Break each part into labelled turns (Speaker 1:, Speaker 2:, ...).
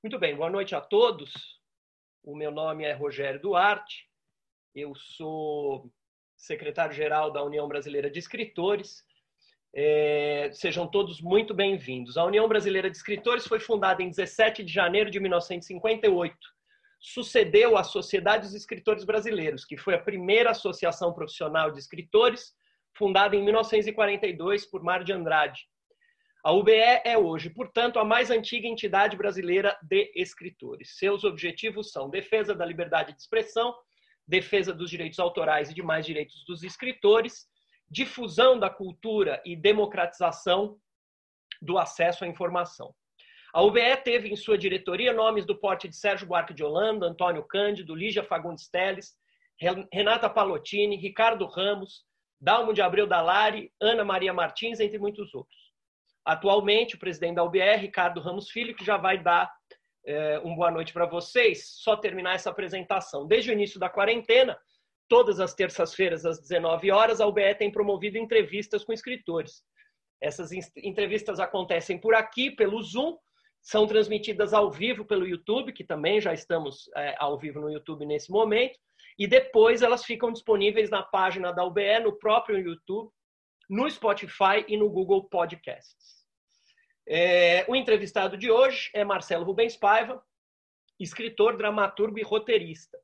Speaker 1: Muito bem, boa noite a todos. O meu nome é Rogério Duarte, eu sou secretário-geral da União Brasileira de Escritores. É, sejam todos muito bem-vindos. A União Brasileira de Escritores foi fundada em 17 de janeiro de 1958. Sucedeu a Sociedade dos Escritores Brasileiros, que foi a primeira associação profissional de escritores, fundada em 1942 por Mário de Andrade. A UBE é hoje, portanto, a mais antiga entidade brasileira de escritores. Seus objetivos são defesa da liberdade de expressão, defesa dos direitos autorais e demais direitos dos escritores, difusão da cultura e democratização do acesso à informação. A UBE teve em sua diretoria nomes do porte de Sérgio Buarque de Holanda, Antônio Cândido, Lígia Fagundes Teles, Renata Palottini, Ricardo Ramos, Dalmo de Abreu Dalari, Ana Maria Martins, entre muitos outros. Atualmente, o presidente da UBE, Ricardo Ramos Filho, que já vai dar é, um boa noite para vocês, só terminar essa apresentação. Desde o início da quarentena, todas as terças-feiras, às 19 horas, a UBE tem promovido entrevistas com escritores. Essas entrevistas acontecem por aqui, pelo Zoom, são transmitidas ao vivo pelo YouTube, que também já estamos é, ao vivo no YouTube nesse momento, e depois elas ficam disponíveis na página da UBE, no próprio YouTube, no Spotify e no Google Podcasts. É, o entrevistado de hoje é Marcelo Rubens Paiva, escritor, dramaturgo e roteirista,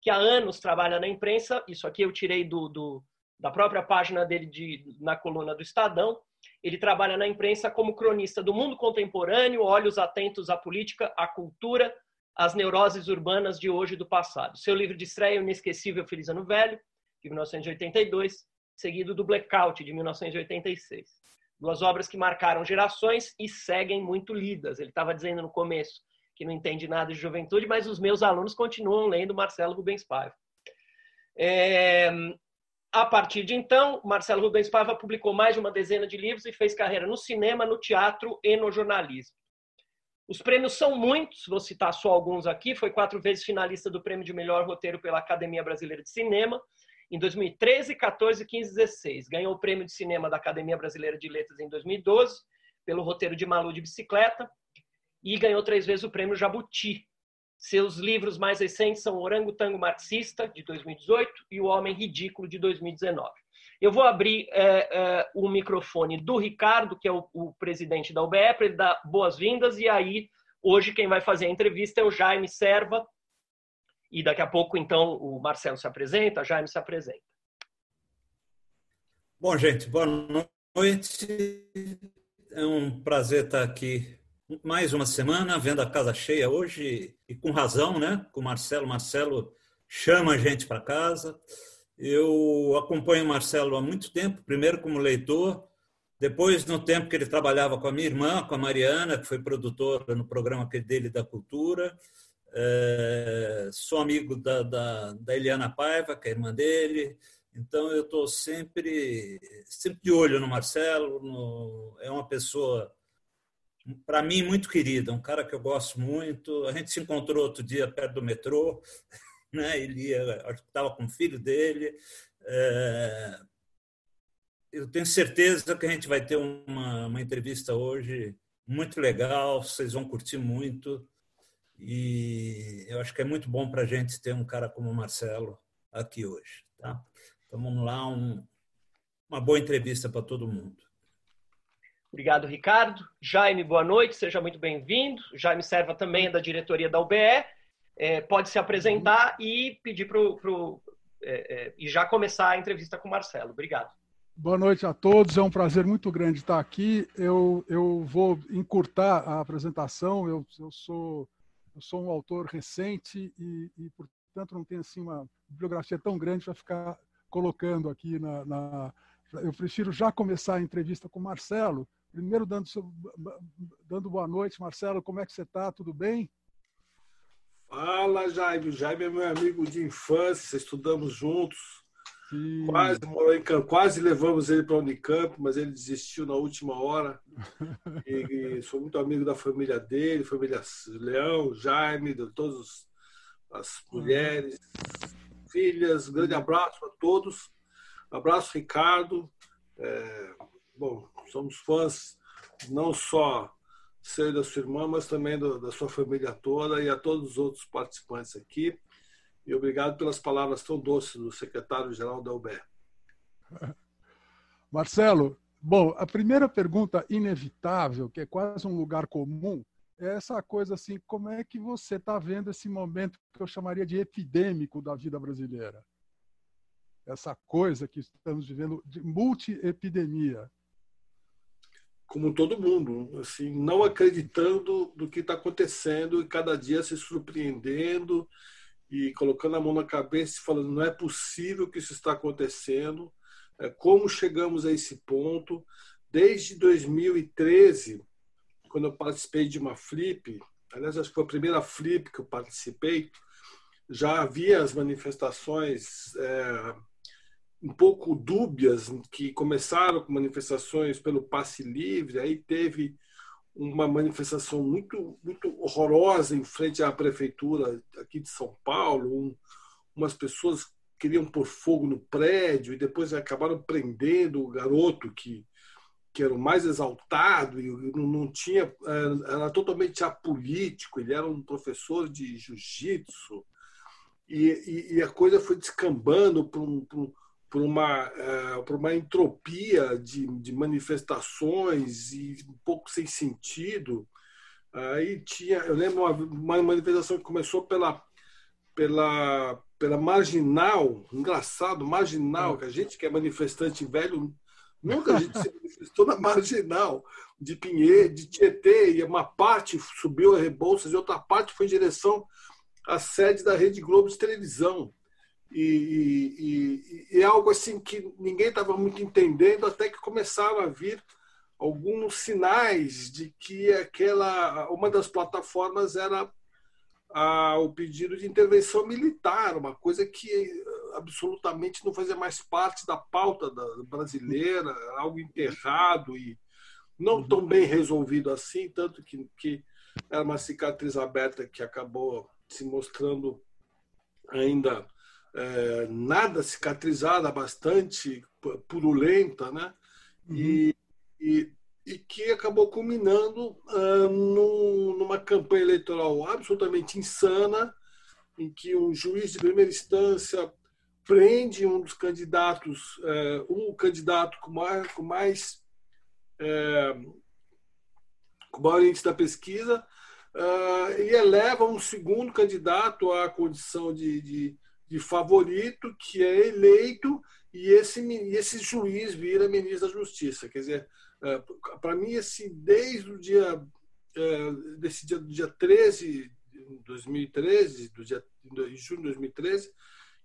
Speaker 1: que há anos trabalha na imprensa. Isso aqui eu tirei do, do da própria página dele de, na coluna do Estadão. Ele trabalha na imprensa como cronista do mundo contemporâneo, olhos atentos à política, à cultura, às neuroses urbanas de hoje e do passado. Seu livro de estreia Inesquecível Feliz Ano Velho, de 1982, seguido do Blackout, de 1986 duas obras que marcaram gerações e seguem muito lidas. Ele estava dizendo no começo que não entende nada de juventude, mas os meus alunos continuam lendo Marcelo Rubens Paiva. É... A partir de então, Marcelo Rubens Paiva publicou mais de uma dezena de livros e fez carreira no cinema, no teatro e no jornalismo. Os prêmios são muitos, vou citar só alguns aqui. Foi quatro vezes finalista do prêmio de melhor roteiro pela Academia Brasileira de Cinema, em 2013, 14, 15 16. Ganhou o prêmio de cinema da Academia Brasileira de Letras em 2012, pelo roteiro de Malu de Bicicleta, e ganhou três vezes o prêmio Jabuti. Seus livros mais recentes são Orango Tango Marxista, de 2018, e O Homem Ridículo, de 2019. Eu vou abrir é, é, o microfone do Ricardo, que é o, o presidente da UBE, para ele dar boas-vindas, e aí, hoje, quem vai fazer a entrevista é o Jaime Serva, e daqui a pouco, então, o Marcelo se apresenta, Jaime se apresenta.
Speaker 2: Bom, gente, boa noite. É um prazer estar aqui mais uma semana, vendo a casa cheia hoje, e com razão, né? Com o Marcelo. Marcelo chama a gente para casa. Eu acompanho o Marcelo há muito tempo, primeiro como leitor, depois no tempo que ele trabalhava com a minha irmã, com a Mariana, que foi produtora no programa dele da Cultura, é, sou amigo da, da, da, Eliana Paiva, que é irmã dele, então eu estou sempre, sempre de olho no Marcelo. No, é uma pessoa, para mim, muito querida, um cara que eu gosto muito. A gente se encontrou outro dia perto do metrô, né? ele estava com o filho dele. É, eu tenho certeza que a gente vai ter uma, uma entrevista hoje muito legal, vocês vão curtir muito. E eu acho que é muito bom para a gente ter um cara como o Marcelo aqui hoje. Tá? Então vamos lá, um, uma boa entrevista para todo mundo.
Speaker 1: Obrigado, Ricardo. Jaime, boa noite, seja muito bem-vindo. Jaime Serva também é da diretoria da UBE. É, pode se apresentar uhum. e pedir para o. É, é, e já começar a entrevista com o Marcelo. Obrigado.
Speaker 3: Boa noite a todos, é um prazer muito grande estar aqui. Eu, eu vou encurtar a apresentação, eu, eu sou eu sou um autor recente e, e, portanto, não tenho assim uma bibliografia tão grande para ficar colocando aqui na, na, Eu prefiro já começar a entrevista com o Marcelo. Primeiro, dando, dando boa noite, Marcelo. Como é que você está? Tudo bem?
Speaker 4: Fala, Jaime. Jaime é meu amigo de infância, estudamos juntos. Quase morou em Campo, quase levamos ele para a Unicamp, mas ele desistiu na última hora. E, e, sou muito amigo da família dele, família Leão, Jaime, de todas as mulheres, filhas. Um grande abraço a todos. Abraço, Ricardo. É, bom, somos fãs não só seu e da sua irmã, mas também do, da sua família toda e a todos os outros participantes aqui. E obrigado pelas palavras tão doces do secretário-geral da UBE.
Speaker 3: Marcelo, bom, a primeira pergunta inevitável, que é quase um lugar comum, é essa coisa assim, como é que você está vendo esse momento que eu chamaria de epidêmico da vida brasileira? Essa coisa que estamos vivendo de multiepidemia.
Speaker 4: Como todo mundo, assim, não acreditando do que está acontecendo e cada dia se surpreendendo e colocando a mão na cabeça e falando não é possível que isso está acontecendo, é, como chegamos a esse ponto. Desde 2013, quando eu participei de uma flip, aliás, acho que foi a primeira flip que eu participei, já havia as manifestações é, um pouco dúbias, que começaram com manifestações pelo passe livre, aí teve uma manifestação muito muito horrorosa em frente à prefeitura aqui de São Paulo, um, umas pessoas queriam pôr fogo no prédio e depois acabaram prendendo o garoto que que era o mais exaltado e não tinha é, era totalmente apolítico ele era um professor de jiu-jitsu. E, e, e, a coisa foi descambando para um, um por uma, uh, por uma entropia de, de manifestações e um pouco sem sentido. Aí tinha, eu lembro uma, uma manifestação que começou pela, pela, pela marginal, engraçado, marginal, que a gente que é manifestante velho, nunca a gente se manifestou na marginal de Pinheiro, de Tietê, e uma parte subiu a Rebouças e outra parte foi em direção à sede da Rede Globo de televisão. E, e, e, é algo assim que ninguém estava muito entendendo até que começaram a vir alguns sinais de que aquela uma das plataformas era a, o pedido de intervenção militar, uma coisa que absolutamente não fazia mais parte da pauta da, brasileira, algo enterrado e não tão bem resolvido assim, tanto que, que era uma cicatriz aberta que acabou se mostrando ainda é, nada cicatrizada, bastante purulenta, né? Uhum. E, e, e, que acabou culminando uh, no, numa campanha eleitoral absolutamente insana, em que um juiz de primeira instância prende um dos candidatos, uh, um candidato com mais, com mais uh, com maior índice da pesquisa, e eleva um segundo candidato à condição de, de de favorito que é eleito e esse, esse juiz vira ministro da Justiça. Quer dizer, é, para mim, esse, desde o dia, é, desse dia, do dia 13 de 2013, do dia, em junho de 2013,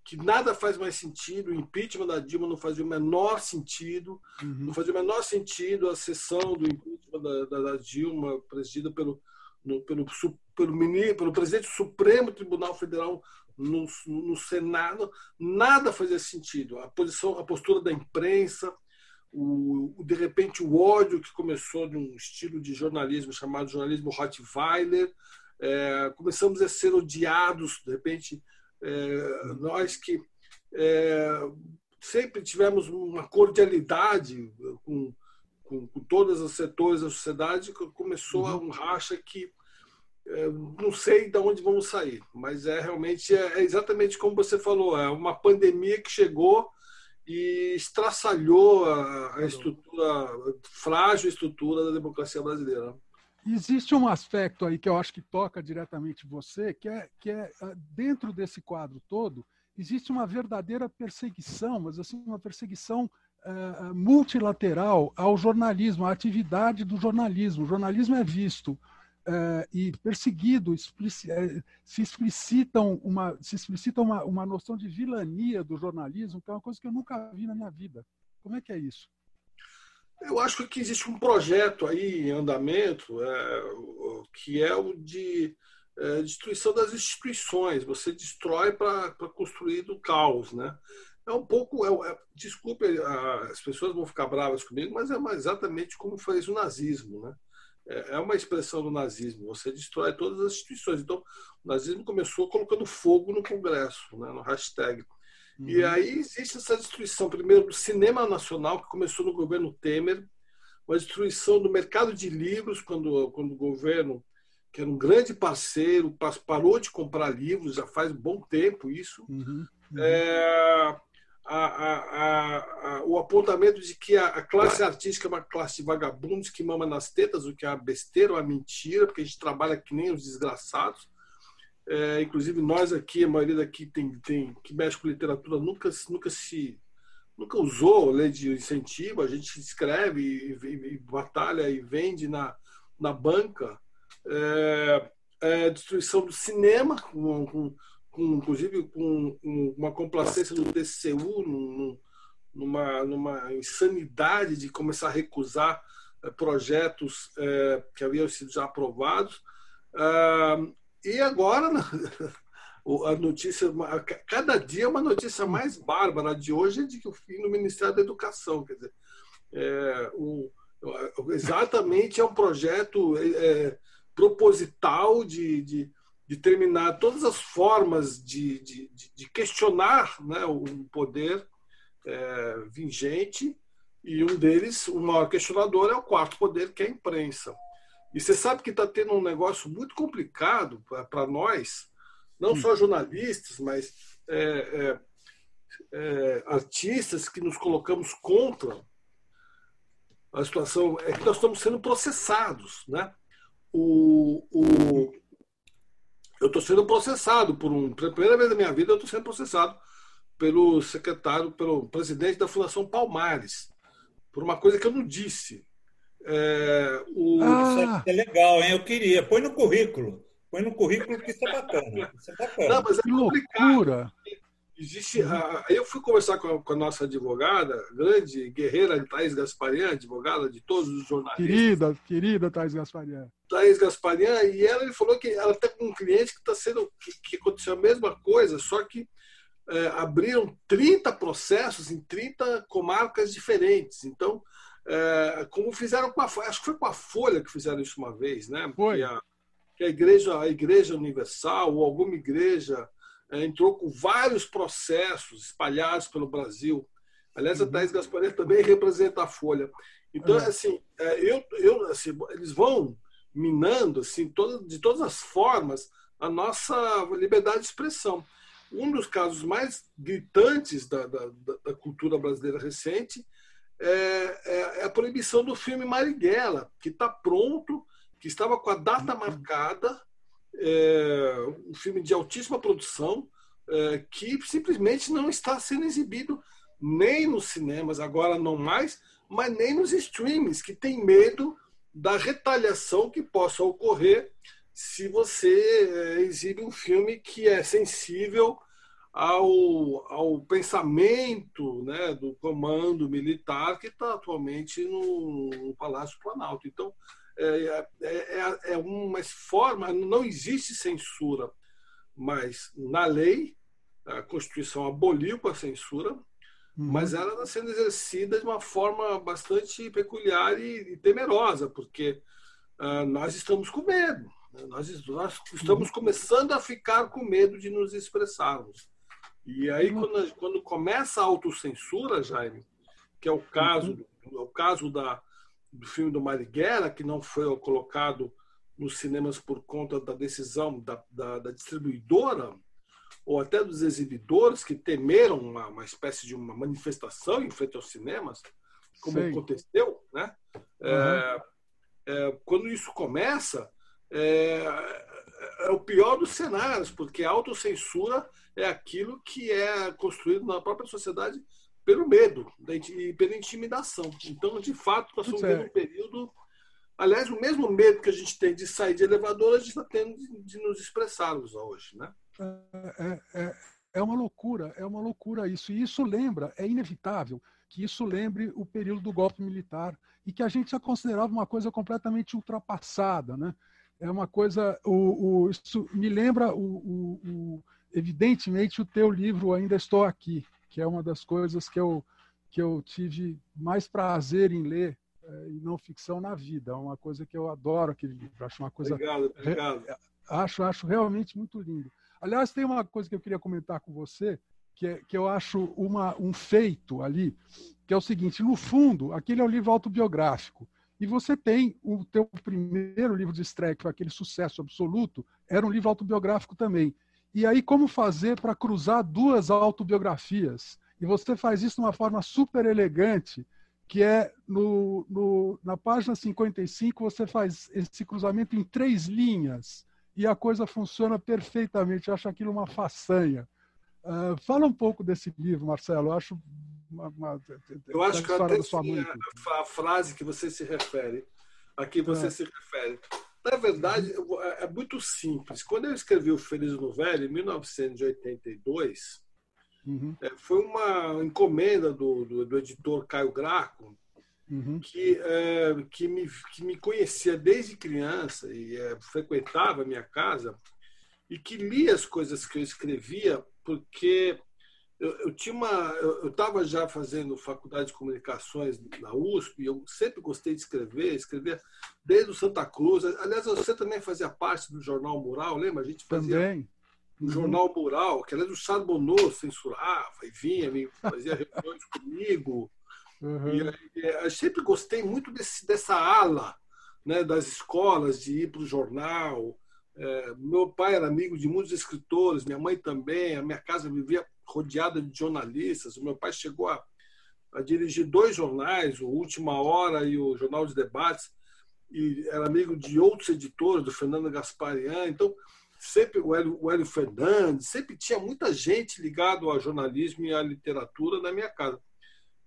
Speaker 4: que nada faz mais sentido, o impeachment da Dilma não fazia o menor sentido, uhum. não fazia o menor sentido a sessão do impeachment da, da, da Dilma, presidida pelo, no, pelo, pelo, pelo, pelo presidente do Supremo Tribunal Federal no, no Senado, nada fazia sentido. A posição, a postura da imprensa, o, de repente o ódio que começou de um estilo de jornalismo chamado jornalismo Rottweiler, é, começamos a ser odiados, de repente, é, nós que é, sempre tivemos uma cordialidade com, com, com todos os setores da sociedade, começou uhum. um racha que não sei de onde vamos sair, mas é realmente é, é exatamente como você falou, é uma pandemia que chegou e estraçalhou a, a estrutura a frágil estrutura da democracia brasileira.
Speaker 3: Existe um aspecto aí que eu acho que toca diretamente você, que é que é ah, dentro desse quadro todo existe uma verdadeira perseguição, mas assim uma perseguição uh, multilateral ao jornalismo, à atividade do jornalismo. O jornalismo é visto uh, e perseguido, explici uh, se explicitam, uma, se explicita uma, uma noção de vilania do jornalismo, que é uma coisa que eu nunca vi na minha vida. Como é que é isso?
Speaker 4: Eu acho que existe um projeto aí em andamento é, que é o de é, destruição das instituições. Você destrói para construir do caos, né? É um pouco, é, é, desculpe, as pessoas vão ficar bravas comigo, mas é exatamente como fez o nazismo, né? É, é uma expressão do nazismo. Você destrói todas as instituições. Então, o nazismo começou colocando fogo no Congresso, né, no hashtag. Uhum. E aí existe essa destruição, primeiro, do cinema nacional, que começou no governo Temer, uma destruição do mercado de livros, quando, quando o governo, que era um grande parceiro, parou de comprar livros, já faz um bom tempo isso. Uhum, uhum. É, a, a, a, o apontamento de que a, classe artística é uma classe de vagabundos que mama nas tetas, o que é uma besteira, uma mentira, porque a gente trabalha que nem os desgraçados. É, inclusive nós aqui, a maioria daqui tem, tem que mexe com literatura, nunca, nunca se nunca usou lei de incentivo, a gente escreve e, e, e batalha e vende na, na banca. É, é, destruição do cinema, com, com com, inclusive com uma complacência do TCU, numa, numa insanidade de começar a recusar eh, projetos eh, que haviam sido já aprovados. Ah, e agora, a notícia, cada dia uma notícia mais bárbara de hoje é de que o fim do Ministério da Educação. Quer dizer, é, o, exatamente é um projeto é, proposital de, de determinar todas as formas de, de, de questionar né, o poder é, vigente, e um deles, o maior questionador, é o quarto poder, que é a imprensa. E você sabe que está tendo um negócio muito complicado para nós, não só jornalistas, mas é, é, é, artistas que nos colocamos contra a situação, é que nós estamos sendo processados. Né? O, o, eu estou sendo processado por um. Pela primeira vez na minha vida, eu estou sendo processado pelo secretário, pelo presidente da Fundação Palmares, por uma coisa que eu não disse.
Speaker 2: É, o... ah. Isso é legal, hein? Eu queria. Põe no currículo. Põe no currículo que isso é bacana. Isso é bacana.
Speaker 3: Não, mas é que loucura!
Speaker 4: Existe. A, eu fui conversar com a, com a, nossa advogada, grande guerreira Thais Gasparian, advogada de todos os jornalistas.
Speaker 3: Querida, querida Thais Gasparian.
Speaker 4: Thais Gasparian, e ela ele falou que ela está com um cliente que está sendo. Que, que, aconteceu a mesma coisa, só que é, abriram 30 processos em 30 comarcas diferentes. Então, é, como fizeram com a acho que foi com a Folha que fizeram isso uma vez, né?
Speaker 3: Foi.
Speaker 4: Que a, que a igreja, a igreja universal ou alguma igreja é, entrou com vários processos espalhados pelo Brasil. Aliás, a uhum. Thais Gasparini também representa a Folha. Então, uhum. assim, é, eu, eu, assim, eles vão minando assim, de todas as formas a nossa liberdade de expressão. Um dos casos mais gritantes da, da, da cultura brasileira recente é, é, é, a proibição do filme Marighella, que está pronto, que estava com a data uhum. marcada é, um filme de altíssima produção é, que simplesmente não está sendo exibido nem nos cinemas, agora não mais, mas nem nos streams, que tem medo da retaliação que possa ocorrer se você é, exibe um filme que é sensível ao, ao pensamento né, do comando militar que está atualmente no, no Palácio Planalto. Então, é, é, é, é uma forma, não existe censura, mas na lei, a Constituição aboliu com a censura, uhum. mas ela está sendo exercida de uma forma bastante peculiar e, e temerosa, porque uh, nós estamos com medo. Nós, nós, estamos começando a ficar com medo de nos expressarmos. E aí, uhum. quando, quando começa a autocensura, Jaime, que é o caso, uhum. o caso da, do filme do Marighella, que não foi colocado nos cinemas por conta da decisão da, da, da distribuidora, ou até dos exibidores que temeram uma, uma, espécie de uma manifestação em frente aos cinemas, como Sim. aconteceu, né? Uhum. É, é, quando isso começa, é, é, o pior dos cenários, porque a autocensura é aquilo que é construído na própria sociedade pelo medo e pela intimidação. Então, de fato, nós estamos vivendo um período. Aliás, o mesmo medo que a gente tem de sair de elevador, a gente está tendo de, nos expressarmos hoje. Né?
Speaker 3: É, é, é uma loucura, é uma loucura isso. E isso lembra, é inevitável que isso lembre o período do golpe militar e que a gente já considerava uma coisa completamente ultrapassada. Né? É uma coisa. O, o isso me lembra, o, o, evidentemente, o teu livro Ainda Estou Aqui que é uma das coisas que eu, que eu tive mais prazer em ler é, e não ficção na vida. É uma coisa que eu adoro aquele livro. Acho uma coisa.
Speaker 4: Obrigado, obrigado.
Speaker 3: Acho, acho realmente muito lindo. Aliás, tem uma coisa que eu queria comentar com você, que, é, que eu acho uma, um feito ali, que é o seguinte: no fundo, aquele é um livro autobiográfico. E você tem o teu primeiro livro de estreia, que foi aquele sucesso absoluto, era um livro autobiográfico também. E aí, como fazer para cruzar duas autobiografias? E você faz isso de uma forma super elegante, que é no, no, na página 55, você faz esse cruzamento em três linhas e a coisa funciona perfeitamente. Eu acho aquilo uma façanha. Uh, fala um pouco desse livro, Marcelo. Eu acho uma, uma,
Speaker 4: eu acho que eu até a, a, frase que você se refere, a que você é. se refere. Na verdade, é, é muito simples. Quando eu escrevi o Feliz no Velho, em 1982, uhum. É, foi uma encomenda do, do, do editor Caio Graco, uhum. que, é, que, me, que me conhecia desde criança e é, frequentava a minha casa e que lia as coisas que eu escrevia porque eu, eu tinha uma eu estava já fazendo faculdade de comunicações na USP e eu sempre gostei de escrever escrever desde o Santa Cruz. Aliás você também fazia parte do jornal Mural lembra? A gente fazia
Speaker 3: também.
Speaker 4: o jornal Mural que aliás o Charbonneau censurava e vinha fazia reuniões comigo. Uhum. E, eu sempre gostei muito desse, dessa ala né, das escolas, de ir para o jornal. É, meu pai era amigo de muitos escritores, minha mãe também. A minha casa vivia rodeada de jornalistas. O meu pai chegou a, a dirigir dois jornais, o Última Hora e o Jornal de Debates, e era amigo de outros editores, do Fernando Gasparian. Então, sempre o Hélio, o Hélio Fernandes, sempre tinha muita gente ligada ao jornalismo e à literatura na minha casa.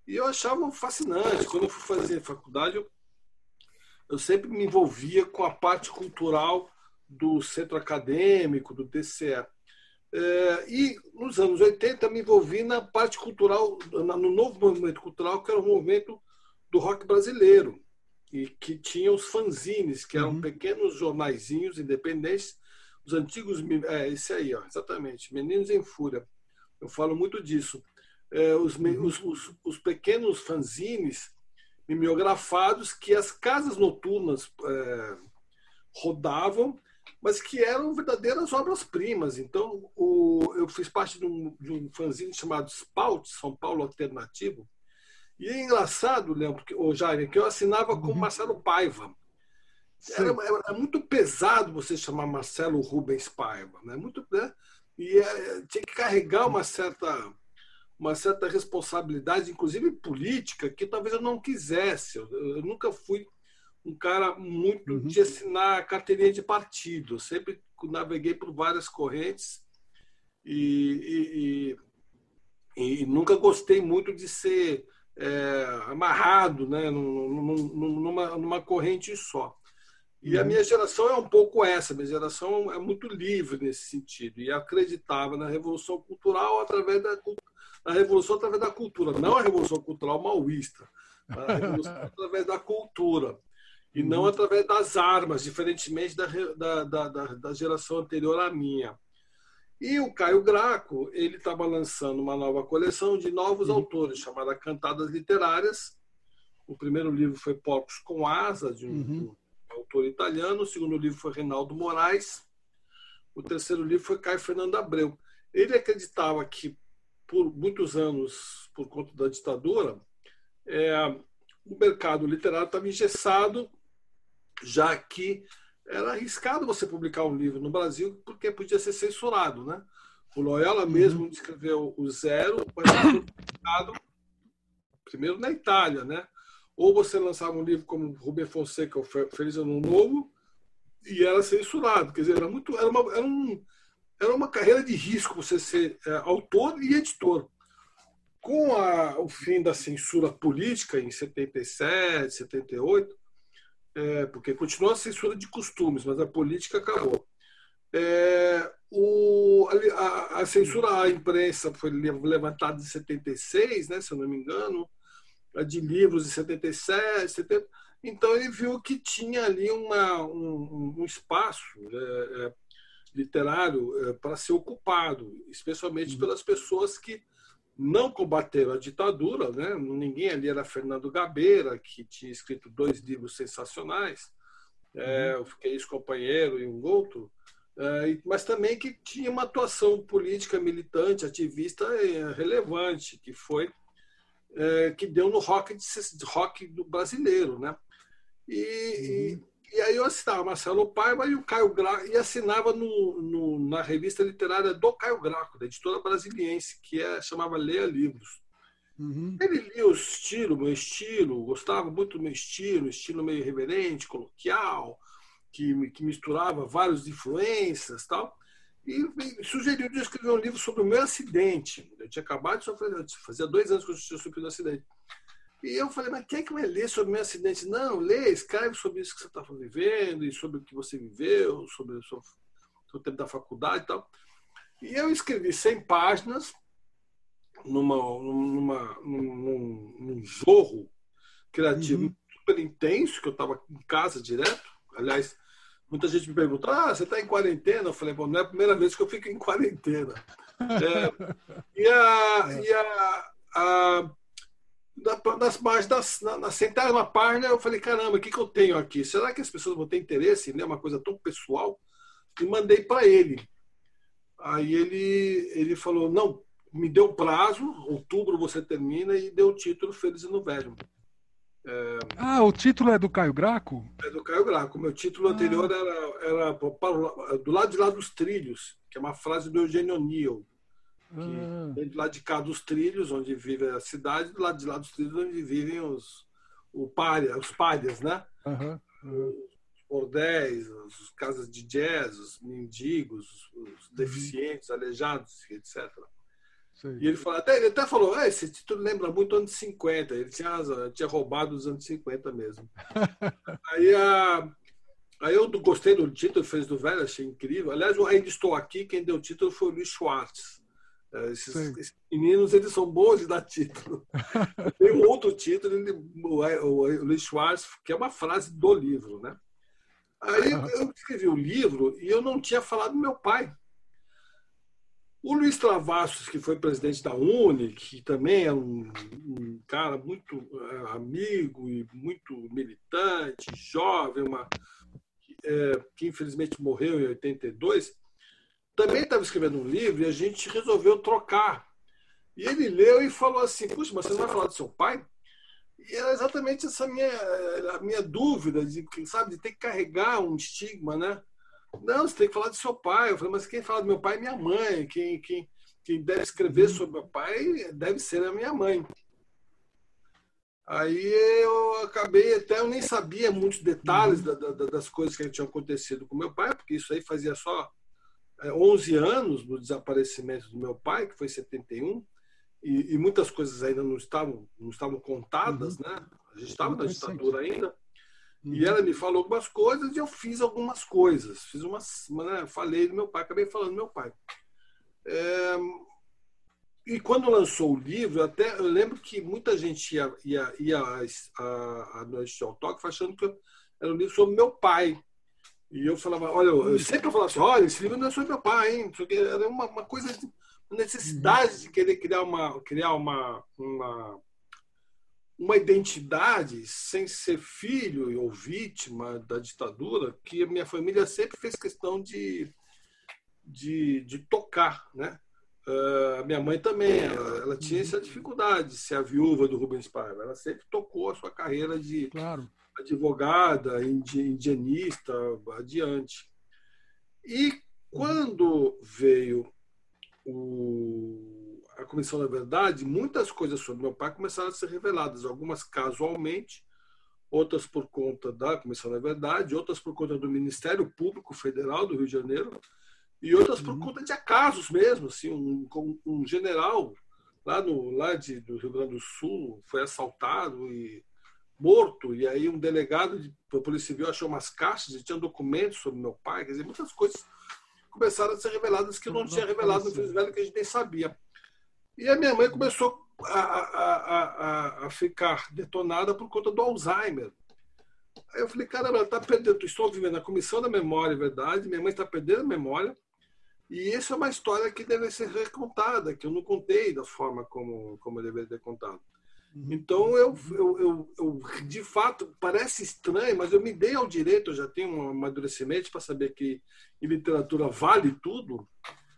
Speaker 4: E eu achava fascinante. Quando eu fui fazer faculdade, eu, eu sempre me envolvia com a parte cultural do centro acadêmico, do TCE. É, e nos anos 80 me envolvi na parte cultural, no novo movimento cultural, que era o movimento do rock brasileiro, e que tinha os fanzines, que eram uhum. pequenos jornaizinhos independentes, os antigos. É, esse aí, ó, exatamente, Meninos em Fúria. Eu falo muito disso é, os, uhum. os, os, os, pequenos fanzines mimeografados que as casas noturnas é, rodavam, mas que eram verdadeiras obras-primas. Então, o, eu fiz parte de um, de um fanzine chamado Spout, São Paulo Alternativo, e é engraçado, Leandro, que, o Jair, que eu assinava com uhum. Marcelo Paiva. Era, era, muito pesado você chamar Marcelo Rubens Paiva, né? Muito, né? E é, tinha que carregar uma certa uma certa responsabilidade, inclusive política, que talvez eu não quisesse. Eu, eu nunca fui um cara muito uhum. de assinar carteirinha de partido. Sempre naveguei por várias correntes e, e, e, e nunca gostei muito de ser é, amarrado né, numa, numa corrente só. E a uhum. minha geração é um pouco essa, minha geração é muito livre nesse sentido e acreditava na revolução cultural através da revolução através da cultura, não a revolução cultural maoísta, a revolução através da cultura e não uhum. através das armas, diferentemente da, da, da, da geração anterior à minha. E o Caio Graco, ele estava lançando uma nova coleção de novos uhum. autores, chamada Cantadas Literárias. O primeiro livro foi Porcos com Asa, de um, uhum. um autor italiano. O segundo livro foi Reinaldo Moraes. O terceiro livro foi Caio Fernando Abreu. Ele acreditava que por muitos anos, por conta da ditadura, é, o mercado literário estava engessado, já que era arriscado você publicar um livro no Brasil porque podia ser censurado, né? O Loyola uhum. mesmo escreveu o Zero, mas foi publicado primeiro na Itália, né? Ou você lançava um livro como Rubem Fonseca, o Feliz Ano Novo, e era censurado. Quer dizer, era muito, era, uma, era um, era uma carreira de risco você ser é, autor e editor. Com a, o fim da censura política em 77, 78, é, porque continuou a censura de costumes, mas a política acabou. É, o, a, a, censura à imprensa foi levantada em 76, né, se eu não me engano, a de livros em 77, 70. Então ele viu que tinha ali uma, um, um espaço é, é literário é, para ser ocupado, especialmente uhum. pelas pessoas que não combateram a ditadura, né? Ninguém ali era Fernando Gabeira, que tinha escrito dois livros sensacionais, é, uhum. eu fiquei ex-companheiro e um outro, é, mas também que tinha uma atuação política, militante, ativista é, relevante, que foi é, que deu no rock, de, rock do brasileiro, né? E, uhum. E, e, aí eu assinava Marcelo Paiva e o Caio Graco, e assinava no, no, na revista literária do Caio Graco, da editora brasiliense, que é, chamava Leia Livros. Uhum. Ele lia o estilo, meu estilo, gostava muito do meu estilo, estilo meio reverente, coloquial, que, que misturava várias influências tal. E sugeriu de escrever um livro sobre o meu acidente. Eu tinha acabado de sofrer, fazia dois anos que eu tinha sofrido um acidente. E eu falei, mas quem é que vai ler sobre o meu acidente? Não, lê, escreve sobre isso que você está vivendo, e sobre o que você viveu, sobre o seu, seu tempo da faculdade e tal. E eu escrevi 100 páginas numa, numa, num, num jorro criativo uhum. super intenso, que eu estava em casa direto. Aliás, muita gente me pergunta: ah, você está em quarentena? Eu falei: bom, não é a primeira vez que eu fico em quarentena. É, e a. E a, a das páginas, na, na centésima página, eu falei, caramba, o que, que eu tenho aqui? Será que as pessoas vão ter interesse em ler uma coisa tão pessoal? E mandei para ele. Aí ele, ele falou, não, me deu prazo, outubro você termina, e deu o título Feliz no Velho.
Speaker 3: É... Ah, o título é do Caio Graco?
Speaker 4: É do Caio Graco. Meu título ah. anterior era, era Do lado de lá dos trilhos, que é uma frase do Eugênio O'Neill. Ah. Vem do lado de cá dos trilhos, onde vive a cidade, do lado de lá dos trilhos, onde vivem os, o pária, os párias, né? Uhum. Uhum. Os bordéis, as casas de jazz, os mendigos, os deficientes, uhum. aleijados, etc. Sim. E ele, falou, até, ele até falou, ah, esse título lembra muito anos 50. Ele tinha razão, tinha roubado os anos 50 mesmo. aí, a, aí eu gostei do título, fez do velho, achei incrível. Aliás, eu ainda estou aqui, quem deu o título foi o Luiz Schwartz. É, esses, esses, meninos, eles são bons de dar título. Tem um outro título, ele, o, o, o Luiz Schwartz, que é uma frase do livro, né? Aí eu escrevi o livro e eu não tinha falado do meu pai. O Luiz Travassos, que foi presidente da Uni, que também é um, um cara muito é, amigo e muito militante, jovem, uma, é, que infelizmente morreu em 82, também estava escrevendo um livro e a gente resolveu trocar. E ele leu e falou assim: Puxa, mas você não vai falar do seu pai? E era exatamente essa minha, a minha dúvida, de, sabe, de ter que carregar um estigma, né? Não, você tem que falar do seu pai. Eu falei, mas quem fala do meu pai é minha mãe. Quem, quem, quem deve escrever sobre meu pai deve ser a minha mãe. Aí eu acabei, até eu nem sabia muitos detalhes da, da, das coisas que tinham acontecido com meu pai, porque isso aí fazia só 11 é, anos do desaparecimento do meu pai, que foi em 71, e, e muitas coisas ainda não estavam, não estavam contadas, uhum. né? A gente estava na ditadura ainda. E ela me falou algumas coisas e eu fiz algumas coisas. Fiz umas, né, falei do meu pai, acabei falando do meu pai. É, e quando lançou o livro, até eu lembro que muita gente ia, ia, ia a, a Noite de Autógrafo achando que era um livro sobre meu pai. E eu falava, olha, eu sempre falava assim, olha, esse livro não é sobre meu pai, hein? Era uma, uma coisa, uma necessidade de querer criar uma, criar uma, uma uma identidade sem ser filho ou vítima da ditadura que a minha família sempre fez questão de, de, de tocar, né? Uh, minha mãe também, ela, ela, tinha essa dificuldade de ser a viúva do Rubens Paiva. Ela sempre tocou a sua carreira de claro. Advogada, indianista, adiante. E quando veio o a Comissão da Verdade, muitas coisas sobre meu pai começaram a ser reveladas, algumas casualmente, outras por conta da Comissão da Verdade, outras por conta do Ministério Público Federal do Rio de Janeiro, e outras por uhum. conta de acasos mesmo. Assim, um, um general lá, no, lá de, do Rio Grande do Sul foi assaltado e morto, e aí um delegado da Polícia Civil achou umas caixas e tinha documentos sobre meu pai, quer dizer, muitas coisas começaram a ser reveladas que eu não, não tinha revelado no Filhos Velho, que a gente nem sabia. E a minha mãe começou a, a, a, a ficar detonada por conta do Alzheimer. Aí eu falei, caramba, ela está perdendo. Estou vivendo a comissão da memória, é verdade. Minha mãe está perdendo a memória. E essa é uma história que deve ser recontada, que eu não contei da forma como, como eu deveria ter contado. Então, eu, eu, eu, eu, de fato, parece estranho, mas eu me dei ao direito, eu já tenho um amadurecimento para saber que em literatura vale tudo.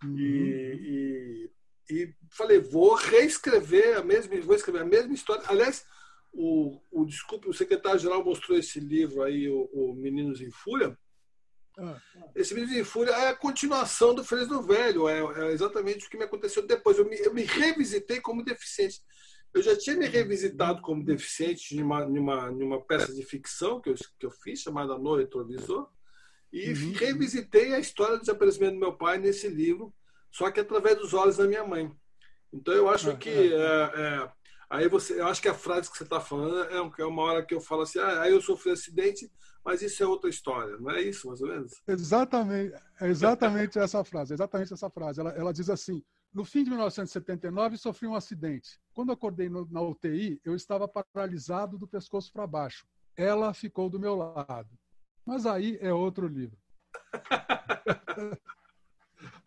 Speaker 4: Uhum. E, e, e falei, vou reescrever a mesma, vou escrever a mesma história. Aliás, o, o desculpe, o secretário-geral mostrou esse livro aí, o, o Meninos em Fúria. Ah. Esse Meninos em Fúria é a continuação do do Velho, é, é, exatamente o que me aconteceu depois. Eu me, eu me revisitei como deficiente. Eu já tinha me revisitado como deficiente em uma, em uma, em uma peça de ficção que eu, que eu fiz, chamada No Retrovisor, e uhum. revisitei a história do desaparecimento do meu pai nesse livro, só que através dos olhos da minha mãe. Então eu acho que é, é, Aí você, eu acho que a frase que você está falando é, é uma hora que eu falo assim, ah, aí eu sofri um acidente, mas isso é outra história, não é isso, mais ou menos?
Speaker 3: Exatamente, é exatamente essa frase, exatamente essa frase. Ela, ela diz assim: no fim de 1979 sofri um acidente. Quando acordei no, na UTI, eu estava paralisado do pescoço para baixo. Ela ficou do meu lado. Mas aí é outro livro.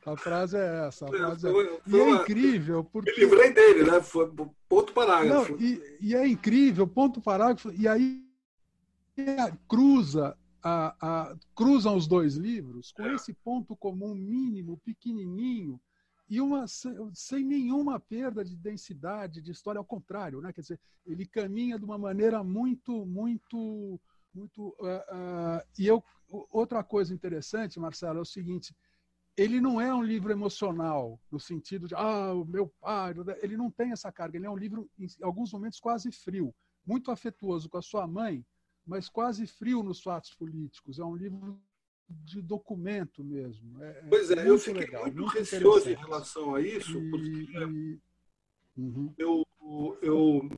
Speaker 3: A frase é essa. Frase é... Foi, foi e é incrível. Porque...
Speaker 4: Eu livrei dele, né? Foi ponto parágrafo.
Speaker 3: Não, e, e, é incrível, ponto parágrafo. E aí cruza a, a, cruzam os dois livros com é. esse ponto comum mínimo, pequenininho, e uma sem nenhuma perda de densidade de história, ao contrário, né? Quer dizer, ele caminha de uma maneira muito, muito, muito. Uh, uh, e eu, outra coisa interessante, Marcelo, é o seguinte: ele não é um livro emocional, no sentido de, ah, o meu pai. Ele não tem essa carga. Ele é um livro, em alguns momentos, quase frio. Muito afetuoso com a sua mãe, mas quase frio nos fatos políticos. É um livro de documento mesmo. É,
Speaker 4: é pois é, eu fiquei legal, muito, muito receoso em relação a isso, porque. Uhum. eu, eu,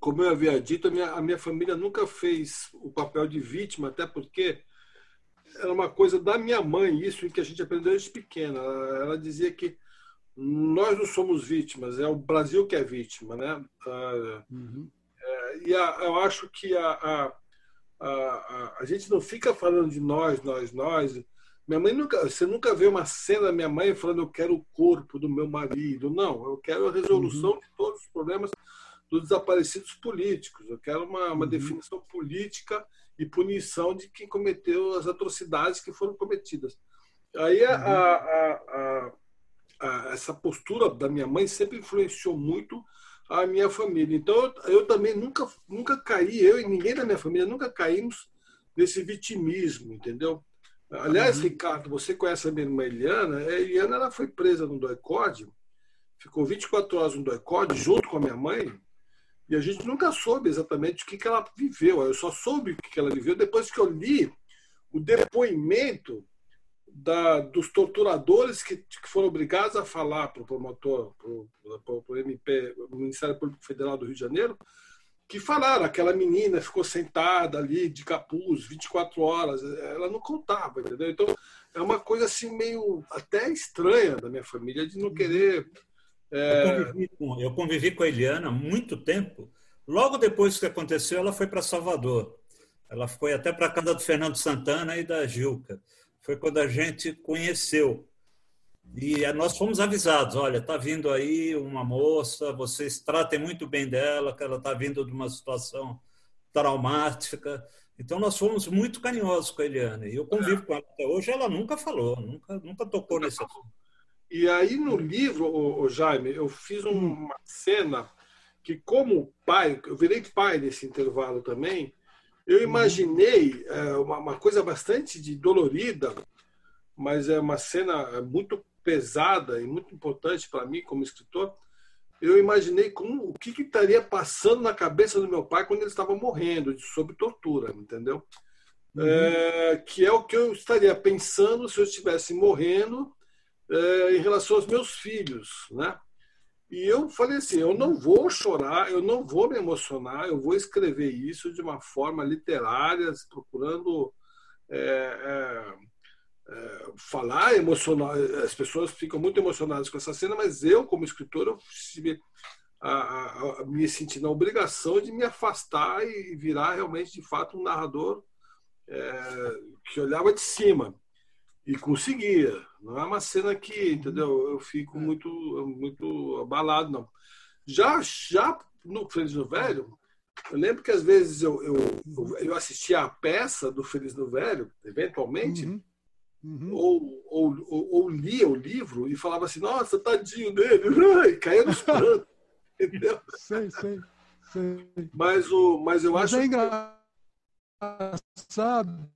Speaker 4: como eu havia dito, a minha, a minha família nunca fez o papel de vítima, até porque era uma coisa da minha mãe, isso que a gente aprendeu desde pequena. Ela, ela dizia que nós não somos vítimas, é o Brasil que é vítima, né? Uhum. É, e a, eu acho que a, a, a, a, gente não fica falando de nós, nós, nós. Minha mãe nunca, você nunca vê uma cena da minha mãe falando eu quero o corpo do meu marido. Não, eu quero a resolução uhum. de todos os problemas dos desaparecidos políticos. Eu quero uma, uma uhum. definição política e punição de quem cometeu as atrocidades que foram cometidas. Aí a, a, a, essa postura da minha mãe sempre influenciou muito a minha família. Então eu, eu, também nunca nunca caí, eu e ninguém da minha família nunca caímos nesse vitimismo, entendeu? Aliás, uhum. Ricardo, você conhece a minha irmã Eliana? A Eliana ela foi presa no doicode, ficou 24 horas no doicode junto com a minha mãe e a gente nunca soube exatamente o que, que ela viveu. Eu só soube o que, que ela viveu depois que eu li o depoimento da, dos torturadores que, que, foram obrigados a falar para o promotor, para o MP, o Ministério Público Federal do Rio de Janeiro, que falaram, aquela menina ficou sentada ali de capuz 24 horas, ela não contava, entendeu? Então é uma coisa assim meio até estranha da minha família de não querer
Speaker 2: é... Eu, convivi com, eu convivi com a Eliana há muito tempo. Logo depois que aconteceu, ela foi para Salvador. Ela foi até para a casa do Fernando Santana e da Gilca. Foi quando a gente conheceu. E nós fomos avisados: olha, está vindo aí uma moça, vocês tratem muito bem dela, que ela está vindo de uma situação traumática. Então nós fomos muito carinhosos com a Eliana. E eu convivo com ela até hoje. Ela nunca falou, nunca, nunca tocou nesse assunto.
Speaker 4: E aí no livro, o, o Jaime, eu fiz uma cena que como pai, eu virei pai nesse intervalo também, eu uhum. imaginei é, uma, uma, coisa bastante de dolorida, mas é uma cena muito pesada e muito importante para mim como escritor. Eu imaginei como o que, que, estaria passando na cabeça do meu pai quando ele estava morrendo, sob tortura, entendeu? Uhum. É, que é o que eu estaria pensando se eu estivesse morrendo é, em relação aos meus filhos, né? E eu falei assim, eu não vou chorar, eu não vou me emocionar, eu vou escrever isso de uma forma literária, procurando é, é, é, falar emocional. As pessoas ficam muito emocionadas com essa cena, mas eu, como escritor, eu a, a, a, me senti na obrigação de me afastar e virar realmente, de fato, um narrador é, que olhava de cima e conseguia. Não é uma cena que, entendeu? Eu fico muito, muito abalado, não. Já, já no Feliz no Velho, eu lembro que às vezes eu, eu, eu assistia a peça do Feliz no Velho, eventualmente, uhum. Uhum. Ou, ou, ou, ou, lia o livro e falava assim, nossa, tadinho dele, e caía nos prantos. Entendeu?
Speaker 3: Sei, sei.
Speaker 4: Mas, o, mas eu mas acho.
Speaker 3: É engraçado.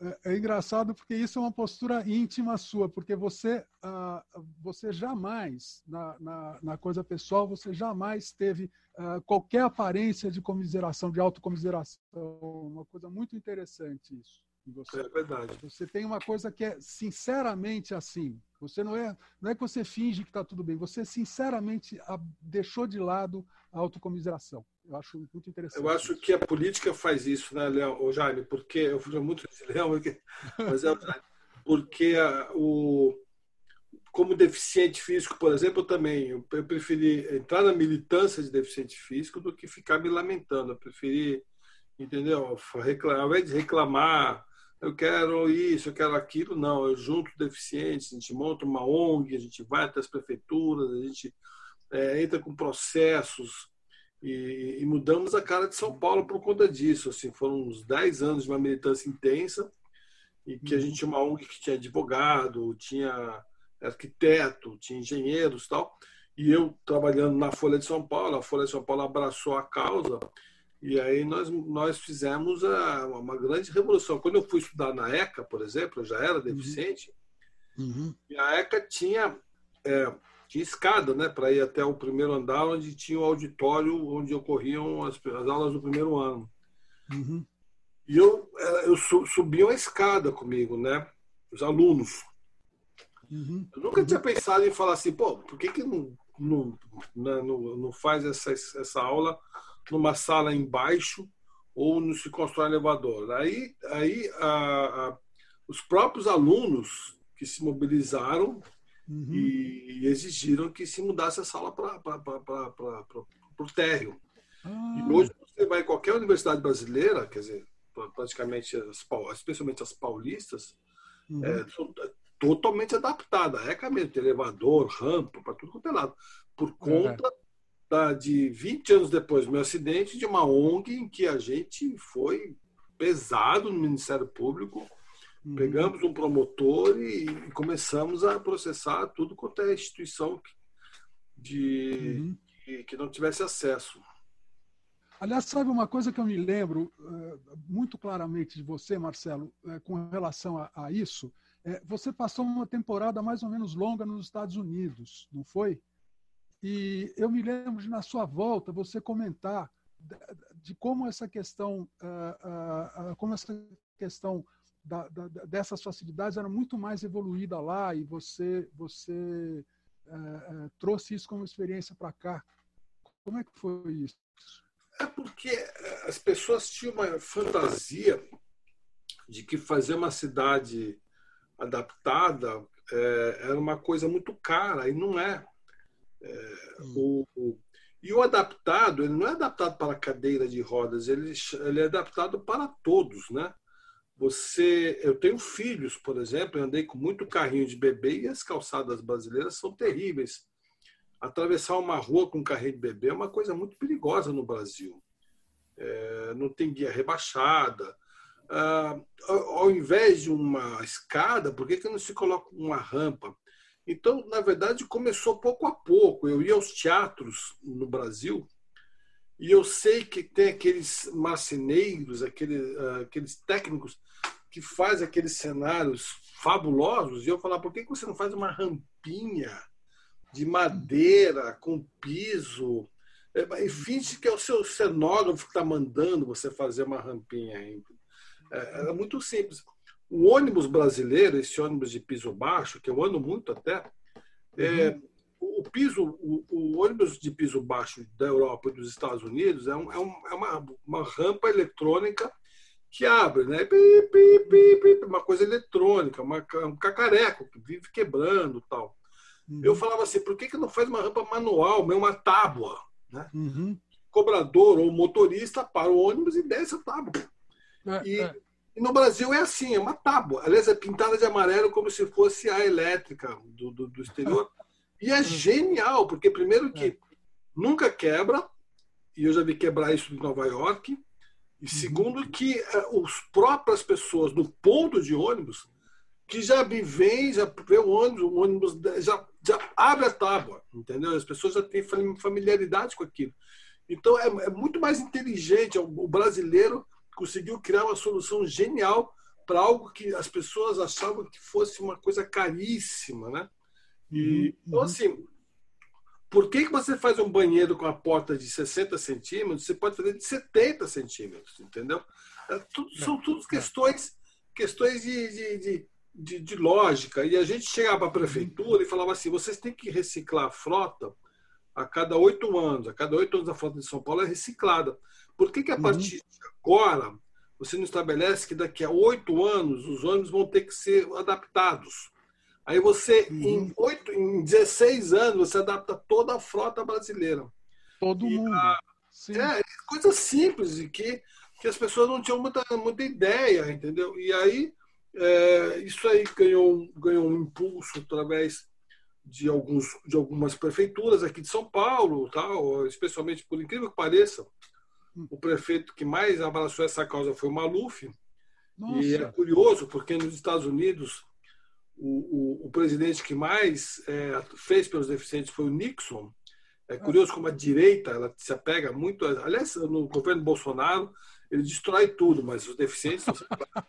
Speaker 3: É, é engraçado porque isso é uma postura íntima sua, porque você, ah, você jamais, na, na, na, coisa pessoal, você jamais teve ah, qualquer aparência de comiseração, de autocomiseração. Uma coisa muito interessante isso
Speaker 4: você. É verdade.
Speaker 3: Você tem uma coisa que é sinceramente assim. Você não é, não é que você finge que está tudo bem. Você sinceramente deixou de lado a autocomiseração. Eu acho muito interessante.
Speaker 4: Eu acho que a política faz isso, né, Léo, Jaime? Porque eu fui muito de Léo, mas é porque a, o como deficiente físico, por exemplo, eu também eu, eu preferi entrar na militância de deficiente físico do que ficar me lamentando. Eu preferi, entendeu? Reclamar, ao invés de reclamar eu quero isso, eu quero aquilo. Não, eu junto deficientes, a gente monta uma ONG, a gente vai até as prefeituras, a gente é, entra com processos e, e, mudamos a cara de São Paulo por conta disso. Assim, foram uns 10 anos de uma militância intensa e que a gente tinha uma ONG que tinha advogado, tinha arquiteto, tinha engenheiros e tal. E eu trabalhando na Folha de São Paulo, a Folha de São Paulo abraçou a causa e aí nós, nós fizemos a, uma grande revolução. Quando eu fui estudar na ECA, por exemplo, eu já era deficiente, uhum. e a ECA tinha, é, tinha escada né, para ir até o primeiro andar, onde tinha o auditório onde ocorriam as, as aulas do primeiro ano. Uhum. E eu, eu subi uma escada comigo, né? Os alunos. Uhum. Eu nunca tinha pensado em falar assim, pô, por que, que não, não, né, não, não faz essa, essa aula numa sala embaixo ou não se constrói elevador. Aí, aí a, a, os próprios alunos que se mobilizaram uhum. e, e, exigiram que se mudasse a sala para o térreo. Ah. E hoje você vai em qualquer universidade brasileira, quer dizer, praticamente, as, especialmente as paulistas, uhum. é, totalmente adaptada. É mesmo, elevador, rampa, para tudo quanto é lado. Por conta da, de 20 anos depois do meu acidente, de uma ONG em que a gente foi pesado no Ministério Público, uhum. pegamos um promotor e, e, começamos a processar tudo quanto é instituição de, uhum. que, que não tivesse acesso.
Speaker 3: Aliás, sabe uma coisa que eu me lembro uh, muito claramente de você, Marcelo, uh, com relação a, a isso? Uh, você passou uma temporada mais ou menos longa nos Estados Unidos, não foi? E eu me lembro de, na sua volta, você comentar de como essa questão, uh, uh, como essa questão da, da, dessas facilidades era muito mais evoluída lá e você, você uh, trouxe isso como experiência para cá. Como é que foi isso?
Speaker 4: É porque as pessoas tinham uma fantasia de que fazer uma cidade adaptada é, era uma coisa muito cara, e não é. É, hum. o, e o adaptado, ele não é adaptado para a cadeira de rodas, ele, ele é adaptado para todos, né? Você, eu tenho filhos, por exemplo, eu andei com muito carrinho de bebê e as calçadas brasileiras são terríveis. Atravessar uma rua com um carrinho de bebê é uma coisa muito perigosa no Brasil. É, não tem guia rebaixada. Ah, ao invés de uma escada, por que, que não se coloca uma rampa? Então, na verdade, começou pouco a pouco. Eu ia aos teatros no Brasil e eu sei que tem aqueles marceneiros, aqueles, ah, aqueles técnicos que fazem aqueles cenários fabulosos. E eu falava, por que você não faz uma rampinha de madeira com piso? É, e finge que é o seu cenógrafo que está mandando você fazer uma rampinha. É, era muito simples. O ônibus brasileiro, esse ônibus de piso baixo, que eu ando muito até, é, uhum. o piso, o, o, ônibus de piso baixo da Europa e dos Estados Unidos é, um, é, um, é uma, uma, rampa eletrônica que abre, né? Pi, pi, pi, uma coisa eletrônica, uma, um cacareco que vive quebrando tal. Uhum. Eu falava assim, por que, que não faz uma rampa manual, uma tábua? Né? Uhum. Cobrador ou motorista para o ônibus e desce a tábua. É, e, é. E no Brasil é assim, é uma tábua. Aliás, é pintada de amarelo como se fosse a elétrica do, do, do exterior. E é genial, porque primeiro que nunca quebra, e eu já vi quebrar isso em Nova York, e uhum. segundo que uh, as próprias pessoas no ponto de ônibus, que já me vêm, já vê o ônibus, o ônibus já, já abre a tábua, entendeu? As pessoas já têm familiaridade com aquilo. Então é, é muito mais inteligente. O brasileiro conseguiu criar uma solução genial para algo que as pessoas achavam que fosse uma coisa caríssima, né? E, uhum. Então, assim, por que, que você faz um banheiro com a porta de 60 centímetros? Você pode fazer de 70 centímetros, entendeu? É, tudo, são tudo questões, questões de, de, de, de, de lógica. E a gente chegava para a prefeitura e falava assim: vocês têm que reciclar a frota a cada oito anos. A cada oito anos a frota de São Paulo é reciclada. Por que, que a uhum. partir de agora você não estabelece que daqui a oito anos os ônibus vão ter que ser adaptados? Aí você, uhum. em, 8, em 16 anos, você adapta toda a frota brasileira.
Speaker 3: Todo e mundo. A,
Speaker 4: é, coisa simples e que, que as pessoas não tinham muita, muita ideia, entendeu? E aí, é, isso aí ganhou, ganhou um impulso através de, alguns, de algumas prefeituras aqui de São Paulo, tal, especialmente, por incrível que pareça, o prefeito que mais abraçou essa causa foi o Maluf. Nossa. E é curioso, porque nos Estados Unidos o, o, o presidente que mais é, fez pelos deficientes foi o Nixon. É curioso como a direita ela se apega muito. A, aliás, no governo Bolsonaro, ele destrói tudo, mas os deficientes não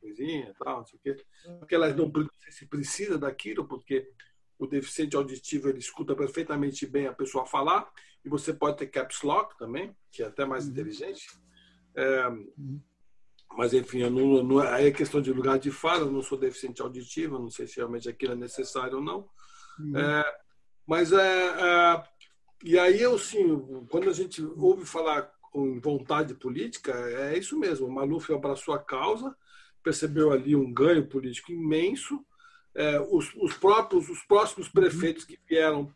Speaker 4: coisinha tal, não sei o quê. Porque elas não, não se precisa daquilo, porque o deficiente auditivo ele escuta perfeitamente bem a pessoa falar, e você pode ter caps lock também, que é até mais uhum. inteligente. É, uhum. Mas, enfim, eu não, não, aí é questão de lugar de fala, eu não sou deficiente auditivo, não sei se realmente aquilo é necessário ou não. Uhum. É, mas, é, é, e aí, eu, sim, quando a gente ouve falar com vontade política, é isso mesmo. O Maluf abraçou a causa, percebeu ali um ganho político imenso. É, os, os, próprios, os próximos prefeitos que vieram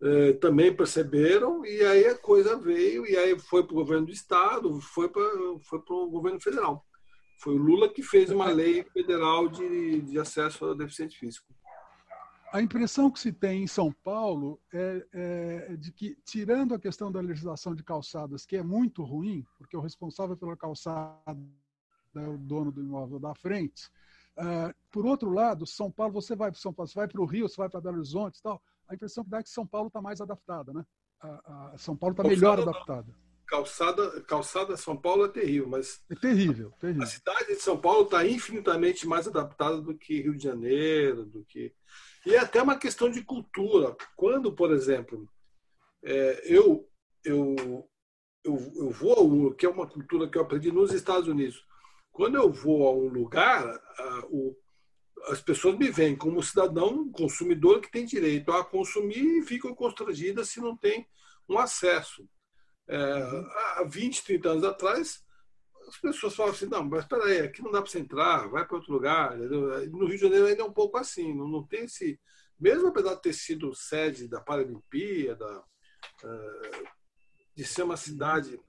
Speaker 4: é, também perceberam, e aí a coisa veio, e aí foi para o governo do Estado, foi para foi o governo federal. Foi o Lula que fez uma lei federal de, de acesso ao deficiente físico.
Speaker 3: A impressão que se tem em São Paulo é, é, de que, tirando a questão da legislação de calçadas, que é muito ruim, porque o responsável pela calçada é o dono do imóvel da frente, uh, por outro lado, São Paulo, você vai para São Paulo, você vai para o Rio, você vai para Belo Horizonte tal, a impressão que dá é que São Paulo está mais adaptada, né? A, a São Paulo está melhor adaptada
Speaker 4: calçada, calçada São Paulo é terrível, mas.
Speaker 3: É terrível, terrível.
Speaker 4: A cidade de São Paulo está infinitamente mais adaptada do que Rio de Janeiro, do que. E é até uma questão de cultura. Quando, por exemplo, é, eu, eu, eu, eu vou, que é uma cultura que eu aprendi nos Estados Unidos, quando eu vou a um lugar, a, o, as pessoas me veem como cidadão consumidor que tem direito a consumir e ficam constrangidas se não tem um acesso. É, há 20, 30 anos atrás, as pessoas falavam assim: não, mas espera aí, aqui não dá para você entrar, vai para outro lugar. No Rio de Janeiro ainda é um pouco assim, não, não tem esse. Mesmo apesar de ter sido sede da Paralimpíada, uh, de ser uma cidade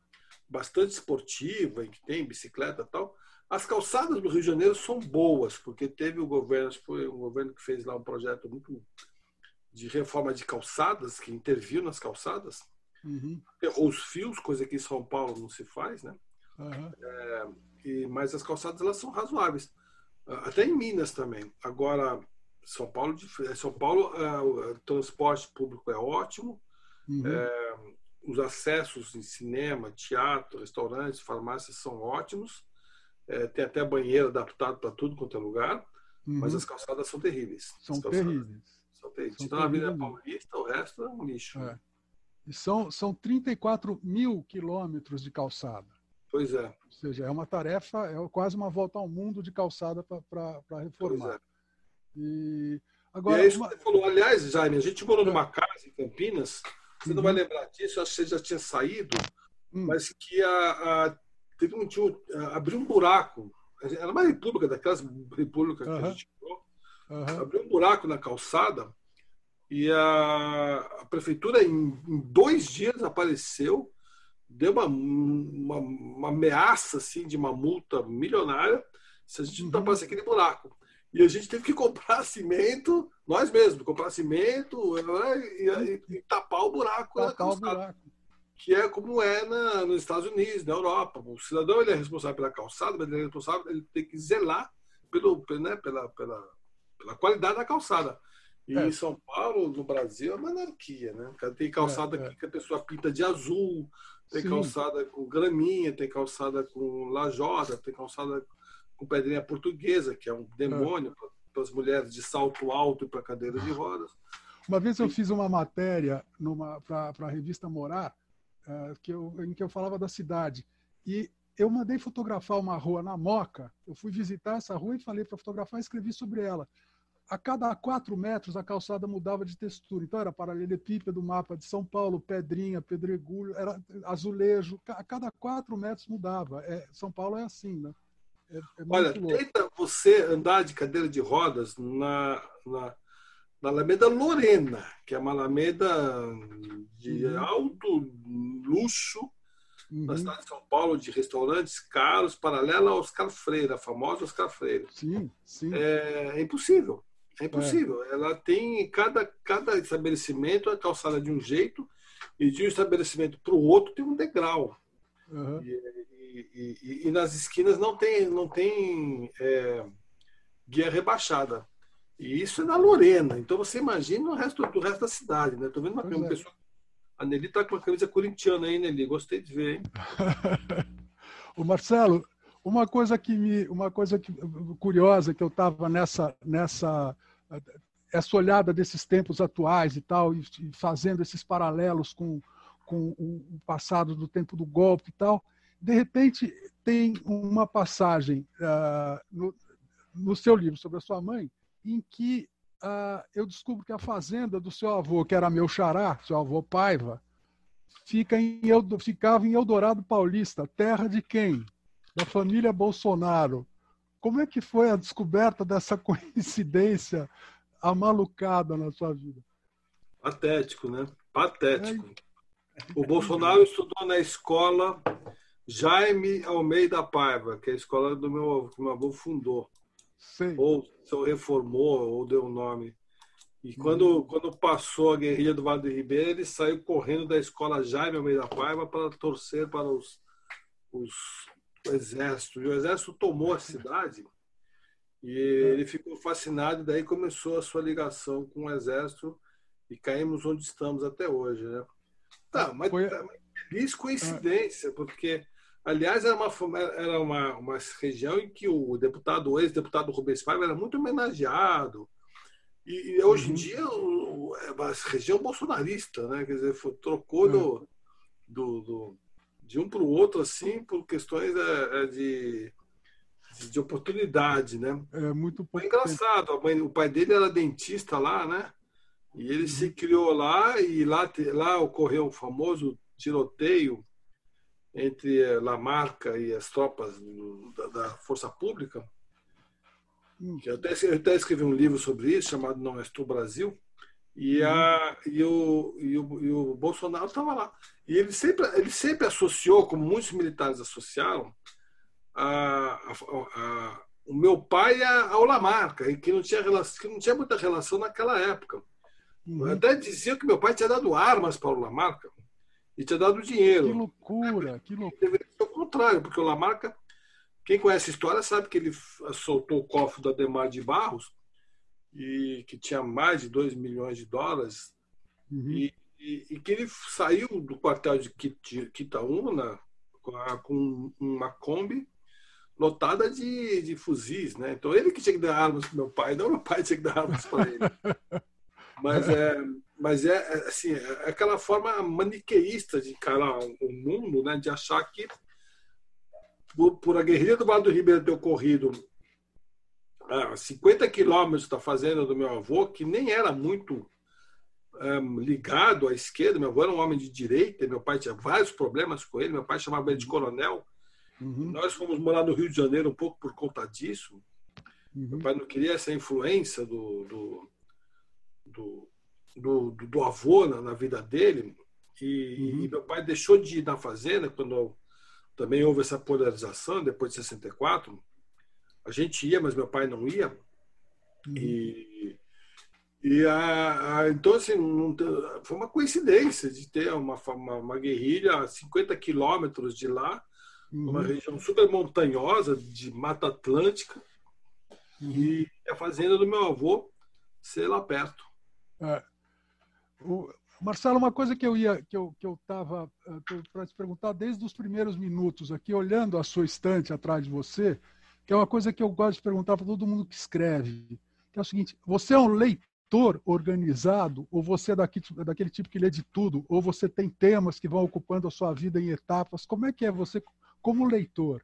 Speaker 4: bastante esportiva, em que tem bicicleta e tal, as calçadas do Rio de Janeiro são boas, porque teve o governo, foi um governo que fez lá um projeto muito de reforma de calçadas, que interviu nas calçadas, Uhum. Errou os fios, coisa que em São Paulo não se faz, né? Uhum. É, e, mas as calçadas elas são razoáveis. Até em Minas também. Agora, São Paulo, São Paulo é, o transporte público é ótimo. Uhum. É, os acessos em cinema, teatro, restaurantes, farmácias são ótimos. É, tem até banheiro adaptado para tudo quanto é lugar. Mas uhum. as calçadas são terríveis.
Speaker 3: São terríveis.
Speaker 4: São terríveis. São então, terríveis. na Avenida Paulista, o resto é um lixo.
Speaker 3: É. E são, são 34 mil quilômetros de calçada.
Speaker 4: Pois é.
Speaker 3: Ou seja, é uma tarefa, é quase uma volta ao mundo de calçada para reformar. É.
Speaker 4: E, agora, e é isso que você falou. Aliás, Jaime, a gente morou numa casa em Campinas, você uhum. não vai lembrar disso, acho que você já tinha saído, uhum. mas que a, a, teve um, tinha, abriu um buraco. Era uma república, daquelas repúblicas uhum. que a gente morou. Abriu um buraco na calçada e a, a prefeitura, em, em, dois dias, apareceu, deu uma, uma, uma, ameaça assim, de uma multa milionária se a gente não tapasse uhum. aquele buraco. E a gente teve que comprar cimento, nós mesmos, comprar cimento né, e, e, e, tapar o buraco.
Speaker 3: Tapar o buraco.
Speaker 4: Que é como é na, nos Estados Unidos, na Europa. O cidadão ele é responsável pela calçada, mas ele é responsável, ele tem que zelar pelo, né, pela, pela, pela qualidade da calçada. E é. em São Paulo, no Brasil, é uma anarquia, né? Tem calçada é, é. que a pessoa pinta de azul, tem Sim. calçada com graminha, tem calçada com lajota, tem calçada com pedrinha portuguesa, que é um demônio para as mulheres de salto alto e para cadeiras de rodas.
Speaker 3: Uma vez eu fiz uma matéria para a revista Morar, uh, que eu, em que eu falava da cidade. E eu mandei fotografar uma rua na Moca. Eu fui visitar essa rua e falei para fotografar e escrevi sobre ela. A cada quatro metros a calçada mudava de textura. Então era paralelepípedo, mapa de São Paulo, pedrinha, pedregulho, era azulejo. A cada quatro metros mudava. É, São Paulo é assim, né?
Speaker 4: É, é Olha, tenta você andar de cadeira de rodas na, na da Alameda Lorena, que é uma Alameda de uhum. alto luxo uhum. na cidade de São Paulo, de restaurantes caros, paralela ao Oscar Freire, a famosa Oscar Freire.
Speaker 3: Sim, sim.
Speaker 4: É, é impossível. É impossível. É. Ela tem cada, cada estabelecimento é calçada de um jeito e de um estabelecimento para o outro tem um degrau. Uhum. E, e, e, e, nas esquinas não tem, não tem é, guia rebaixada. E isso é na Lorena. Então você imagina o resto do resto da cidade, né? Tô vendo uma, uma é. pessoa. A Nelly tá com uma camisa corintiana aí, Nelly. Gostei de ver, hein?
Speaker 3: o Marcelo, uma coisa que me, uma coisa que, curiosa que eu estava nessa nessa essa olhada desses tempos atuais e tal e, fazendo esses paralelos com com o passado do tempo do golpe e tal. De repente tem uma passagem uh, no, no seu livro sobre a sua mãe em que uh, eu descubro que a fazenda do seu avô, que era meu xará, seu avô Paiva, fica em, ficava em Eldorado Paulista, terra de quem? Da família Bolsonaro. Como é que foi a descoberta dessa coincidência amalucada na sua vida?
Speaker 4: Patético, né? Patético. É... O Bolsonaro estudou na escola Jaime Almeida Paiva, que é a escola do meu avô, que meu avô fundou. Sim. Ou ou reformou, ou deu o nome. E quando, uhum. quando passou a guerrilha do Vale do Ribeira, ele saiu correndo da escola Jaime Almeida Paiva para torcer para os, os o exército. E o exército tomou a cidade e ele ficou fascinado. E daí começou a sua ligação com o exército e caímos onde estamos até hoje, né? Tá, mas, Foi... Tá, feliz coincidência, porque Aliás, era uma, era uma, uma região em que o deputado, o ex-deputado Rubens Paiva era muito homenageado. E, e hoje uhum. em dia o, é uma região bolsonarista, né? Quer dizer, foi, trocou é. do, do, do, de um para o outro, assim, por questões é, é de, de, de, oportunidade, né?
Speaker 3: É muito
Speaker 4: Foi engraçado. Mãe, o pai dele era dentista lá, né? E ele uhum. se criou lá e lá, lá ocorreu o famoso tiroteio entre eh, Lamarca e as tropas do, da, da, Força Pública. Que eu, até, eu até escrevi um livro sobre isso, chamado Não És Tu Brasil. E, a, uhum. e, o, e, o, e o Bolsonaro estava lá. E ele sempre, ele sempre associou, como muitos militares associaram, a, a, a, o meu pai ao Lamarca, que não, tinha relação, que não tinha muita relação naquela época. Uhum. Até diziam que meu pai tinha dado armas para o Lamarca e tinha dado dinheiro.
Speaker 3: Que loucura, que loucura. Deveria
Speaker 4: ser o contrário, porque o Lamarca, quem conhece a história sabe que ele soltou o cofre da Demar de Barros, e que tinha mais de 2 milhões de dólares, uhum. e, e, e, que ele saiu do quartel de Quitaúna com uma Kombi lotada de, de fuzis, né? Então ele que tinha que dar armas para meu pai, não meu pai tinha que dar armas para ele. Mas é, mas é, é, assim, é aquela forma maniqueísta de encarar o mundo, né? De achar que por, por a guerrilha do Vale do Ribeiro ter ocorrido a 50 quilômetros da fazenda do meu avô, que nem era muito um, ligado à esquerda. Meu avô era um homem de direita, meu pai tinha vários problemas com ele, meu pai chamava ele de coronel. Uhum. Nós fomos morar no Rio de Janeiro um pouco por conta disso. Uhum. Meu pai não queria essa influência do, do do, do, do avô na, na, vida dele. E, uhum. e, meu pai deixou de ir na fazenda quando também houve essa polarização, depois de 64. A gente ia, mas meu pai não ia. Uhum. E, e a, a, então, assim, não, foi uma coincidência de ter uma, uma, uma guerrilha a 50 quilômetros de lá, uhum. uma região super montanhosa, de Mata Atlântica, uhum. e a fazenda do meu avô ser lá perto.
Speaker 3: É. O, Marcelo, uma coisa que eu ia que eu que eu estava eh, para te perguntar desde os primeiros minutos aqui, olhando a sua estante atrás de você, que é uma coisa que eu gosto de perguntar para todo mundo que escreve, que é o seguinte: você é um leitor organizado ou você é daqui, daquele tipo que lê de tudo, ou você tem temas que vão ocupando a sua vida em etapas? Como é que é você como leitor?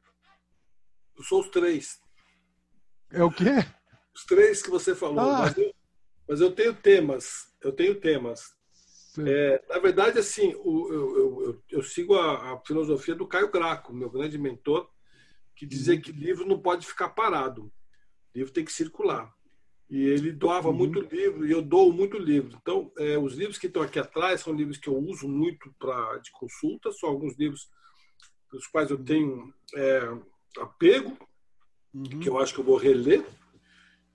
Speaker 4: Eu sou os três.
Speaker 3: É o quê?
Speaker 4: Os três que você falou. Ah. Mas, eu, mas eu tenho temas. Eu tenho temas. É, na verdade, assim, o, eu, eu, eu, sigo a, a, filosofia do Caio Graco, meu grande mentor, que dizia uhum. que livro não pode ficar parado, livro tem que circular. E ele doava uhum. muito livro, e eu dou muito livro. Então, é, os livros que estão aqui atrás são livros que eu uso muito pra, de consulta, são alguns livros dos quais eu tenho é, apego, uhum. que eu acho que eu vou reler.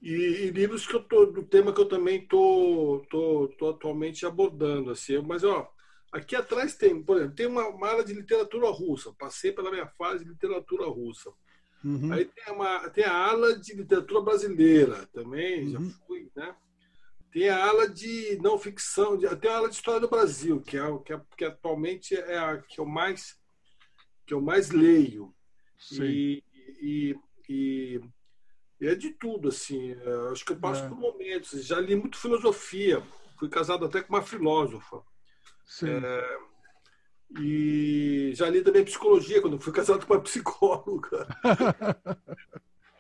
Speaker 4: E, e, livros que eu tô do tema que eu também tô, tô, tô atualmente abordando assim mas ó aqui atrás tem por exemplo tem uma, uma área de literatura russa passei pela minha fase de literatura russa uhum. aí tem uma tem a ala de literatura brasileira também uhum. já fui né tem a ala de não ficção de, tem a ala de história do Brasil que é que, é, que atualmente é a que eu mais que eu mais leio Sim. e, e, e e é de tudo, assim. Acho que eu passo é. por momentos. Já li muito filosofia. Fui casado até com uma filósofa. É, e já li também psicologia, quando fui casado com uma psicóloga.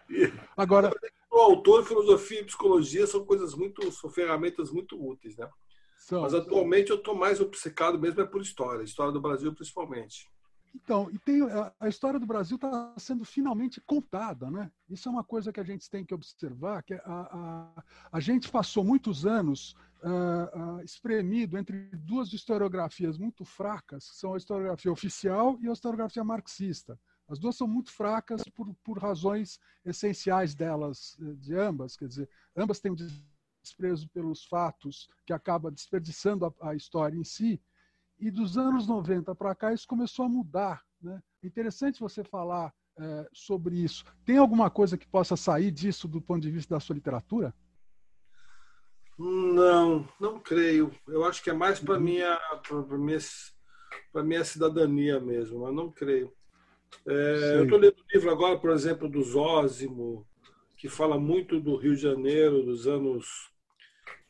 Speaker 3: e, Agora.
Speaker 4: O autor, filosofia e psicologia são coisas muito. são ferramentas muito úteis, né? São, Mas atualmente são. eu estou mais obcecado mesmo é por história, história do Brasil principalmente.
Speaker 3: Então, e tem, a, história do Brasil está sendo finalmente contada, né? Isso é uma coisa que a gente tem que observar, que a, a, a gente passou muitos anos uh, uh, espremido entre duas historiografias muito fracas, que são a historiografia oficial e a historiografia marxista. As duas são muito fracas por, por razões essenciais delas, de ambas, quer dizer, ambas têm um desprezo pelos fatos que acaba desperdiçando a, a história em si, e dos anos 90 para cá, isso começou a mudar. Né? Interessante você falar é, sobre isso. Tem alguma coisa que possa sair disso do ponto de vista da sua literatura?
Speaker 4: Não, não creio. Eu acho que é mais para uhum. minha para minha minha cidadania mesmo, mas não creio. É, eu estou lendo um livro agora, por exemplo, do Zósimo, que fala muito do Rio de Janeiro dos anos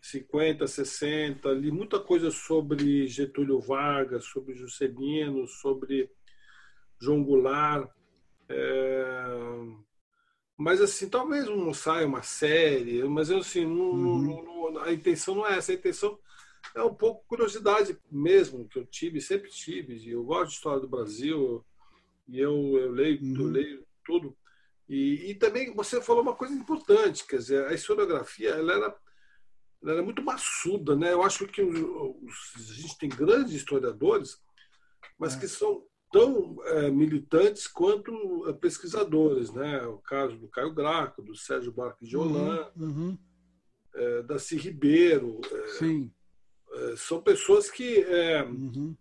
Speaker 4: 50, 60, li muita coisa sobre Getúlio Vargas, sobre Juscelino, sobre João Goulart. É... Mas, assim, talvez não saia uma série, mas, assim, não, uhum. não, não, a intenção não é essa. A intenção é um pouco curiosidade mesmo, que eu tive, sempre tive. Eu gosto de história do Brasil, e eu, eu leio, uhum. eu leio tudo. E, e também você falou uma coisa importante, quer dizer, a historiografia, ela era ela era muito maçuda, né? Eu acho que os, os, a gente tem grandes historiadores, mas é. que são tão é, militantes quanto é, pesquisadores, né? O caso do Caio Graco, do Sérgio Barque de Holanda, uhum, uhum. é, da C. Ribeiro. É,
Speaker 3: Sim.
Speaker 4: É, são pessoas que, é, uhum.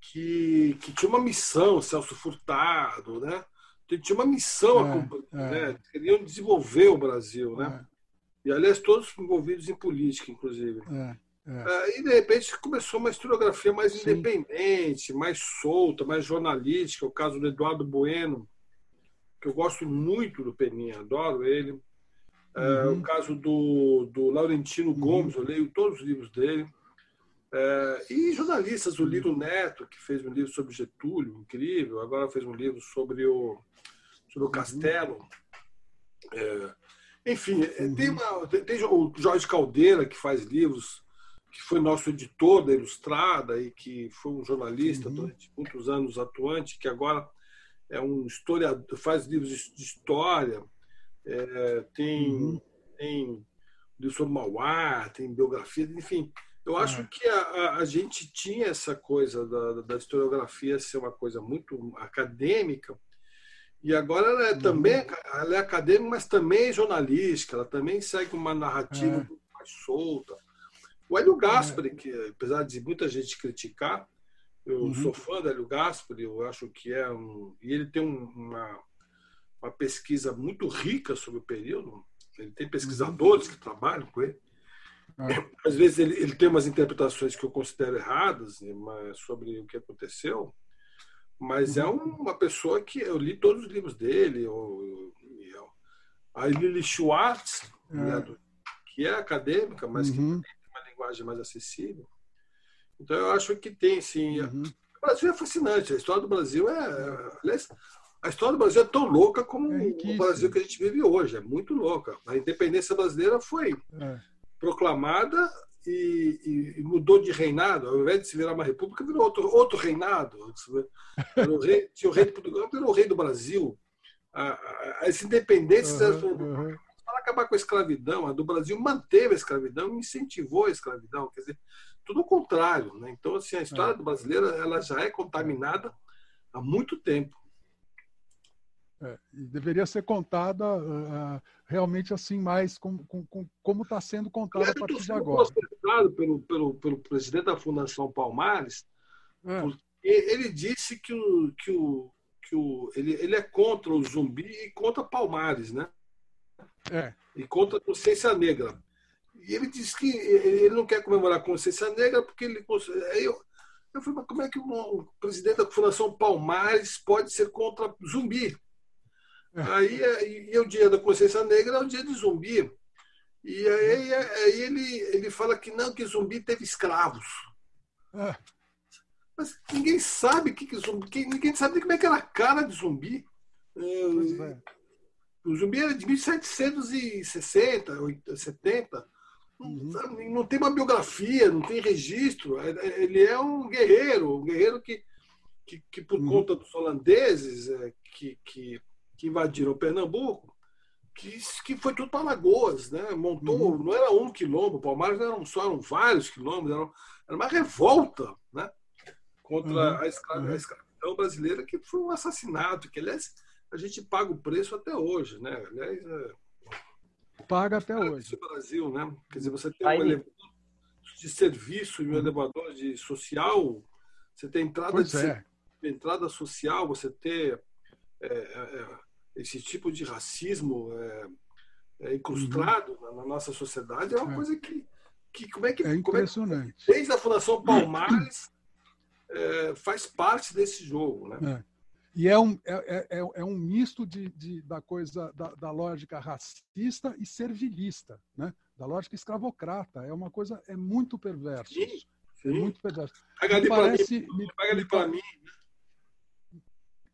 Speaker 4: que, que tinham uma missão, Celso Furtado, né? Tinha uma missão, né? queriam desenvolver o Brasil, né? E, aliás, todos envolvidos em política, inclusive. É, é. e, de repente, começou uma historiografia mais Sim. independente, mais solta, mais jornalística. O caso do Eduardo Bueno, que eu gosto muito do Peninha, adoro ele. É, uhum. o caso do, do Laurentino uhum. Gomes, eu leio todos os livros dele. É, e jornalistas, o Liro Neto, que fez um livro sobre Getúlio, incrível, agora fez um livro sobre o, sobre o uhum. Castelo. É, enfim, é, uhum. tem, uma, tem, o Jorge Caldeira, que faz livros, que foi nosso editor da Ilustrada e que foi um jornalista uhum. durante muitos anos atuante, que agora é um historiador, faz livros de história, é, tem, uhum. tem livros sobre Mauá, tem biografia, enfim. Eu acho é. que a, a, gente tinha essa coisa da, da historiografia ser uma coisa muito acadêmica, e agora ela é uhum. também ela é acadêmica, mas também é jornalística, ela também segue uma narrativa é. mais solta. O Hélio Gaspari, é. que apesar de muita gente criticar, eu uhum. sou fã do Hélio Gaspari, eu acho que é um. E ele tem uma, uma pesquisa muito rica sobre o período. Ele tem pesquisadores uhum. que trabalham com ele. É. Às vezes ele, ele, tem umas interpretações que eu considero erradas sobre o que aconteceu, mas é uhum. uma pessoa que eu li todos os livros dele. Eu, eu, a Lily Schwartz, é. né, que é acadêmica, mas uhum. que linguagem mais acessível. Então eu acho que tem, sim. Uhum. O Brasil é fascinante. A história do Brasil é. Aliás, a história do Brasil é tão louca como é o Brasil que a gente vive hoje. É muito louca. A independência brasileira foi é. proclamada e, e, mudou de reinado. Ao invés de se virar uma república, virou outro, outro reinado. O rei, tinha o rei de Portugal, virou o rei do Brasil. As independências uhum, uhum. Acabar com a escravidão. A do Brasil manteve a escravidão, incentivou a escravidão. Quer dizer, tudo o contrário. Né? Então, assim, a história é. do brasileiro ela já é contaminada há muito tempo.
Speaker 3: É, e deveria ser contada uh, realmente assim mais com, com, com como está sendo contada a partir de agora.
Speaker 4: pelo, pelo, pelo presidente da Fundação Palmares, é. ele disse que o, que o, que o ele, ele é contra o zumbi e contra Palmares, né?
Speaker 3: É.
Speaker 4: E contra a consciência negra. E ele disse que ele não quer comemorar a consciência negra porque ele. Aí eu, eu falei, mas como é que o presidente da Fundação Palmares pode ser contra zumbi? Aí, aí é o dia da consciência negra é o dia de zumbi. E aí, aí ele, ele fala que não, que zumbi teve escravos. É. Mas ninguém sabe que, que zumbi. Ninguém sabe como é que era a cara de zumbi. É, o zumbi era de 1760, 70. Uhum. Não tem uma biografia, não tem registro. Ele é um guerreiro, um guerreiro que, que, que por uhum. conta dos holandeses, que, que que invadiram Pernambuco, que, que foi tudo para Lagoas, né? Montou, uhum. não era um quilômetro, Palmares não eram só, eram vários quilômetros, era, era uma revolta, né? Contra uhum. a, escravidão, a, uhum. escravidão brasileira, que foi um assassinato, que aliás a gente paga o preço até hoje, né? Aliás, é...
Speaker 3: paga até hoje.
Speaker 4: No Brasil, né? Quer dizer, você tem um elevador de serviço e um elevador de social, você tem entrada de é. entrada social, você ter é, é, é esse tipo de racismo é, é incrustado uhum. na, nossa sociedade é uma é. coisa que, que como é que
Speaker 3: é impressionante.
Speaker 4: É que, desde a Fundação Palmares é, faz parte desse jogo, né?
Speaker 3: É. E é um, é, é, é, um misto de, de da coisa da, da, lógica racista e servilista, né? da lógica escravocrata. É uma coisa é muito perverso. Sim, sim. É muito perverso.
Speaker 4: Pega ali para mim. Me, pega ali para mim.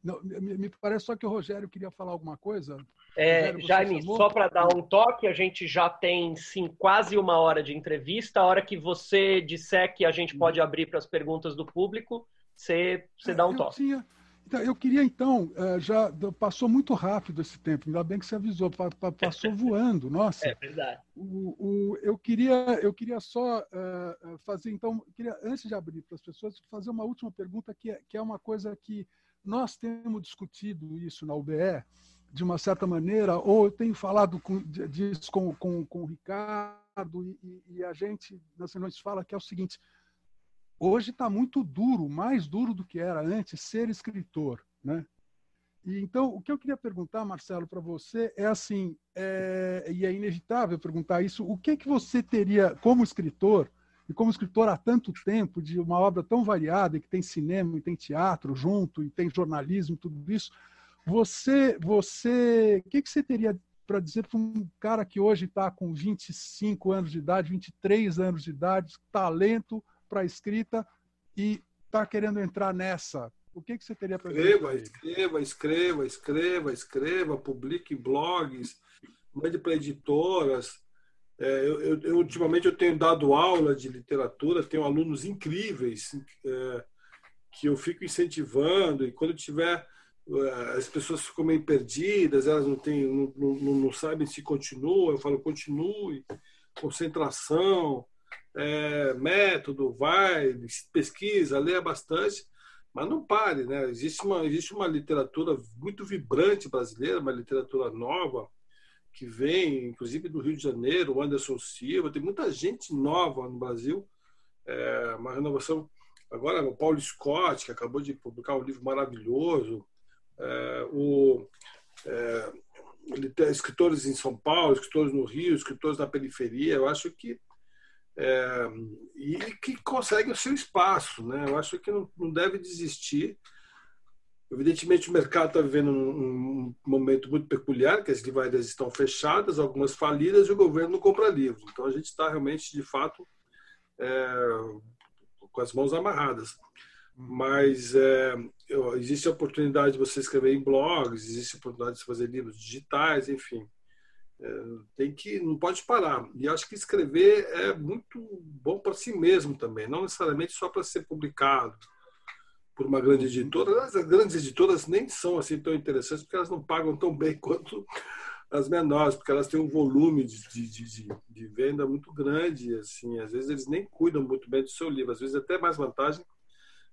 Speaker 3: Não, me, me, parece só que o Rogério queria falar alguma coisa.
Speaker 1: É, Rogério, Jaime, chamou? só para dar um toque, a gente já tem sim quase uma hora de entrevista. A hora que você disser que a gente pode abrir para as perguntas do público, você, você é, dá um toque.
Speaker 3: Tinha, eu queria então, é, já passou muito rápido esse tempo, ainda bem que você avisou, passou voando, nossa.
Speaker 1: É verdade.
Speaker 3: O, o, eu, queria, eu queria só uh, fazer, então, queria, antes de abrir para as pessoas, fazer uma última pergunta que é, que é uma coisa que nós temos discutido isso na UBE, de uma certa maneira, ou eu tenho falado com, disso com, com, com o Ricardo, e, e a gente nas reuniões fala que é o seguinte: hoje está muito duro, mais duro do que era antes, ser escritor. Né? E, então, o que eu queria perguntar, Marcelo, para você é assim, é, e é inevitável perguntar isso, o que, que você teria, como escritor, e como escritor há tanto tempo, de uma obra tão variada, que tem cinema e tem teatro junto, e tem jornalismo, tudo isso, você, você, o que, que você teria para dizer para um cara que hoje está com 25 anos de idade, 23 anos de idade, talento para escrita e está querendo entrar nessa? O que, que você teria para?
Speaker 4: Escreva, escreva, escreva, escreva, escreva, publique blogs, mande para editoras, é, eu, eu, ultimamente eu tenho dado aula de literatura, tenho alunos incríveis é, que eu fico incentivando e quando tiver é, as pessoas ficam meio perdidas, elas não têm, não, não, não sabem se continuam, eu falo continue, concentração, é, método, vai, pesquisa, leia bastante, mas não pare, né? Existe uma, existe uma literatura muito vibrante brasileira, uma literatura nova, que vem, inclusive do Rio de Janeiro, o Anderson Silva, tem muita gente nova no Brasil, é, uma renovação. Agora, o Paulo Scott, que acabou de publicar um livro maravilhoso, é, o, é, escritores em São Paulo, escritores no Rio, escritores na periferia. Eu acho que é, e que consegue o seu espaço. Né? Eu acho que não, não deve desistir. Evidentemente, o mercado está vivendo um, um, momento muito peculiar, que as livrarias estão fechadas, algumas falidas, e o governo não compra livros. Então, a gente está realmente, de fato, é, com as mãos amarradas. Mas é, existe a oportunidade de você escrever em blogs, existe a oportunidade de fazer livros digitais, enfim. É, tem que não pode parar. E acho que escrever é muito bom para si mesmo também não necessariamente só para ser publicado por uma grande uhum. editora. As grandes editoras nem são assim tão interessantes porque elas não pagam tão bem quanto as menores porque elas têm um volume de, de, de, de venda muito grande assim. Às vezes eles nem cuidam muito bem do seu livro. Às vezes é até mais vantagem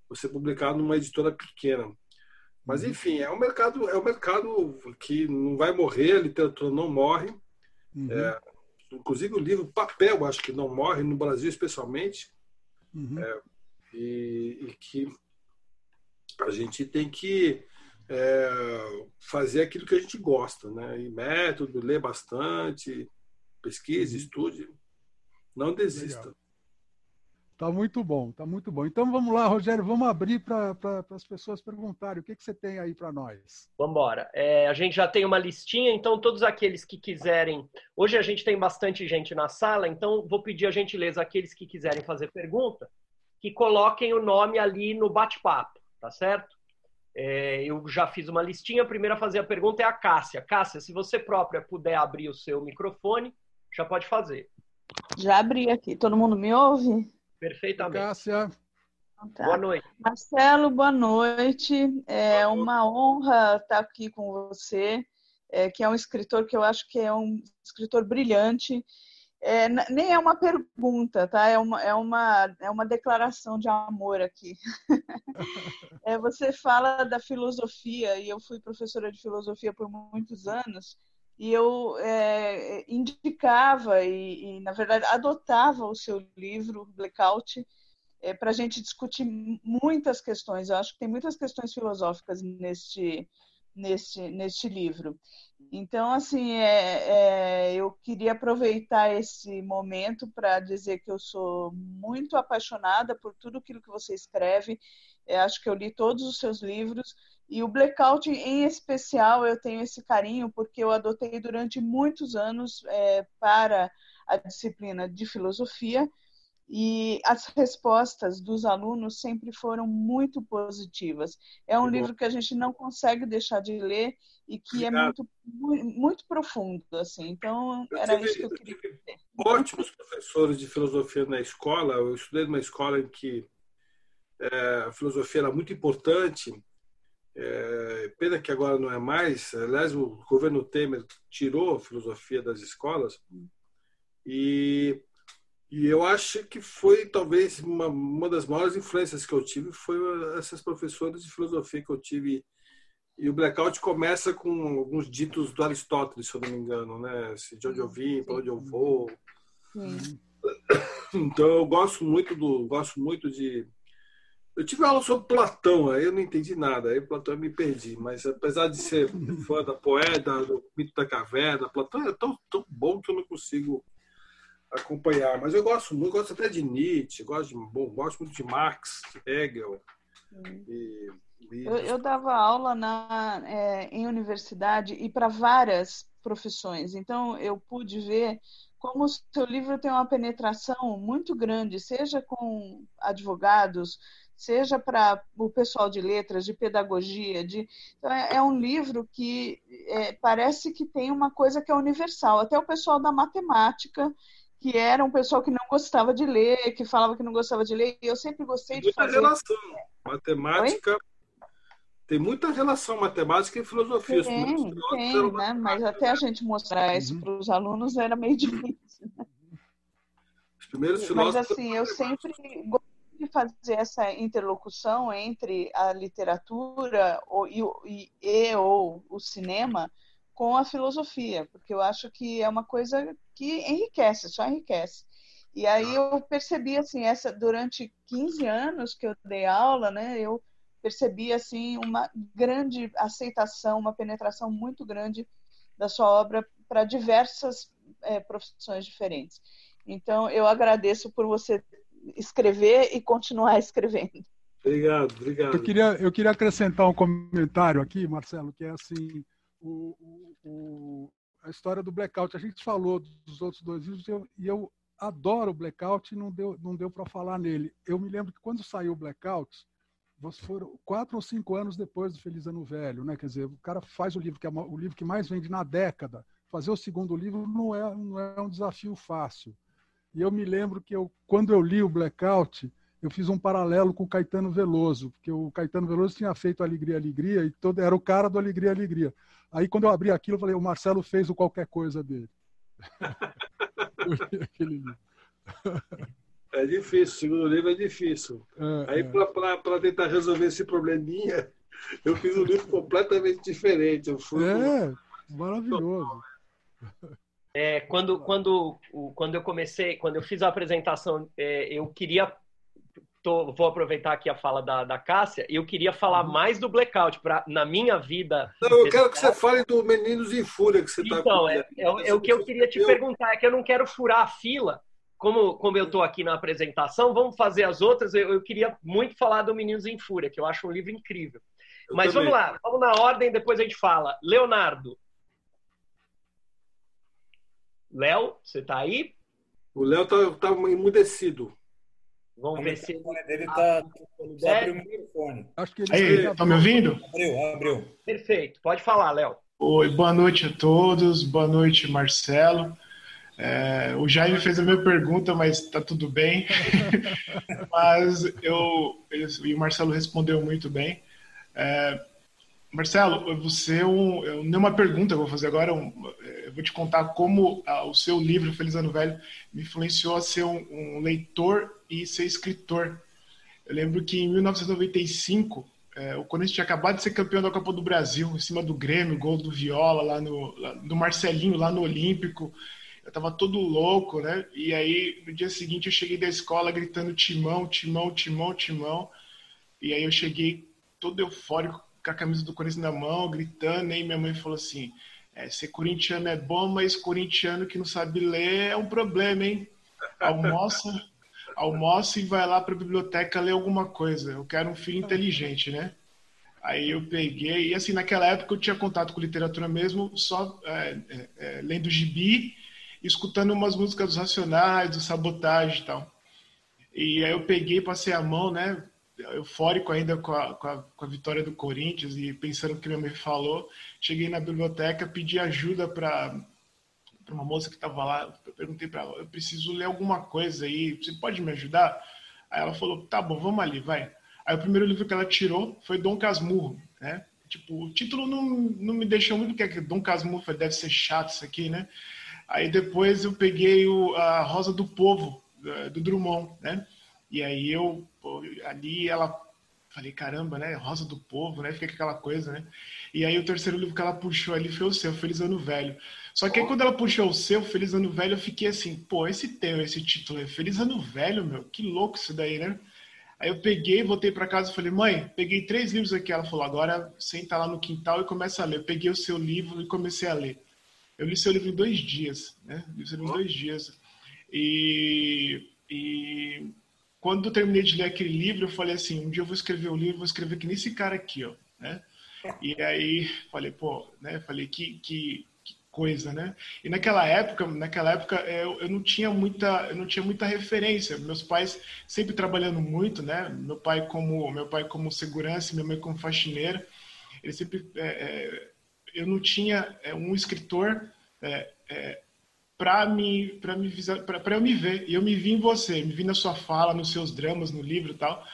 Speaker 4: você publicar numa editora pequena mas uhum. enfim, é um mercado, é um mercado que não vai morrer, a literatura não morre. Uhum. É, inclusive o livro papel, acho que não morre no Brasil especialmente. Uhum. É, e, e, que a gente tem que é, fazer aquilo que a gente gosta, né? E método, ler bastante, pesquise, uhum. estude, não desista. Legal.
Speaker 3: Tá muito bom, tá muito bom. Então vamos lá, Rogério, vamos abrir para pra, as pessoas perguntarem. O que, que você tem aí para nós?
Speaker 1: Vamos embora. É, a gente já tem uma listinha, então todos aqueles que quiserem. Hoje a gente tem bastante gente na sala, então vou pedir a gentileza aqueles que quiserem fazer pergunta, que coloquem o nome ali no bate-papo, tá certo? É, eu já fiz uma listinha. A primeira a fazer a pergunta é a Cássia. Cássia, se você própria puder abrir o seu microfone, já pode fazer.
Speaker 5: Já abri aqui. Todo mundo me ouve?
Speaker 1: Perfeitamente.
Speaker 3: Cássia.
Speaker 1: Então tá. Boa noite.
Speaker 5: Marcelo, boa noite. É boa uma noite. honra estar aqui com você, é, que é um escritor que eu acho que é um escritor brilhante. É, nem é uma pergunta, tá? É uma, é uma, é uma declaração de amor aqui. é, você fala da filosofia, e eu fui professora de filosofia por muitos anos, e eu é, indicava e, e, na verdade, adotava o seu livro, Blackout, é, para a gente discutir muitas questões. Eu acho que tem muitas questões filosóficas neste, neste, neste livro. Então, assim, é, é, eu queria aproveitar esse momento para dizer que eu sou muito apaixonada por tudo aquilo que você escreve. É, acho que eu li todos os seus livros e o blackout, em especial, eu tenho esse carinho porque eu adotei durante muitos anos é, para a disciplina de filosofia e as respostas dos alunos sempre foram muito positivas. É um uhum. livro que a gente não consegue deixar de ler e que é muito, muito profundo, assim. Então, eu era tive, isso que eu queria dizer.
Speaker 4: Ótimos professores de filosofia na escola. Eu estudei numa escola em que é, a filosofia era muito importante é, pena que agora não é mais. Aliás, o governo Temer tirou a filosofia das escolas. E, e eu acho que foi talvez uma, uma das maiores influências que eu tive foi essas professoras de filosofia que eu tive. E o blackout começa com alguns ditos do Aristóteles, se eu não me engano, né? De onde eu vim, para onde eu vou. Sim. Então eu gosto muito do, gosto muito de eu tive aula sobre Platão, aí eu não entendi nada, aí Platão eu me perdi. Mas apesar de ser fã da poeta, do mito da caverna, Platão é tão, tão bom que eu não consigo acompanhar. Mas eu gosto muito, gosto até de Nietzsche, gosto, de, bom, gosto muito de Marx, Hegel.
Speaker 5: E, e... Eu, eu, dava aula na, é, em universidade e para várias profissões, então eu pude ver como o seu livro tem uma penetração muito grande, seja com advogados, seja para o pessoal de letras, de pedagogia, de então, é, é, um livro que é, parece que tem uma coisa que é universal. Até o pessoal da matemática, que era um pessoal que não gostava de ler, que falava que não gostava de ler, e eu sempre gostei
Speaker 4: de
Speaker 5: fazer.
Speaker 4: relação. Matemática. Oi? Tem muita relação matemática e filosofia.
Speaker 5: Tem, tem, né? Mas até a gente mostrar isso uhum. para os alunos era meio difícil.
Speaker 4: Os primeiros filósofos.
Speaker 5: Mas assim, eu sempre de fazer essa interlocução entre a literatura ou, e, e ou o cinema com a filosofia, porque eu acho que é uma coisa que enriquece, só enriquece. E aí eu percebi assim, essa durante 15 anos que eu dei aula, né, eu percebi assim uma grande aceitação, uma penetração muito grande da sua obra para diversas é, profissões diferentes. Então, eu agradeço por você escrever e continuar escrevendo.
Speaker 4: Obrigado, obrigado.
Speaker 3: Eu queria, eu queria acrescentar um comentário aqui, Marcelo, que é assim, o, o, a história do blackout. A gente falou dos outros dois livros e eu, e eu adoro o blackout e não deu, não deu para falar nele. Eu me lembro que quando saiu o blackout, foram quatro ou cinco anos depois do Feliz Ano Velho, né? Quer dizer, o cara faz o livro que é o livro que mais vende na década. Fazer o segundo livro não é, não é um desafio fácil. E eu me lembro que eu, quando eu li o Blackout, eu fiz um paralelo com o Caetano Veloso, porque o Caetano Veloso tinha feito Alegria, Alegria, e todo, era o cara do Alegria, Alegria. Aí, quando eu abri aquilo, eu falei, o Marcelo fez o qualquer coisa dele.
Speaker 4: Aquele livro. É difícil, o segundo livro é difícil. É, Aí, é. para tentar resolver esse probleminha, eu fiz um livro completamente diferente. Eu fui
Speaker 3: é, maravilhoso.
Speaker 1: É, quando, quando, quando eu comecei, quando eu fiz a apresentação, é, eu queria. Tô, vou aproveitar aqui a fala da, da Cássia, eu queria falar uhum. mais do blackout pra, na minha vida.
Speaker 4: Não, eu quero que você fale do Meninos em Fúria que você está
Speaker 1: Então, é, é, é, o que eu queria te perguntar, é que eu não quero furar a fila como, como eu estou aqui na apresentação, vamos fazer as outras. Eu, eu, queria muito falar do Meninos em Fúria, que eu acho um livro incrível. Eu Mas também. vamos lá, vamos na ordem, depois a gente fala. Leonardo. Léo, você está aí?
Speaker 4: O Léo está tá emudecido.
Speaker 1: Vamos ver se
Speaker 2: ele está. Abriu o microfone.
Speaker 6: Acho que ele Aí, tá me ouvindo?
Speaker 2: Abriu, abriu.
Speaker 1: Perfeito. Pode falar, Léo.
Speaker 6: Oi, boa noite a todos. Boa noite, Marcelo. É, o Jaime fez a minha pergunta, mas está tudo bem. mas eu, e o Marcelo respondeu muito bem. É, Marcelo, você é um, eu, nenhuma pergunta eu vou fazer agora. Um, eu vou te contar como a, o seu livro Feliz Ano Velho me influenciou a ser um, um leitor e ser escritor. Eu lembro que em 1995 é, o Corinthians tinha acabado de ser campeão da Copa do Brasil, em cima do Grêmio, gol do Viola lá no lá, do Marcelinho lá no Olímpico eu tava todo louco, né? E aí, no dia seguinte, eu cheguei da escola gritando timão, timão, timão, timão. E aí eu cheguei todo eufórico, com a camisa do Corinthians na mão, gritando. E minha mãe falou assim: é, ser corintiano é bom, mas corintiano que não sabe ler é um problema, hein? Almoça, almoça e vai lá para a biblioteca ler alguma coisa. Eu quero um filho inteligente, né? Aí eu peguei, e assim, naquela época eu tinha contato com literatura mesmo, só é, é, é lendo gibi escutando umas músicas dos Racionais, do Sabotagem e tal. E aí eu peguei, passei a mão, né? Eufórico ainda com a, com a, com a vitória do Corinthians e pensando no que minha mãe falou. Cheguei na biblioteca, pedi ajuda para uma moça que estava lá, perguntei para ela, eu preciso ler alguma coisa aí, você pode me ajudar? Aí ela falou, tá bom, vamos ali, vai. Aí o primeiro livro que ela tirou foi Dom Casmurro, né? Tipo, o título não, não me deixou muito, porque é Dom Casmurro deve ser chato isso aqui, né? Aí depois eu peguei o, a Rosa do Povo, do Drummond, né? E aí eu, pô, ali ela, falei, caramba, né? Rosa do Povo, né? Fica aquela coisa, né? E aí o terceiro livro que ela puxou ali foi o seu, Feliz Ano Velho. Só que aí quando ela puxou o seu, Feliz Ano Velho, eu fiquei assim, pô, esse tem esse título é Feliz Ano Velho, meu, que louco isso daí, né? Aí eu peguei, voltei para casa e falei, mãe, peguei três livros aqui. Ela falou, agora senta lá no quintal e começa a ler. Eu peguei o seu livro e comecei a ler. Eu li seu livro em dois dias, né? Li seu livro em dois dias. E, e quando eu terminei de ler aquele livro, eu falei assim, um dia eu vou escrever o um livro, vou escrever que nesse cara aqui, ó, né? E aí falei, pô, né? Falei que, que, que coisa, né? E naquela época, naquela época eu, eu não tinha muita, eu não tinha muita referência. Meus pais sempre trabalhando muito, né? Meu pai como, meu pai como segurança, minha mãe como faxineira. Ele sempre é, é, eu não tinha é, um escritor é, é, para me para me para eu me ver e eu me vi em você me vi na sua fala nos seus dramas no livro e tal.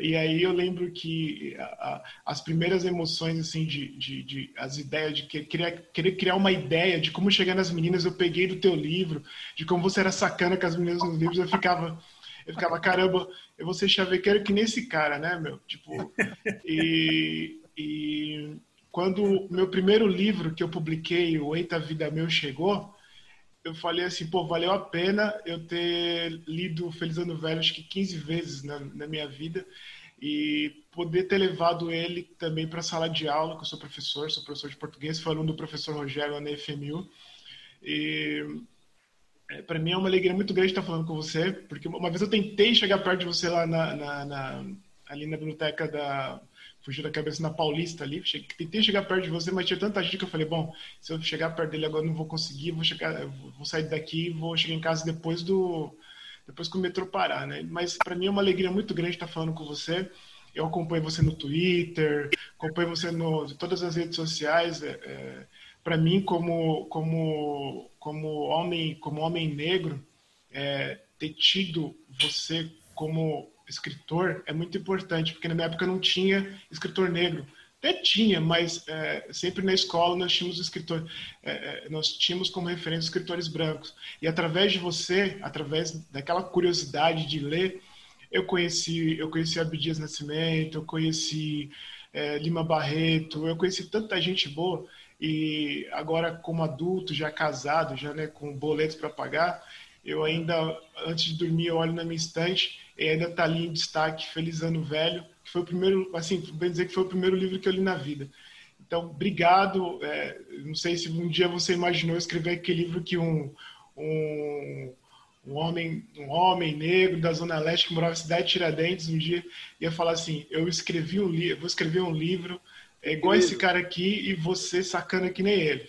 Speaker 6: E aí eu lembro que a, a, as primeiras emoções assim de, de, de, as ideias de que, querer, querer criar uma ideia de como chegar nas meninas eu peguei do teu livro de como você era sacana com as meninas nos livros eu ficava eu ficava caramba eu vou ser chavequeiro que nesse cara né meu? Tipo e, e quando meu primeiro livro que eu publiquei, o Eita Vida Meu, chegou, eu falei assim, pô, valeu a pena eu ter lido Feliz Ano Velho acho que 15 vezes na, na minha vida e poder ter levado ele também para a sala de aula, que eu sou professor, sou professor de português, foi aluno do professor Rogério na FMU. E, é, para mim é uma alegria muito grande estar falando com você, porque uma vez eu tentei chegar perto de você lá na, na, na ali na biblioteca da fugiu da cabeça na Paulista ali, cheguei, tentei chegar perto de você, mas tinha tanta gente que eu falei, bom, se eu chegar perto dele agora não vou conseguir, vou chegar, vou sair daqui, vou chegar em casa depois do depois que o metrô parar, né? Mas para mim é uma alegria muito grande estar falando com você. Eu acompanho você no Twitter, acompanho você no todas as redes sociais. É, é, para mim, como como como homem como homem negro, é, ter tido você como escritor é muito importante, porque na minha época não tinha escritor negro. Até tinha, mas é, sempre na escola nós tínhamos escritor, é, é, nós tínhamos como referência escritores brancos. E através de você, através daquela curiosidade de ler, eu conheci, eu conheci Abdias Nascimento, eu conheci é, Lima Barreto, eu conheci tanta gente boa e agora como adulto, já casado, já né, com boletos para pagar, eu ainda antes de dormir eu olho na minha estante e ainda está ali em destaque Feliz Ano Velho, que foi o primeiro, assim, bem dizer que foi o primeiro livro que eu li na vida. Então, obrigado. É, não sei se um dia você imaginou escrever aquele livro que um, um, um, homem, um homem negro da Zona Leste que morava na cidade de Tiradentes um dia ia falar assim: eu escrevi um livro, vou escrever um livro é igual esse cara aqui e você sacana que nem ele.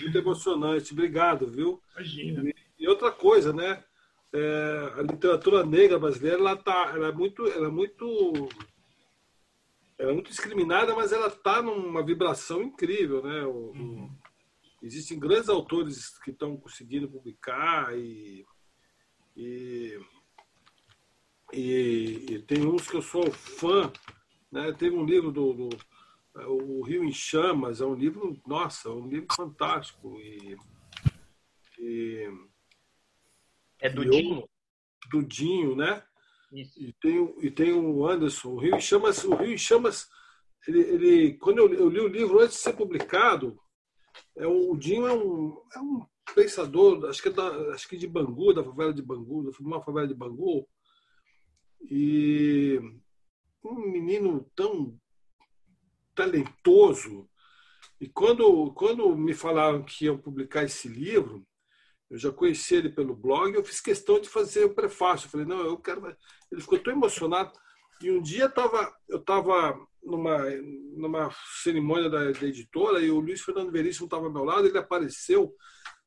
Speaker 4: Muito emocionante. Obrigado, viu?
Speaker 6: Imagina.
Speaker 4: E outra coisa, né? É, a literatura negra brasileira ela tá, ela é muito, ela é muito, ela é muito discriminada, mas ela está numa vibração incrível, né? O, uhum. existem grandes autores que estão conseguindo publicar e, e, e, e, tem uns que eu sou fã, né? Teve um livro do, do o Rio em Chamas, é um livro, nossa, é um livro fantástico e, e
Speaker 1: é do Dinho?
Speaker 4: Do Dinho, né? Isso. E tem, e tem o Anderson. O Rio em Chamas, o Rio em Chamas ele, ele, quando eu, eu, li o livro antes de ser publicado, é, o Dinho é um, é um pensador, acho que, é da, acho que de Bangu, da favela de Bangu, da uma favela de Bangu. E um menino tão talentoso. E quando, quando me falaram que iam publicar esse livro, eu já conheci ele pelo blog, eu fiz questão de fazer o prefácio. Eu falei, não, eu quero. Ele ficou tão emocionado. E um dia tava, eu estava numa, numa cerimônia da, da, editora e o Luiz Fernando Veríssimo estava ao meu lado, ele apareceu,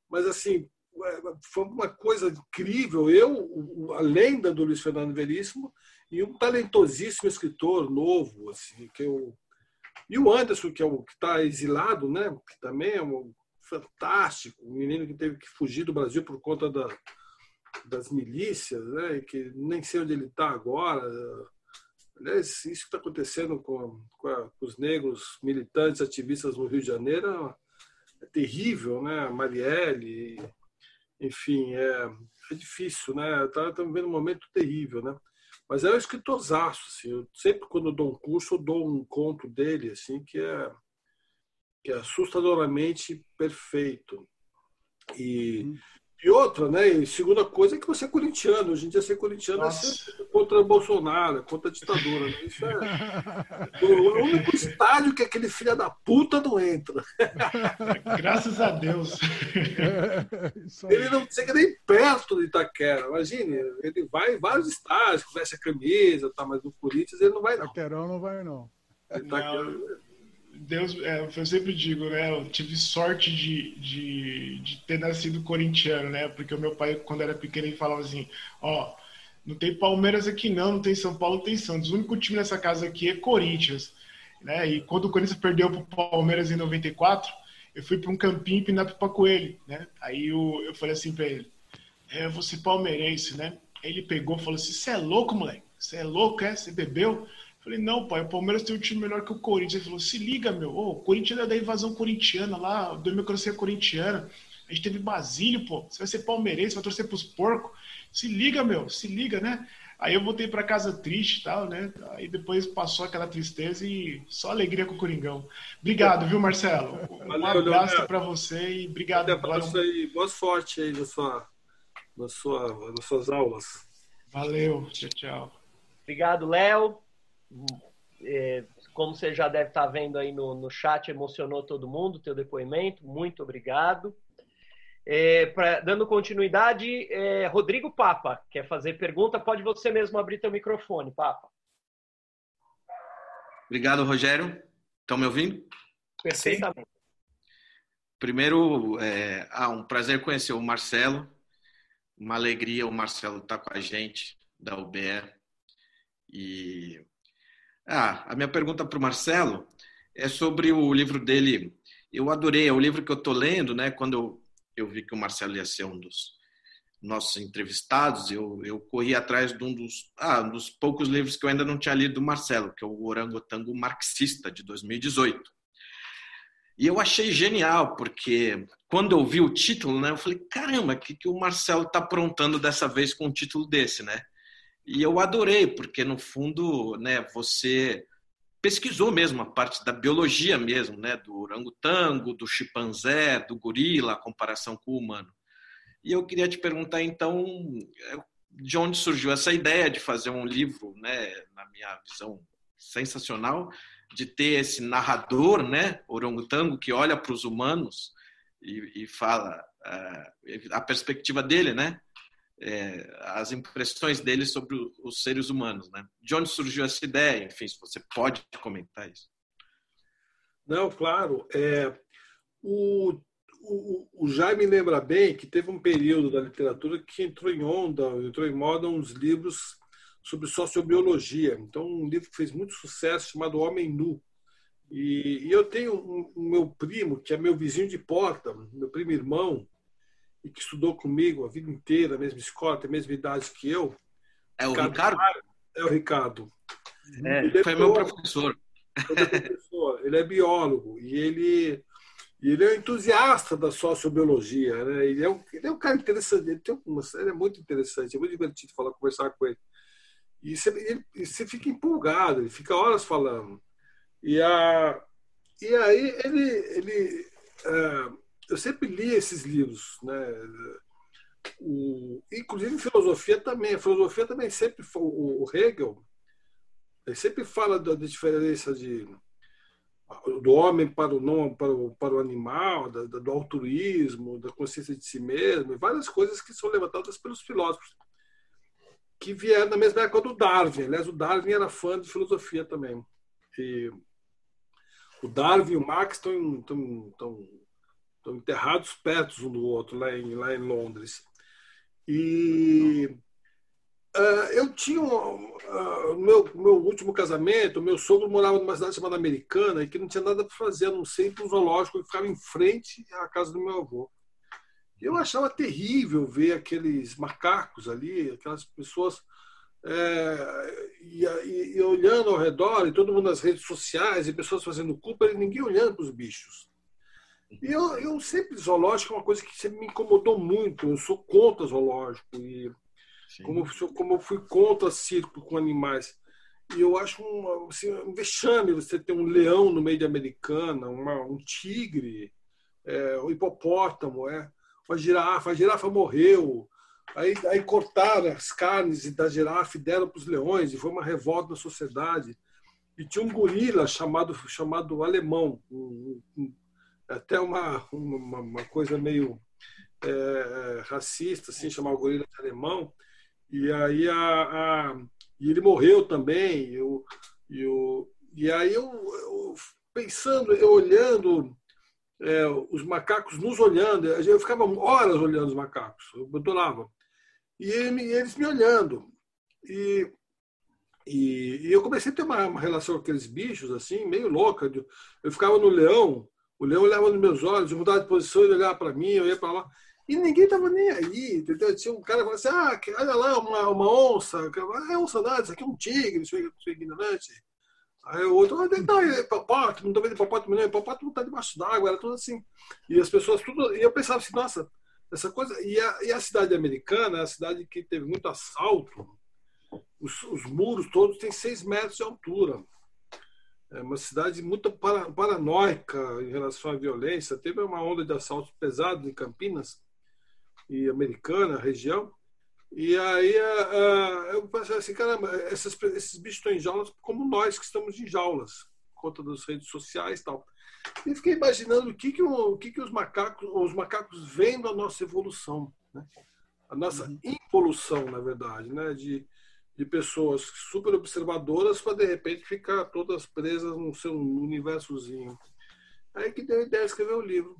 Speaker 4: mas assim, é, foi uma coisa incrível. Eu, a lenda do Luiz Fernando Veríssimo, e um talentosíssimo escritor novo, assim, que eu. E o Anderson, que é o que está exilado, né? Que também é um fantástico, um menino que teve que fugir do Brasil por conta da, das milícias, né? E que nem sei onde ele está agora. Aliás, isso que está acontecendo com, com, a, com, os negros militantes, ativistas no Rio de Janeiro é, é terrível, né? Marielle, enfim, é, é difícil, né? Estamos tá, vivendo um momento terrível, né? Mas é um escritorzaço, assim. Eu, sempre quando eu dou um curso, eu dou um conto dele, assim, que é é assustadoramente perfeito. E, uhum. e outra, né? E segunda coisa é que você é corintiano. Hoje em dia ser corintiano Nossa. é ser contra Bolsonaro, é contra a ditadura. Né? Isso é o único estádio que aquele filho da puta não entra.
Speaker 6: Graças a Deus.
Speaker 4: ele não chega nem perto de Itaquera. Imagine, ele vai em vários estádios, veste a camisa, tá, mas no Corinthians ele não vai não.
Speaker 3: Itaquerão não vai não.
Speaker 6: Itaquera, não. Deus, é, eu sempre digo, né? Eu tive sorte de, de, de, ter nascido corintiano, né? Porque o meu pai, quando era pequeno, ele falava assim: ó, não tem Palmeiras aqui não, não tem São Paulo, tem Santos. O único time nessa casa aqui é Corinthians, né? E quando o Corinthians perdeu pro Palmeiras em 94, eu fui para um campinho em Pipa Coelho, né? Aí eu, eu falei assim para ele: é, eu vou ser palmeirense, né? Ele pegou e falou assim: você é louco, moleque? Você é louco, é? Você bebeu? Falei, não, pai, o Palmeiras tem um time melhor que o Corinthians. Ele falou, se liga, meu, o Corinthians é da invasão corintiana lá, democracia corintiana. A gente teve Basílio, pô. Você vai ser palmeirense, vai torcer pros porcos. Se liga, meu, se liga, né? Aí eu voltei para casa triste e tal, né? Aí depois passou aquela tristeza e só alegria com o Coringão. Obrigado, viu, Marcelo? Um Valeu, abraço para você e obrigado. Um
Speaker 4: abraço aí, boa sorte aí na sua, na sua, nas suas aulas.
Speaker 6: Valeu, tchau, tchau.
Speaker 1: Obrigado, Léo. É, como você já deve estar vendo aí no, no chat, emocionou todo mundo, teu depoimento. Muito obrigado. É, pra, dando continuidade, é, Rodrigo Papa quer fazer pergunta. Pode você mesmo abrir teu microfone, Papa.
Speaker 7: Obrigado, Rogério. Estão me ouvindo?
Speaker 1: Perfeitamente.
Speaker 7: Primeiro, é ah, um prazer conhecer o Marcelo. Uma alegria o Marcelo estar tá com a gente da UBE. E ah, a minha pergunta para o Marcelo é sobre o livro dele. Eu adorei, é o livro que eu estou lendo, né? Quando eu, eu vi que o Marcelo ia ser um dos nossos entrevistados, eu, eu corri atrás de um dos, ah, um dos poucos livros que eu ainda não tinha lido do Marcelo, que é o Orangotango Marxista, de 2018. E eu achei genial, porque quando eu vi o título, né, eu falei, caramba, o que, que o Marcelo está aprontando dessa vez com um título desse, né? E eu adorei, porque no fundo, né, você pesquisou mesmo a parte da biologia mesmo, né, do orangotango, do chimpanzé, do gorila, a comparação com o humano. E eu queria te perguntar, então, é, de onde surgiu essa ideia de fazer um livro, né, na minha visão sensacional, de ter esse narrador, né, orangotango, que olha para os humanos e, e fala uh, a perspectiva dele, né, é, as impressões dele sobre os seres humanos, né? De onde surgiu essa ideia? Enfim, se você pode comentar isso.
Speaker 4: Não, claro. É, o, o, o Jaime lembra bem que teve um período da literatura que entrou em onda, entrou em moda uns livros sobre sociobiologia. Então, um livro que fez muito sucesso chamado Homem Nu. E, e eu tenho um, um, meu primo, que é meu vizinho de porta, meu primo irmão, e que estudou comigo a vida inteira, a mesma escola, tem a mesma idade que eu.
Speaker 7: É o Ricardo?
Speaker 4: É o Ricardo.
Speaker 7: É, é foi meu professor.
Speaker 4: Foi meu professor. Ele é biólogo e ele e ele é entusiasta da sociobiologia, né? Ele é um, ele é um cara interessante, ele, tem uma, ele é muito interessante, é muito divertido falar, conversar com ele. E você, ele, você fica empolgado, ele fica horas falando. E, a, e aí ele, ele é, eu sempre li esses livros, né? O, inclusive filosofia também. A filosofia também sempre o, Hegel ele sempre fala da diferença de do homem para o não para o, para o animal, da, do altruísmo, da consciência de si mesmo, várias coisas que são levantadas pelos filósofos que vieram na mesma época do Darwin. Aliás, o Darwin era fã de filosofia também. E o Darwin e o Marx estão, estão, estão, estão enterrados perto um do outro lá em, lá em Londres. E Uh, eu tinha uh, meu meu último casamento, meu sogro morava numa cidade chamada Americana e que não tinha nada para fazer, a não ser para um zoológico que ficava em frente à casa do meu avô. Eu achava terrível ver aqueles macacos ali, aquelas pessoas é, e, e, e, olhando ao redor, e todo mundo nas redes sociais, e pessoas fazendo culpa, e ninguém olhando para os bichos. E eu, eu sempre, zoológico é uma coisa que sempre me incomodou muito, eu sou contra zoológico. E, como, como eu fui contra circo com animais. E eu acho um, assim, um vexame você ter um leão no meio de Americana, uma, um tigre, é, um hipopótamo, é, uma girafa. A girafa morreu. Aí, aí cortaram as carnes da girafa e deram para os leões, e foi uma revolta na sociedade. E tinha um gorila chamado, chamado alemão, um, um, até uma, uma, uma, coisa meio é, racista, assim, chamar o gorila de alemão. E aí a, a e ele morreu também. Eu, eu, e aí eu, eu pensando, eu olhando é, os macacos nos olhando, eu ficava horas olhando os macacos, eu adorava. E, ele, eles me olhando. E, e, e, eu comecei a ter uma, uma, relação com aqueles bichos, assim, meio louca. Eu ficava no leão, o leão olhava nos meus olhos, eu mudava de posição, ele olhava para mim, eu ia para lá. E ninguém tava nem aí, entendeu? Tinha um cara que falava assim, ah, olha lá, uma, uma onça. Ah, é onça nada, isso aqui é um tigre, sou, sou ignorante. Aí o outro, ah, não, é hipopótamo, não tô vendo hipopótamo não, está debaixo d'água, era tudo assim. E as pessoas, tudo, e eu pensava assim, nossa, essa coisa. E a, e a cidade americana é a cidade que teve muito assalto, os, os muros todos têm seis metros de altura. É uma cidade muito paranoica em relação à violência. Teve uma onda de assaltos pesados em Campinas, e americana, região. E aí eu pensei assim, caramba, esses, esses bichos estão em jaulas como nós que estamos em jaulas. conta das redes sociais e tal. E fiquei imaginando o que, que, o, que, que os, macacos, os macacos veem da nossa evolução, né? a nossa uhum. involução, na verdade, né? de, de pessoas super observadoras para, de repente, ficar todas presas no seu universozinho. Aí que deu a ideia de escrever o livro.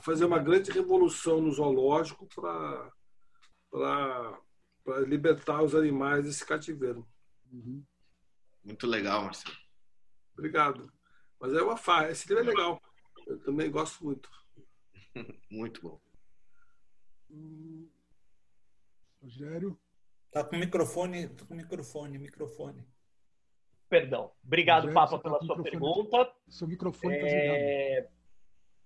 Speaker 4: Fazer uma grande revolução no zoológico para libertar os animais desse cativeiro.
Speaker 7: Uhum. Muito legal, Marcelo.
Speaker 4: Obrigado. Mas é uma farra. Esse livro é legal. Eu também gosto muito.
Speaker 7: muito bom.
Speaker 3: Rogério?
Speaker 2: Tá com microfone, tá com microfone, microfone.
Speaker 1: Perdão. Obrigado, Rogério, Papa, pela tá sua pergunta.
Speaker 3: Seu microfone está é...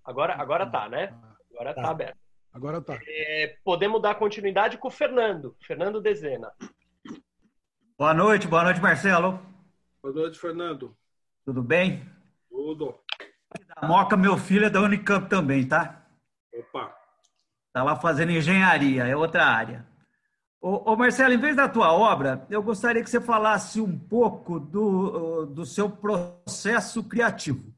Speaker 1: Agora, agora tá, né? Agora tá, tá aberto.
Speaker 3: Agora tá.
Speaker 1: É, podemos dar continuidade com o Fernando. Fernando Dezena.
Speaker 8: Boa noite, boa noite, Marcelo.
Speaker 4: Boa noite, Fernando.
Speaker 8: Tudo bem?
Speaker 4: Tudo.
Speaker 8: Da Moca, meu filho é da Unicamp também, tá?
Speaker 4: Opa.
Speaker 8: Tá lá fazendo engenharia, é outra área. Ô, ô, Marcelo, em vez da tua obra, eu gostaria que você falasse um pouco do, do seu processo criativo.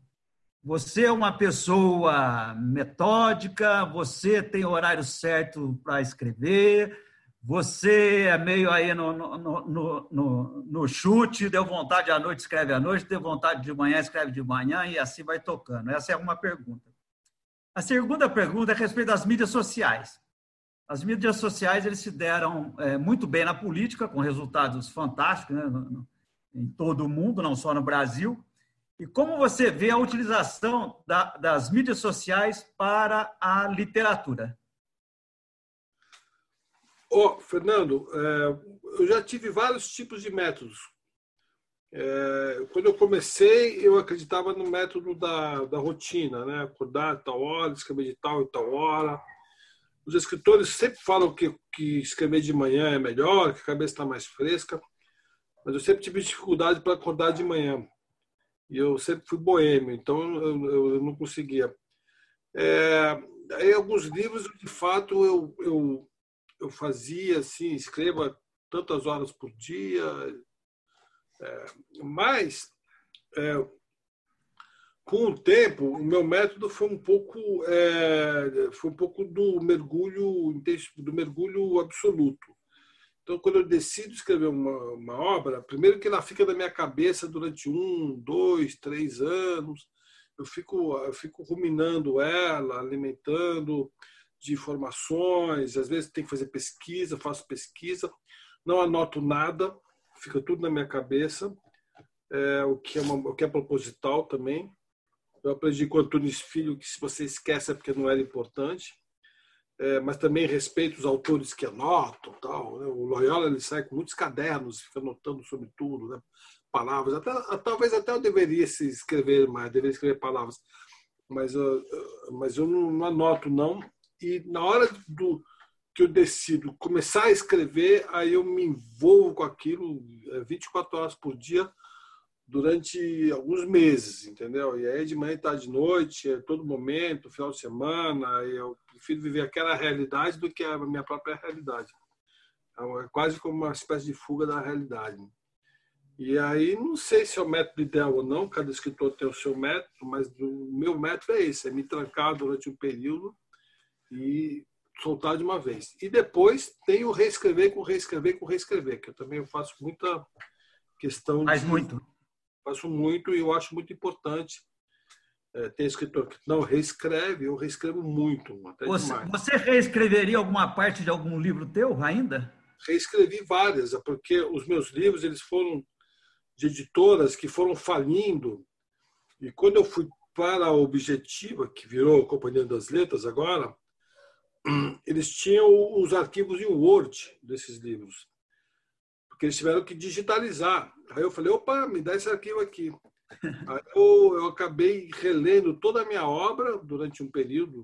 Speaker 8: Você é uma pessoa metódica, você tem horário certo para escrever, você é meio aí no, no, no, no, no chute, deu vontade à noite, escreve à noite, deu vontade de manhã, escreve de manhã, e assim vai tocando. Essa é uma pergunta. A segunda pergunta é a respeito das mídias sociais. As mídias sociais eles se deram é, muito bem na política, com resultados fantásticos né, em todo o mundo, não só no Brasil. E como você vê a utilização da, das mídias sociais para a literatura?
Speaker 4: Oh, Fernando, é, eu já tive vários tipos de métodos. É, quando eu comecei, eu acreditava no método da, da rotina, né? Acordar tal hora, escrever de tal e tal hora. Os escritores sempre falam que, que escrever de manhã é melhor, que a cabeça está mais fresca, mas eu sempre tive dificuldade para acordar de manhã. E eu sempre fui boêmio, então eu, eu não conseguia. É, aí alguns livros, de fato, eu, eu eu fazia assim, escreva tantas horas por dia, é, mas é, com o tempo o meu método foi um pouco é, foi um pouco do mergulho do mergulho absoluto. Então, quando eu decido escrever uma, uma obra, primeiro que ela fica na minha cabeça durante um, dois, três anos, eu fico, eu fico ruminando ela, alimentando, de informações, às vezes tem que fazer pesquisa, faço pesquisa, não anoto nada, fica tudo na minha cabeça, é, o, que é uma, o que é proposital também. Eu aprendi com o Antônio Filho que se você esquece é porque não era importante, é, mas também respeito os autores que anotam. Tal, né? O Loyola ele sai com muitos cadernos, fica anotando sobre tudo, né? palavras. Até, talvez até eu deveria se escrever mais, deveria escrever palavras, mas, eu, mas eu não, não anoto não e na hora do que eu decido começar a escrever, aí eu me envolvo com aquilo 24 é, horas por dia durante alguns meses, entendeu? E aí de manhã, tarde, de noite, é todo momento, final de semana, eu prefiro viver aquela realidade do que a minha própria realidade. É quase como uma espécie de fuga da realidade. E aí não sei se é o método ideal ou não, cada escritor tem o seu método, mas o meu método é esse, é me trancar durante um período e soltar de uma vez. E depois tem o reescrever com reescrever com reescrever, que eu também faço muita questão
Speaker 8: Faz de... muito.
Speaker 4: Faço muito e eu acho muito importante. É, tem escritor que não reescreve, eu reescrevo muito, até
Speaker 8: você,
Speaker 4: demais.
Speaker 8: Você reescreveria alguma parte de algum livro teu ainda?
Speaker 4: Reescrevi várias, porque os meus livros eles foram de editoras que foram falindo. E quando eu fui para a Objetiva, que virou a Companhia das Letras agora, eles tinham os arquivos em Word desses livros, porque eles tiveram que digitalizar. Aí eu falei, opa, me dá esse arquivo aqui. Aí eu, eu acabei relendo toda a minha obra durante um período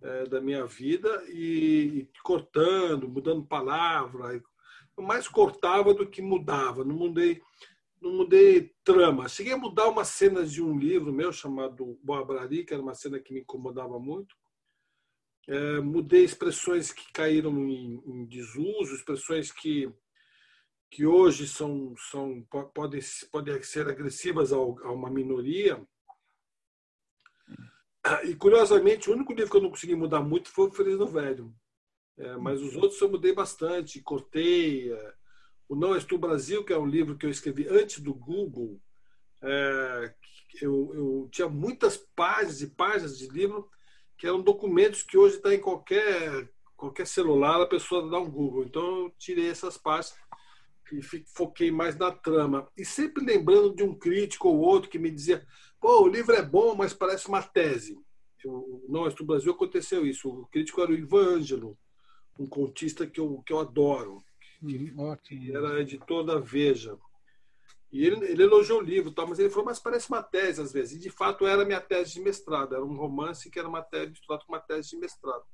Speaker 4: é, da minha vida e, e, cortando, mudando palavra. Eu mais cortava do que mudava. Não mudei, não mudei trama. Cheguei a mudar umas cenas de um livro meu chamado Boa Brari, que era uma cena que me incomodava muito é, mudei expressões que caíram em, em, desuso, expressões que, que hoje são, são podem, podem ser agressivas a uma minoria. E, curiosamente, o único livro que eu não consegui mudar muito foi o Feliz no Velho. É, mas os outros eu mudei bastante, cortei. É, o Não És Tu Brasil, que é um livro que eu escrevi antes do Google, é, eu, eu, tinha muitas páginas e páginas de livro que eram documentos que hoje está em qualquer, qualquer celular, a pessoa dá um Google. Então eu tirei essas páginas e foquei mais na trama. E sempre lembrando de um crítico ou outro que me dizia: pô, o livro é bom, mas parece uma tese. Eu, nós, no Brasil, aconteceu isso. O crítico era o Ivan Ângelo, um contista que eu, que eu adoro, que, hum, que era editor da Veja. E ele, ele elogiou o livro, tal, mas ele falou, mas parece uma tese às vezes. E de fato era minha tese de mestrado, era um romance que era uma tese misturado com uma tese de mestrado.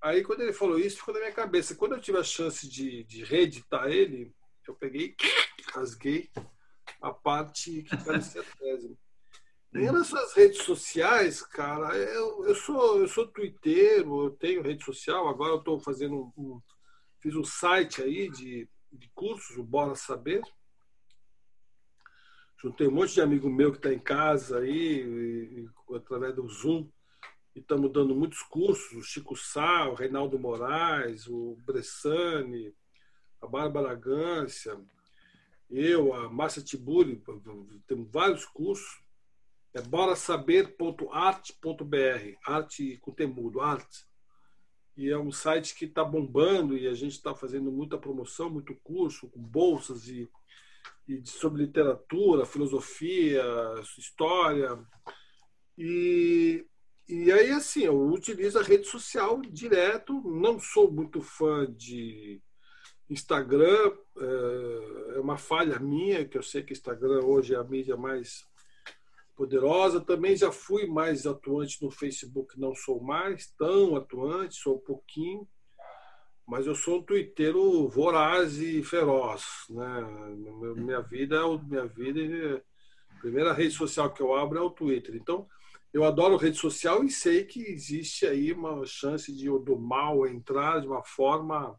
Speaker 4: Aí, quando ele falou isso, ficou na minha cabeça. Quando eu tive a chance de, de reeditar ele, eu peguei, rasguei a parte que parecia tese. E nas suas redes sociais, cara, eu, eu sou eu sou twitteiro, eu tenho rede social, agora eu estou fazendo um, um, fiz um site aí de, de cursos, o Bora Saber. Juntei um monte de amigo meu que está em casa aí, e, e, através do Zoom estamos dando muitos cursos, o Chico Sá, o Reinaldo Moraes, o Bressani, a Bárbara Gância, eu, a Márcia Tiburi, temos vários cursos. É borasaber.arte.br, arte com temudo, arte. E é um site que está bombando e a gente está fazendo muita promoção, muito curso, com bolsas e, e sobre literatura, filosofia, história. E e aí, assim, eu utilizo a rede social direto, não sou muito fã de Instagram, é, é uma falha minha, que eu sei que Instagram hoje é a mídia mais poderosa. Também já fui mais atuante no Facebook, não sou mais tão atuante, sou um pouquinho, mas eu sou um twitteiro voraz e feroz. Né? Minha vida, é minha vida, a primeira rede social que eu abro é o Twitter. Então, eu adoro rede social e sei que existe aí uma chance de do mal entrar de uma forma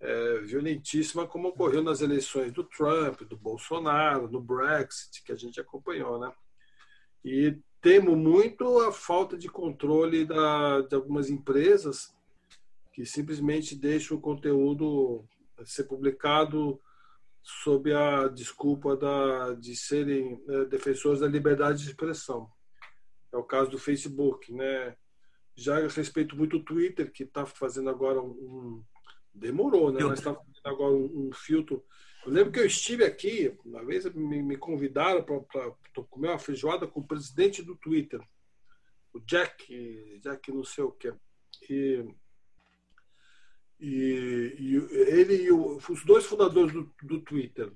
Speaker 4: é, violentíssima, como ocorreu nas eleições do Trump, do Bolsonaro, do Brexit, que a gente acompanhou, né? E temo muito a falta de controle da, de algumas empresas que simplesmente deixam o conteúdo ser publicado sob a desculpa da, de serem é, defensores da liberdade de expressão. É o caso do Facebook, né? Já respeito muito o Twitter, que está fazendo agora um, demorou, né? Mas está fazendo agora um, um, filtro. Eu lembro que eu estive aqui, uma vez me, me convidaram para comer uma feijoada com o presidente do Twitter, o Jack, Jack não sei o que. E, e, e ele e o, os dois fundadores do, do Twitter.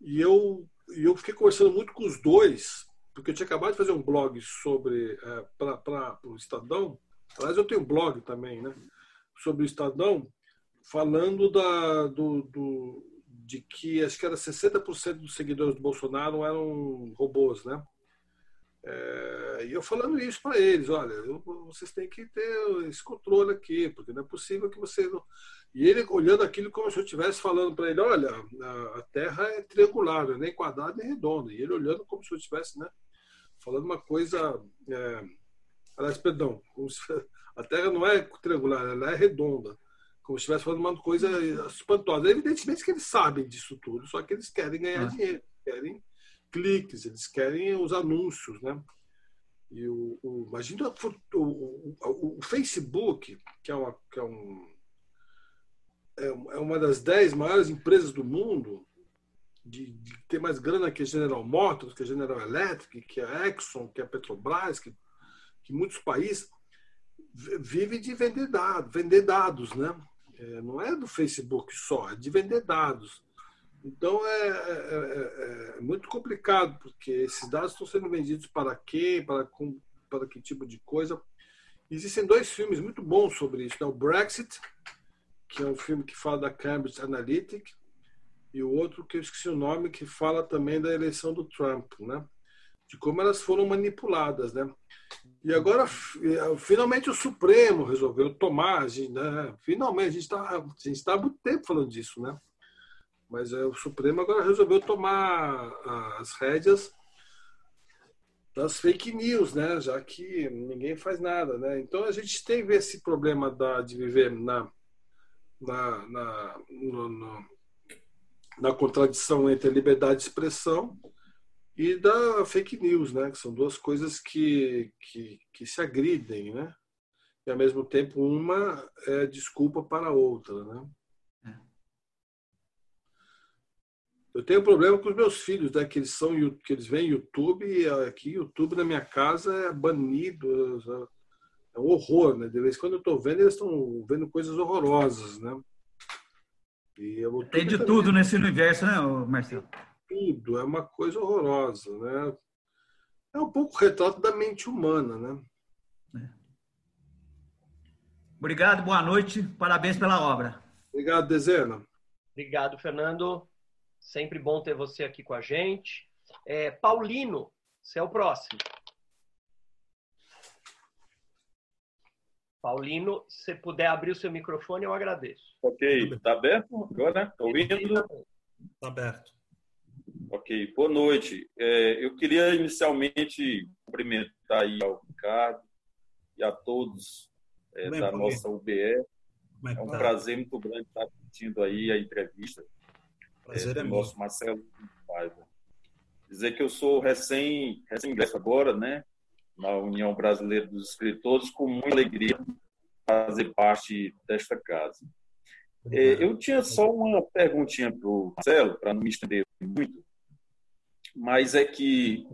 Speaker 4: E eu, e eu fiquei conversando muito com os dois porque eu tinha acabado de fazer um blog sobre é, para o Estadão. Aliás, eu tenho um blog também, né? Sobre o Estadão, falando da, do, do, de que acho que era 60% dos seguidores do Bolsonaro eram robôs, né? É, e eu falando isso para eles, olha, eu, vocês têm que ter esse controle aqui, porque não é possível que você não... E ele olhando aquilo como se eu estivesse falando para ele, olha, a, a Terra é triangular, não é nem quadrada nem redonda. E ele olhando como se eu estivesse, né? Falando uma coisa. É, aliás, perdão, a Terra não é triangular, ela é redonda. Como se estivesse falando uma coisa espantosa. Evidentemente que eles sabem disso tudo, só que eles querem ganhar é. dinheiro, querem cliques, eles querem os anúncios, né? E o, o imagina o, o, o, Facebook, que é, uma, que é, um, é, é uma das dez maiores empresas do mundo, de, de, ter mais grana que a General Motors, que a General Electric, que a Exxon, que a Petrobras, que, que muitos países vivem de vender dados, vender dados, né? É, não é do Facebook só, é de vender dados. Então é, é, é, é, muito complicado, porque esses dados estão sendo vendidos para quê, para, com, para que tipo de coisa. Existem dois filmes muito bons sobre isso. Né? O Brexit, que é um filme que fala da Cambridge Analytica, e o outro que eu esqueci o nome, que fala também da eleição do Trump, né? De como elas foram manipuladas, né? E agora, finalmente, o Supremo resolveu tomar, né? finalmente, a gente está a gente tá há muito tempo falando disso, né? Mas é, o Supremo agora resolveu tomar as rédeas das fake news, né? Já que ninguém faz nada, né? Então a gente teve esse problema da, de viver na na, na, no, no, na contradição entre a liberdade de expressão e da fake news, né? Que são duas coisas que, que, que se agridem, né? E ao mesmo tempo uma é desculpa para a outra, né? Eu tenho um problema com os meus filhos, né? Que eles são que eles veem YouTube e aqui YouTube na minha casa é banido, é um horror, né? De vez em quando eu estou vendo, eles estão vendo coisas horrorosas, né?
Speaker 8: Tem de tudo nesse universo, né, Marcelo?
Speaker 4: Tudo, é uma coisa horrorosa, né? É um pouco retrato da mente humana, né? É.
Speaker 8: Obrigado, boa noite, parabéns pela obra.
Speaker 4: Obrigado, Dezena.
Speaker 1: Obrigado, Fernando. Sempre bom ter você aqui com a gente. É, Paulino, você é o próximo. Paulino, se puder abrir o seu microfone, eu agradeço.
Speaker 9: Ok, está aberto agora? Está ouvindo?
Speaker 2: Está aberto.
Speaker 9: Ok, boa noite. É, eu queria inicialmente cumprimentar aí ao Ricardo e a todos é, da nossa UBE. É, é um tá? prazer muito grande estar assistindo aí a entrevista
Speaker 2: prazer é,
Speaker 9: do nosso Marcelo Paiva. Dizer que eu sou recém, recém-ingresso agora, né? Na União Brasileira dos Escritores, com muita alegria fazer parte desta casa. É, eu tinha só uma perguntinha para o Marcelo, para não me estender muito, mas é que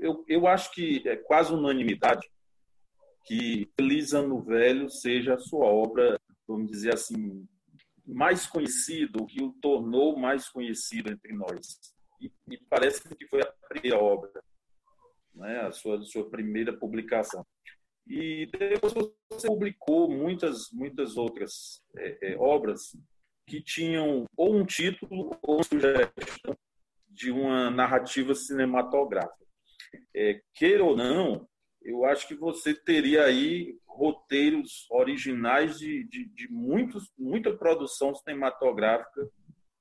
Speaker 9: eu, eu acho que é quase unanimidade que Feliz Ano Velho seja a sua obra, vamos dizer assim, mais conhecida, o que o tornou mais conhecido entre nós. E, e parece que foi a primeira obra né, a sua, sua primeira publicação. E depois você publicou muitas, muitas outras é, é, obras que tinham ou um título ou sugestão de uma narrativa cinematográfica. É, queira ou não, eu acho que você teria aí roteiros originais de, de, de muitos, muita produção cinematográfica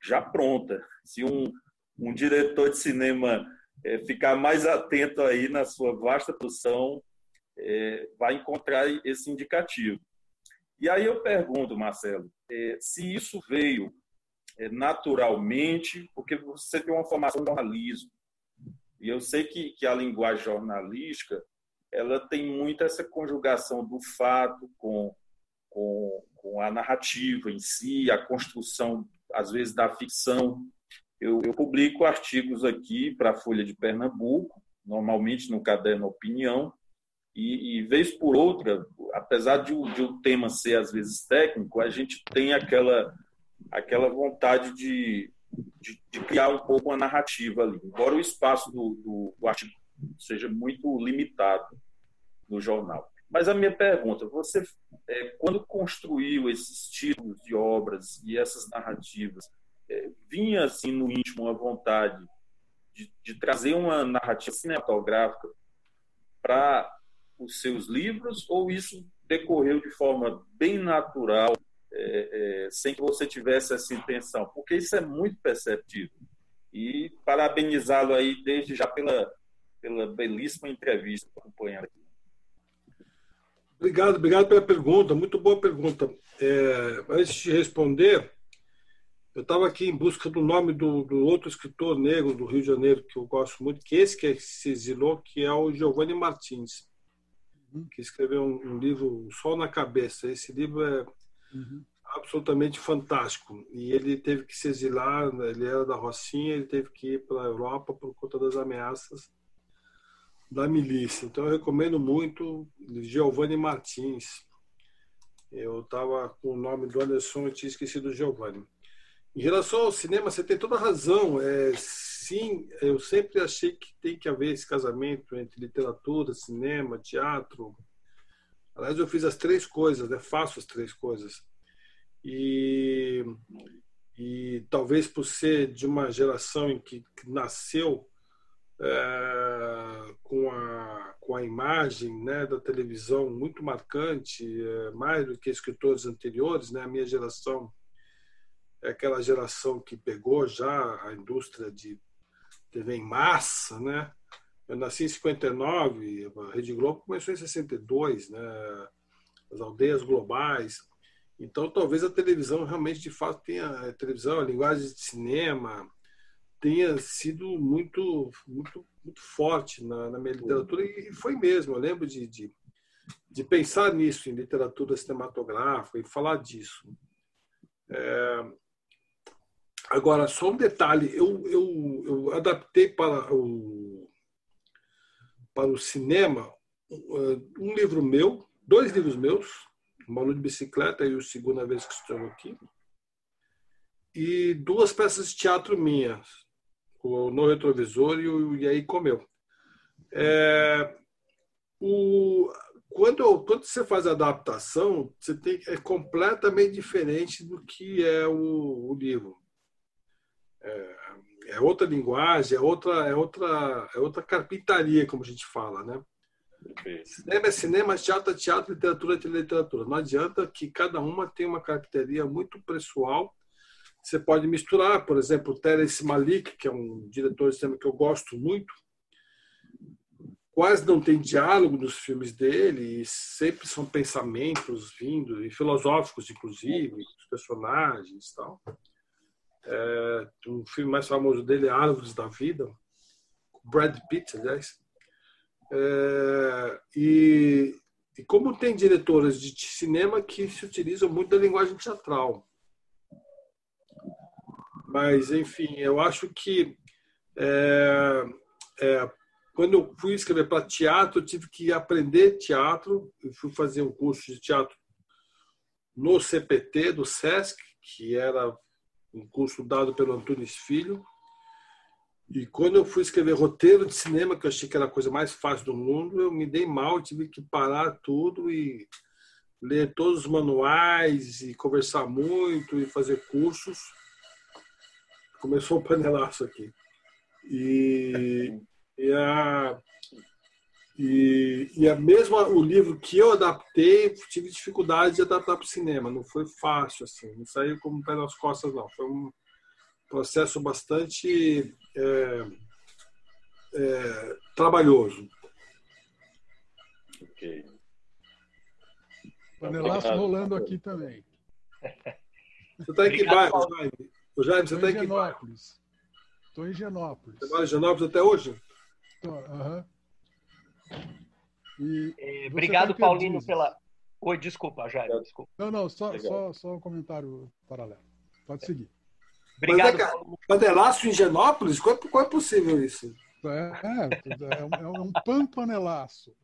Speaker 9: já pronta. Se um, um diretor de cinema é, ficar mais atento aí na sua vasta produção, é, vai encontrar esse indicativo. E aí eu pergunto, Marcelo, é, se isso veio é, naturalmente, porque você tem uma formação de jornalismo, e eu sei que, que a linguagem jornalística ela tem muito essa conjugação do fato com, com, com a narrativa em si, a construção, às vezes, da ficção. Eu, eu publico artigos aqui para a Folha de Pernambuco, normalmente no caderno Opinião, e, e vez por outra, apesar de o, de o tema ser às vezes técnico, a gente tem aquela, aquela vontade de, de, de criar um pouco uma narrativa ali, embora o espaço do, do, do artigo seja muito limitado no jornal. Mas a minha pergunta, você, é, quando construiu esses títulos de obras e essas narrativas, vinha assim no íntimo a vontade de, de trazer uma narrativa cinematográfica para os seus livros ou isso decorreu de forma bem natural, é, é, sem que você tivesse essa intenção? Porque isso é muito perceptível. E parabenizá-lo aí desde já pela, pela belíssima entrevista acompanhando aqui.
Speaker 4: Obrigado, obrigado pela pergunta, muito boa pergunta. É, antes de responder, eu estava aqui em busca do nome do, do, outro escritor negro do Rio de Janeiro que eu gosto muito, que esse que se exilou, que é o Giovanni Martins, uhum. que escreveu um, um, livro Sol na Cabeça. Esse livro é uhum. absolutamente fantástico. E ele teve que se exilar, né? ele era da Rocinha, ele teve que ir para a Europa por conta das ameaças da milícia. Então eu recomendo muito Giovanni Martins. Eu estava com o nome do Anderson e tinha esquecido o Giovanni. Em relação ao cinema, você tem toda a razão. É, sim, eu sempre achei que tem que haver esse casamento entre literatura, cinema, teatro. Aliás, eu fiz as três coisas, né? faço as três coisas. E, e talvez por ser de uma geração em que nasceu é, com, a, com a imagem né, da televisão muito marcante, é, mais do que escritores anteriores, né? a minha geração é aquela geração que pegou já a indústria de TV em massa, né? Eu nasci em 59, a Rede Globo começou em 62, né? As aldeias globais. Então, talvez a televisão realmente, de fato, tenha a televisão, a linguagem de cinema tenha sido muito, muito, muito forte na, na minha literatura e foi mesmo. Eu lembro de, de, de pensar nisso em literatura cinematográfica e falar disso. É, Agora, só um detalhe: eu, eu, eu adaptei para o, para o cinema um livro meu, dois livros meus, Malu de Bicicleta e o Segunda Vez que Estou Aqui, e duas peças de teatro minhas, o No Retrovisor e o E aí Comeu. É, o, quando, quando você faz a adaptação, você tem, é completamente diferente do que é o, o livro é, é outra linguagem, é outra, é outra, é outra carpintaria, como a gente fala, né? Cinema é cinema, teatro é teatro, literatura é literatura. Não adianta que cada uma tem uma carpintaria muito pessoal. Você pode misturar, por exemplo, Terence Malik, que é um diretor de cinema que eu gosto muito, quase não tem diálogo nos filmes dele, e sempre são pensamentos vindo, e filosóficos, inclusive, dos personagens e tal. É, o filme mais famoso dele é Árvores da Vida, Brad Pitt, aliás. É, e, e como tem diretores de cinema que se utilizam muito da linguagem teatral. Mas, enfim, eu acho que é, é, quando eu fui escrever para teatro, eu tive que aprender teatro. Eu fui fazer um curso de teatro no CPT do SESC, que era um curso dado pelo Antunes Filho. E quando eu fui escrever roteiro de cinema, que eu achei que era a coisa mais fácil do mundo, eu me dei mal, tive que parar tudo e ler todos os manuais e conversar muito e fazer cursos. Começou o panelaço aqui. E, e a, e, e a mesma o livro que eu adaptei, tive dificuldade de adaptar para o cinema. Não foi fácil, assim. Não saiu como um pé nas costas, não. Foi um processo bastante é, é, trabalhoso.
Speaker 3: Ok. Panelaço rolando aqui também.
Speaker 4: Você está em que bairro, Jaime? O Jaime, você está em que bairro?
Speaker 3: Estou em Genópolis.
Speaker 4: Você mora em Genópolis até hoje?
Speaker 3: Aham. Uhum.
Speaker 1: É, obrigado, Paulino, pela. Oi, desculpa, Jair, desculpa.
Speaker 3: Não, não, só, só, só um comentário paralelo. Pode seguir.
Speaker 1: Obrigado,
Speaker 4: Mas é, Paulo. Panelaço em Genópolis? Qual, qual é possível isso?
Speaker 3: É, é, um, é um panpanelaço.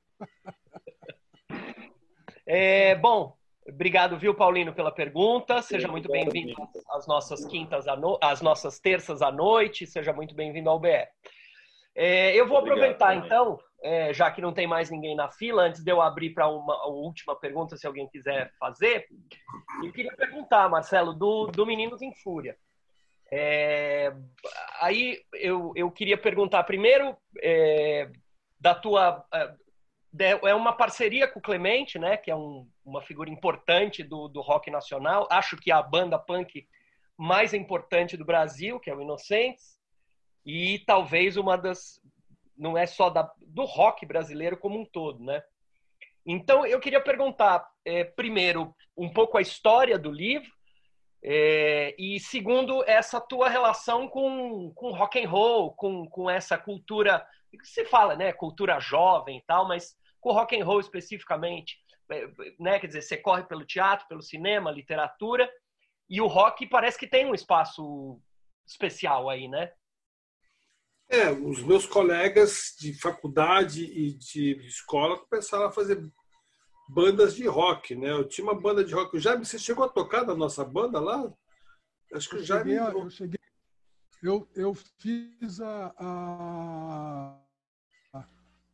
Speaker 1: É, bom, obrigado, viu, Paulino, pela pergunta. Seja muito bem-vindo às nossas quintas, no... às nossas terças à noite. Seja muito bem-vindo ao BR. É, eu vou aproveitar, então, é, já que não tem mais ninguém na fila, antes de eu abrir para uma, última pergunta, se alguém quiser fazer, eu queria perguntar, Marcelo, do, do Meninos em Fúria. É, aí eu, eu queria perguntar primeiro é, da tua. É, é uma parceria com o Clemente, né, que é um, uma figura importante do, do rock nacional. Acho que é a banda punk mais importante do Brasil, que é o Inocentes e talvez uma das não é só da, do rock brasileiro como um todo, né? Então eu queria perguntar é, primeiro um pouco a história do livro é, e segundo essa tua relação com, com rock and roll, com, com essa cultura que se fala, né? Cultura jovem e tal, mas com rock and roll especificamente, é, né? Quer dizer, você corre pelo teatro, pelo cinema, literatura e o rock parece que tem um espaço especial aí, né?
Speaker 4: É, os meus colegas de faculdade e de escola começaram a fazer bandas de rock, né? Eu tinha uma banda de rock. O Jaime, você chegou a tocar na nossa banda lá?
Speaker 3: Acho que eu o Jaime. Cheguei, eu, cheguei, eu, eu fiz a, a,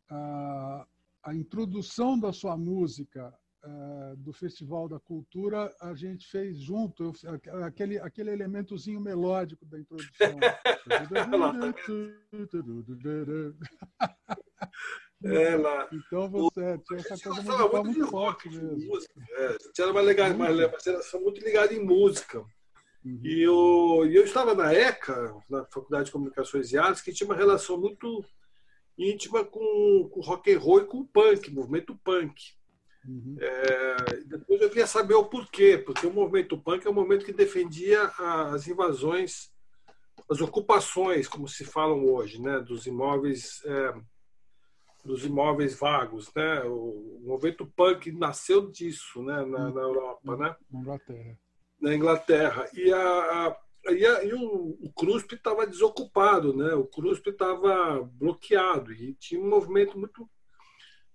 Speaker 3: a, a introdução da sua música uh, do Festival da Cultura, a gente fez junto, eu, aquele, aquele elementozinho melódico da introdução.
Speaker 4: É, lá.
Speaker 3: Então você tinha essa coisa muito, muito forte mesmo.
Speaker 4: Música, é, era mais legal, mais, mas era muito ligado em música. Uhum. E eu, eu estava na ECA, na Faculdade de Comunicações e Artes, que tinha uma relação muito íntima com, com rock and roll e com o punk, movimento punk. Uhum. É, depois eu queria saber o porquê, porque o movimento punk é um movimento que defendia as invasões, as ocupações, como se falam hoje, né, dos imóveis, é, dos imóveis vagos, né? O, movimento punk nasceu disso, né, na, na Europa, né?
Speaker 3: Na Inglaterra.
Speaker 4: Na Inglaterra e a, a e, a, e o, o CRUSP estava desocupado, né? O CRUSP estava bloqueado e tinha um movimento muito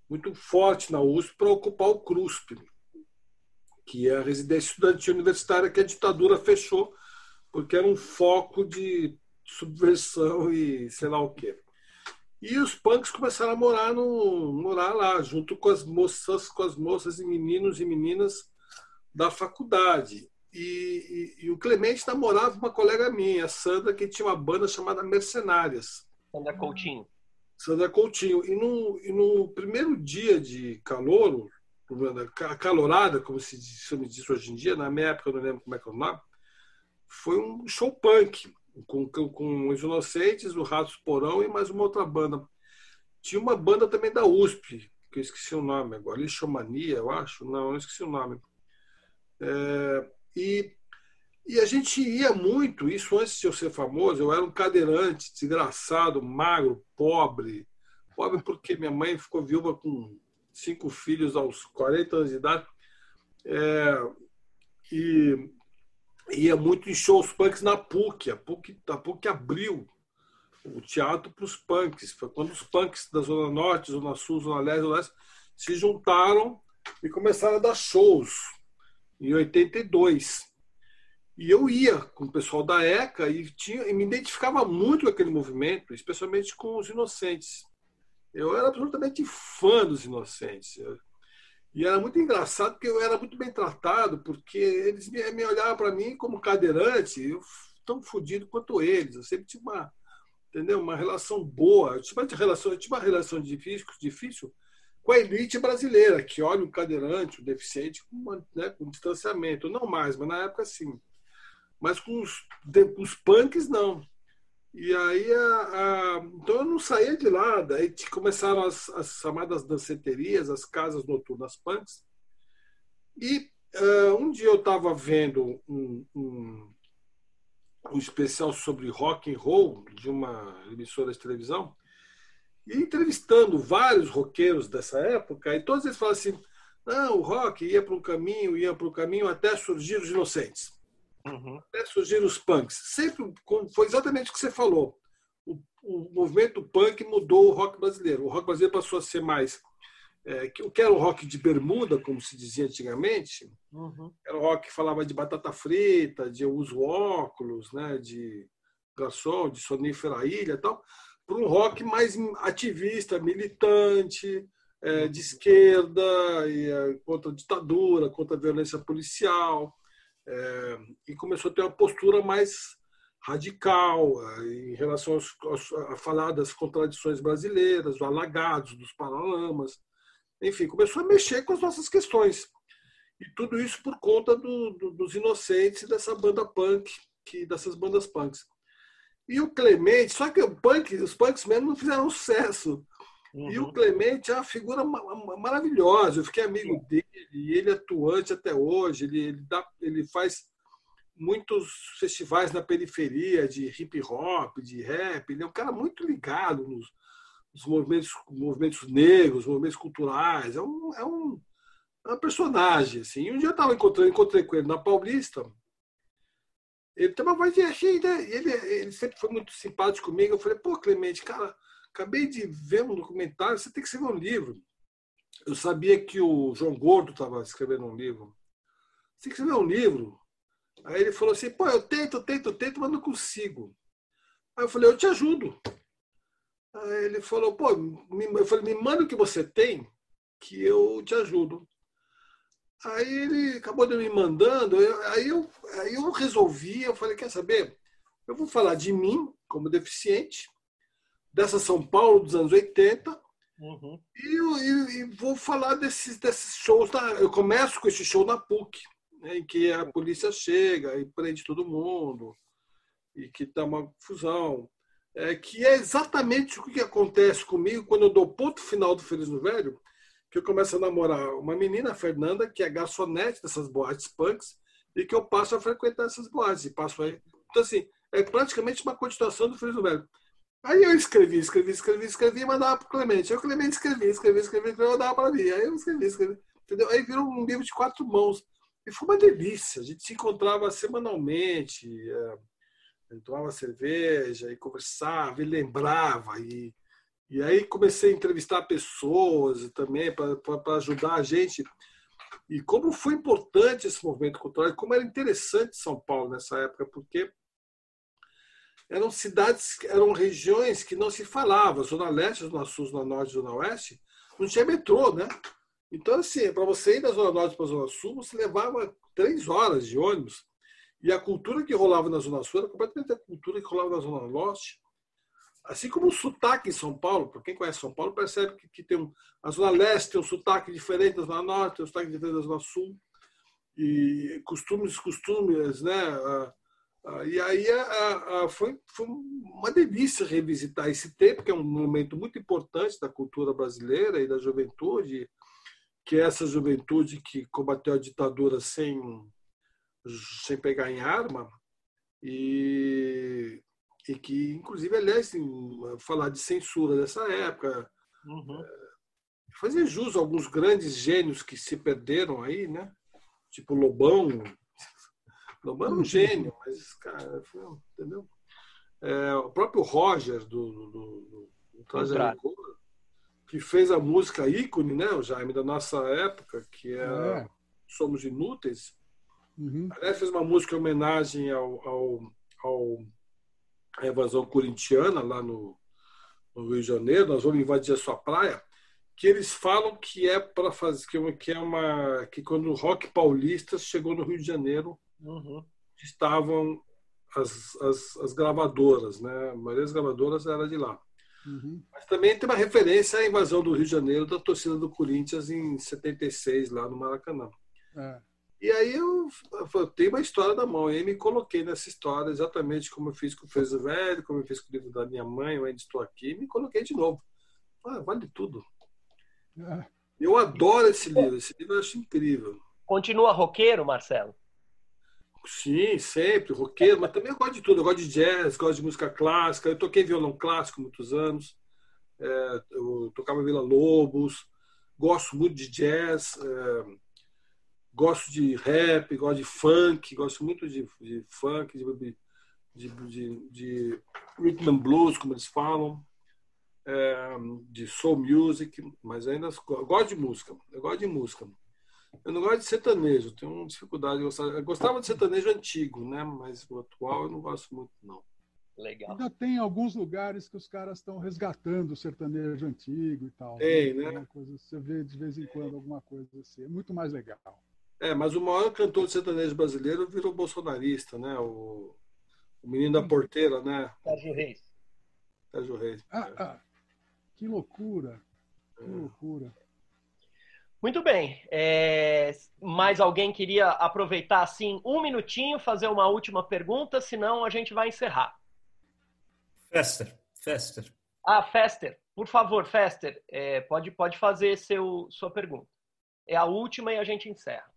Speaker 4: muito forte na USP para ocupar o CRUSP, que é a residência estudantil universitária que a ditadura fechou, porque era um foco de subversão e sei lá o quê. E os punks começaram a morar no morar lá, junto com as moças, com as moças e meninos e meninas da faculdade. E, e, e o Clemente namorava uma colega minha, a Sandra, que tinha uma banda chamada Mercenárias.
Speaker 1: Sandra Coutinho.
Speaker 4: Sandra Coutinho. E no, e no primeiro dia de calor, calorada, como se, se me diz hoje em dia, na minha época eu não lembro como é que é o nome, foi um show punk, com, com os Inocentes, o Ratos Porão e mais uma outra banda. Tinha uma banda também da USP, que eu esqueci o nome agora, Lixomania, eu acho. Não, eu esqueci o nome. É, e e a gente ia muito, isso antes de eu ser famoso, eu era um cadeirante, desgraçado, magro, pobre. Pobre porque minha mãe ficou viúva com cinco filhos aos 40 anos de idade. É, e ia muito em shows punks na PUC. A PUC, a PUC abriu o teatro para os punks. Foi quando os punks da Zona Norte, Zona Sul, Zona Leste, Zona Leste se juntaram e começaram a dar shows em 82. E eu ia com o pessoal da ECA e, tinha, e me identificava muito com aquele movimento, especialmente com os inocentes. Eu era absolutamente fã dos inocentes. E era muito engraçado porque eu era muito bem tratado, porque eles me, me olhavam para mim como cadeirante, eu tão fodido quanto eles. Eu sempre tive uma, entendeu? uma relação boa. Eu tive uma relação, eu tive uma relação difícil, difícil com a elite brasileira, que olha o cadeirante, o deficiente, com, uma, né, com distanciamento. Não mais, mas na época sim. Mas com os, com os punks, não. E aí, a, a, então eu não saía de lá. Daí começaram as, as chamadas danceterias, as casas noturnas punks. E uh, um dia eu estava vendo um, um, um, especial sobre rock and roll de uma emissora de televisão e entrevistando vários roqueiros dessa época e todos eles falavam assim, não, o rock ia para um caminho, ia para um caminho até surgir os inocentes. Uhum. Até surgiram os punks. Sempre foi exatamente o que você falou. O, o, movimento punk mudou o rock brasileiro. O rock brasileiro passou a ser mais. É, o que era o rock de bermuda, como se dizia antigamente, uhum. era o rock que falava de batata frita, de uso óculos, né, de garçom, de sonífera ilha e tal, para um rock mais ativista, militante, é, de esquerda, e, é, contra a ditadura, contra a violência policial é, e começou a ter uma postura mais radical é, em relação aos, aos, a falar das contradições brasileiras, dos alagados, dos paralamas. Enfim, começou a mexer com as nossas questões. E tudo isso por conta do, do, dos inocentes e dessa banda punk, que, dessas bandas punks. E o Clemente, só que o punk, os punks mesmo não fizeram sucesso. Uhum. E o Clemente é uma figura maravilhosa. Eu fiquei amigo dele, e ele é atuante até hoje. Ele, ele, dá, ele faz muitos festivais na periferia de hip hop, de rap. Ele é um cara muito ligado nos, nos movimentos, movimentos negros, movimentos culturais. É um, é um, é um personagem. Assim. E um dia eu estava encontrando, encontrei com ele na Paulista. Ele tem uma voz de assim, né? Ele, ele sempre foi muito simpático comigo. Eu falei, pô, Clemente, cara acabei de ver um documentário, você tem que escrever um livro. Eu sabia que o João Gordo estava escrevendo um livro. Você tem que escrever um livro. Aí ele falou assim, pô, eu tento, tento, tento, mas não consigo. Aí eu falei, eu te ajudo. Aí ele falou, pô, eu falei, me manda o que você tem, que eu te ajudo. Aí ele acabou de me mandando, aí eu, aí eu resolvi, eu falei, quer saber? Eu vou falar de mim como deficiente, dessa São Paulo dos anos 80. Uhum. E, e, e, vou falar desses, desses shows. Na, eu começo com esse show na PUC, né, em que a polícia chega e prende todo mundo, e que está uma confusão. É, que é exatamente o que acontece comigo quando eu dou ponto final do Feliz no Velho, que eu começo a namorar uma menina, a Fernanda, que é garçonete dessas boates punks, e que eu passo a frequentar essas boates. E passo a... Então, assim, é praticamente uma continuação do Feliz no Velho. Aí eu escrevi, escrevi, escrevi, escrevi e mandava para o Clemente. Aí o Clemente escrevia, escrevia, escrevia, escrevia, mandava para mim. Aí eu escrevi, escrevi. Entendeu? Aí virou um livro de quatro mãos. E foi uma delícia. A gente se encontrava semanalmente, é, tomava cerveja e conversava e lembrava. E, e aí comecei a entrevistar pessoas também para ajudar a gente. E como foi importante esse movimento cultural, como era interessante São Paulo nessa época, porque eram cidades, eram regiões que não se falava. Zona Leste, Zona Sul, Zona Norte, Zona Oeste, não tinha metrô, né? Então, assim, para você ir da Zona Norte para a Zona Sul, você levava três horas de ônibus. E a cultura que rolava na Zona Sul era completamente a cultura que rolava na Zona Norte. Assim como o sotaque em São Paulo, para quem conhece São Paulo, percebe que, que tem um, a Zona Leste tem um sotaque diferente da Zona Norte, tem um sotaque diferente da Zona Sul. E costumes, costumes, né? E aí foi, uma delícia revisitar esse tempo, que é um momento muito importante da cultura brasileira e da juventude, que é essa juventude que combateu a ditadura sem, sem pegar em arma e, e que, inclusive, aliás, falar de censura dessa época, uhum. É, fazer jus a alguns grandes gênios que se perderam aí, né? Tipo Lobão. Lobão é um gênio, mas, cara, foi, entendeu? É, o próprio Roger do, do, do, do que fez a música ícone, né, o Jaime, da nossa época, que é, é. Somos Inúteis. Uhum. Aliás, fez uma música em homenagem ao, ao, ao à invasão corintiana lá no, no, Rio de Janeiro. Nós vamos invadir a sua praia. Que eles falam que é para fazer que é uma que quando o rock paulista chegou no Rio de Janeiro uhum. estavam as, as, as, gravadoras, né? A maioria das gravadoras era de lá. Uhum. Mas também tem uma referência à invasão do Rio de Janeiro da torcida do Corinthians em 76, lá no Maracanã. É. E aí eu, eu tenho uma história da mão, e aí me coloquei nessa história exatamente como eu fiz com o Fez Velho, como eu fiz com o livro da minha mãe, eu ainda estou aqui, e me coloquei de novo. Ah, vale tudo. É. Eu adoro esse livro, esse livro eu acho incrível.
Speaker 1: Continua roqueiro, Marcelo?
Speaker 4: Sim, sempre, roqueiro, mas também eu gosto de tudo. Eu gosto de jazz, gosto de música clássica. Eu toquei violão clássico muitos anos. É, eu tocava Vila Lobos. Gosto muito de jazz. É, gosto de rap, gosto de funk. Gosto muito de, de funk, de, de, de, de rhythm and blues, como eles falam. É, de soul music, mas ainda gosto de música. Eu gosto de música. Eu não gosto de sertanejo, tenho uma dificuldade de gostar. Eu gostava de sertanejo antigo, né? Mas o atual eu não gosto muito, não.
Speaker 1: Legal.
Speaker 3: Ainda tem alguns lugares que os caras estão resgatando o sertanejo antigo e tal.
Speaker 4: Tem, né? né?
Speaker 3: Coisa, você vê de vez em quando alguma coisa assim. É muito mais legal.
Speaker 4: É, mas o maior cantor de sertanejo brasileiro virou bolsonarista, né? O, o menino da porteira, né?
Speaker 1: Sérgio Reis.
Speaker 4: Sérgio Reis.
Speaker 3: Ah, é. ah, que loucura. Que é. loucura.
Speaker 1: Muito bem. É, mais alguém queria aproveitar assim um minutinho, fazer uma última pergunta, senão a gente vai encerrar.
Speaker 2: Fester, Fester.
Speaker 1: Ah, Fester, por favor, Fester, é, pode, pode fazer seu, sua pergunta. É a última e a gente encerra.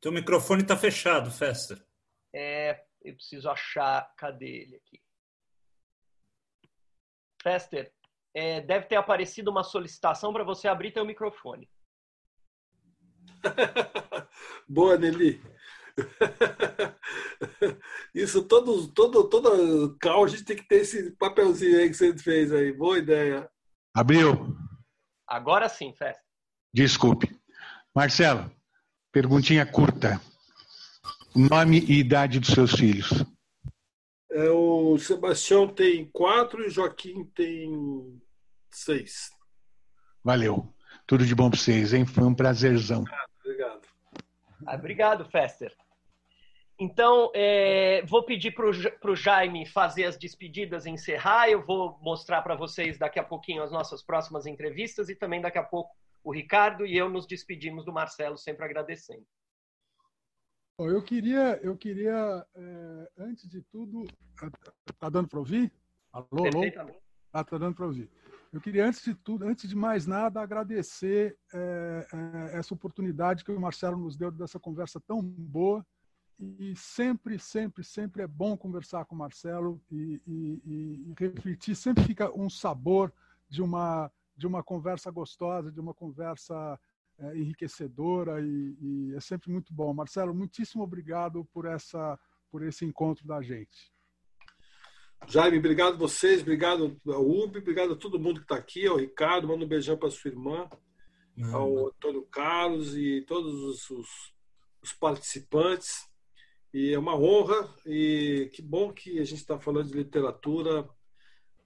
Speaker 2: Teu microfone está fechado, Fester.
Speaker 1: É, eu preciso achar. Cadê ele aqui? Fester, é, deve ter aparecido uma solicitação para você abrir teu microfone.
Speaker 4: Boa, Nelly. Isso, todo, todo, todo cal, a gente tem que ter esse papelzinho aí que você fez aí. Boa ideia.
Speaker 10: Abriu.
Speaker 1: Agora sim, Festa.
Speaker 10: Desculpe. Marcelo, perguntinha curta. Nome e idade dos seus filhos.
Speaker 4: É, o Sebastião tem quatro e o Joaquim tem seis.
Speaker 10: Valeu. Tudo de bom para vocês, hein? Foi um prazerzão.
Speaker 4: Obrigado.
Speaker 1: Ah, obrigado, Fester. Então, é, vou pedir para o Jaime fazer as despedidas e encerrar. Eu vou mostrar para vocês daqui a pouquinho as nossas próximas entrevistas e também daqui a pouco o Ricardo e eu nos despedimos do Marcelo, sempre agradecendo.
Speaker 3: Eu queria, eu queria é, antes de tudo, tá dando para ouvir? Alô, alô? Ah, tá dando para ouvir. Eu queria, antes de tudo, antes de mais nada, agradecer é, é, essa oportunidade que o Marcelo nos deu dessa conversa tão boa. E sempre, sempre, sempre é bom conversar com o Marcelo e, e, e, refletir. Sempre fica um sabor de uma, de uma conversa gostosa, de uma conversa é, enriquecedora e, e é sempre muito bom. Marcelo, muitíssimo obrigado por, essa, por esse encontro da gente.
Speaker 4: Jaime, obrigado a vocês, obrigado ao UB, obrigado a todo mundo que está aqui, ao Ricardo, manda um beijão para sua irmã, ao Antônio Carlos e todos os, os, os, participantes. E é uma honra e que bom que a gente está falando de literatura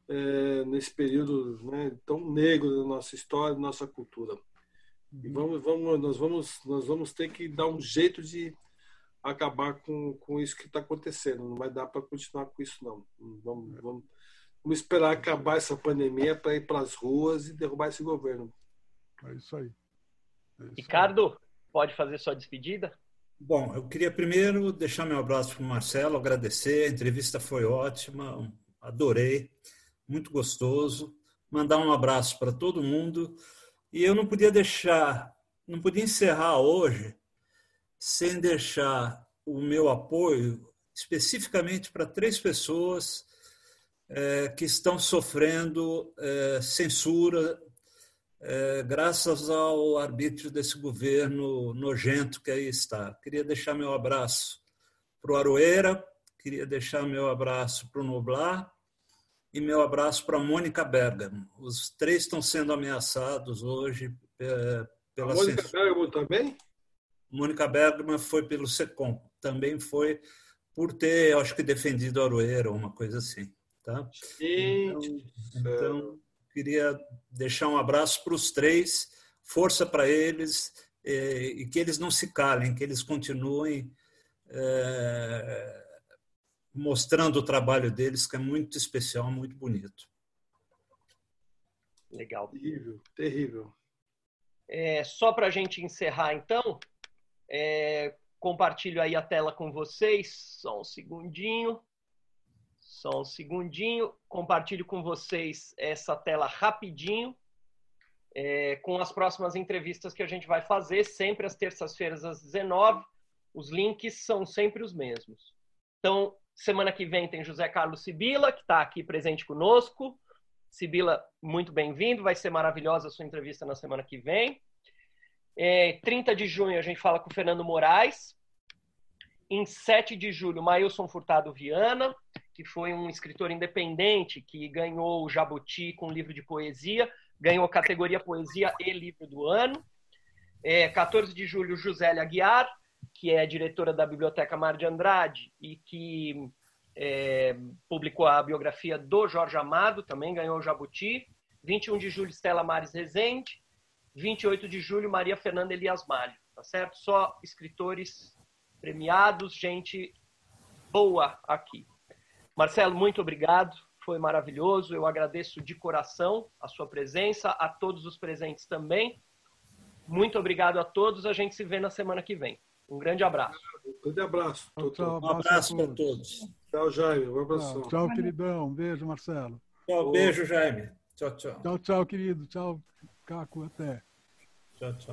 Speaker 4: é, nesse período né, tão negro da nossa história, da nossa cultura. E vamos, vamos, nós, vamos, nós vamos ter que dar um jeito de acabar com, com isso que está acontecendo. Não vai dar para continuar com isso, não. Vamos, vamos, vamos esperar acabar essa pandemia para ir para as ruas e derrubar esse governo.
Speaker 3: É isso aí.
Speaker 1: É isso Ricardo, aí. pode fazer sua despedida?
Speaker 2: Bom, eu queria primeiro deixar meu abraço para o Marcelo, agradecer. A entrevista foi ótima, adorei, muito gostoso. Mandar um abraço para todo mundo. E eu não podia deixar, não podia encerrar hoje sem deixar o meu apoio especificamente para três pessoas é, que estão sofrendo é, censura é, graças ao arbítrio desse governo nojento que aí está. Queria deixar meu abraço para o Aroeira, queria deixar meu abraço para o Noblar e meu abraço para a Mônica Bergamo. Os três estão sendo ameaçados hoje é, pela a
Speaker 4: Mônica censura. Bergamo também?
Speaker 2: Mônica Bergman foi pelo SECOM, também foi por ter, acho que, defendido Aroeira, uma coisa assim. Tá?
Speaker 4: Gente,
Speaker 2: então, então, queria deixar um abraço para os três, força para eles e, e, que eles não se calem, que eles continuem é, mostrando o trabalho deles, que é muito especial, muito bonito.
Speaker 1: Legal.
Speaker 4: Terrível, terrível.
Speaker 1: É, só para a gente encerrar, então, é, compartilho aí a tela com vocês. Só um segundinho. Só um segundinho. Compartilho com vocês essa tela rapidinho. É, com as próximas entrevistas que a gente vai fazer, sempre às terças-feiras às 19 Os links são sempre os mesmos. Então, semana que vem tem José Carlos Sibila, que está aqui presente conosco. Sibila, muito bem-vindo. Vai ser maravilhosa a sua entrevista na semana que vem. É, 30 de junho a gente fala com o Fernando Moraes. Em 7 de julho, Mailson Furtado Viana, que foi um escritor independente que ganhou o Jabuti com um livro de poesia, ganhou a categoria Poesia e Livro do Ano. É, 14 de julho, Josélia Aguiar, que é diretora da Biblioteca Mar de Andrade e que é, publicou a biografia do Jorge Amado, também ganhou o Jabuti. 21 de julho, Stella Mares Rezende. 28 de julho, Maria Fernanda Elias Malho, tá certo? Só escritores premiados, gente boa aqui. Marcelo, muito obrigado, foi maravilhoso. Eu agradeço de coração a sua presença, a todos os presentes também. Muito obrigado a todos. A gente se vê na semana que vem. Um grande abraço.
Speaker 4: Um grande abraço.
Speaker 2: Tchau, tchau, um abraço para todos.
Speaker 4: Tchau, Jaime. Um abraço.
Speaker 3: Tchau, tchau, queridão. Um beijo, Marcelo.
Speaker 2: Tchau, beijo, Jaime. Tchau, tchau.
Speaker 3: Tchau, tchau, querido. Tchau, Caco. Até.
Speaker 2: Tchau, tchau.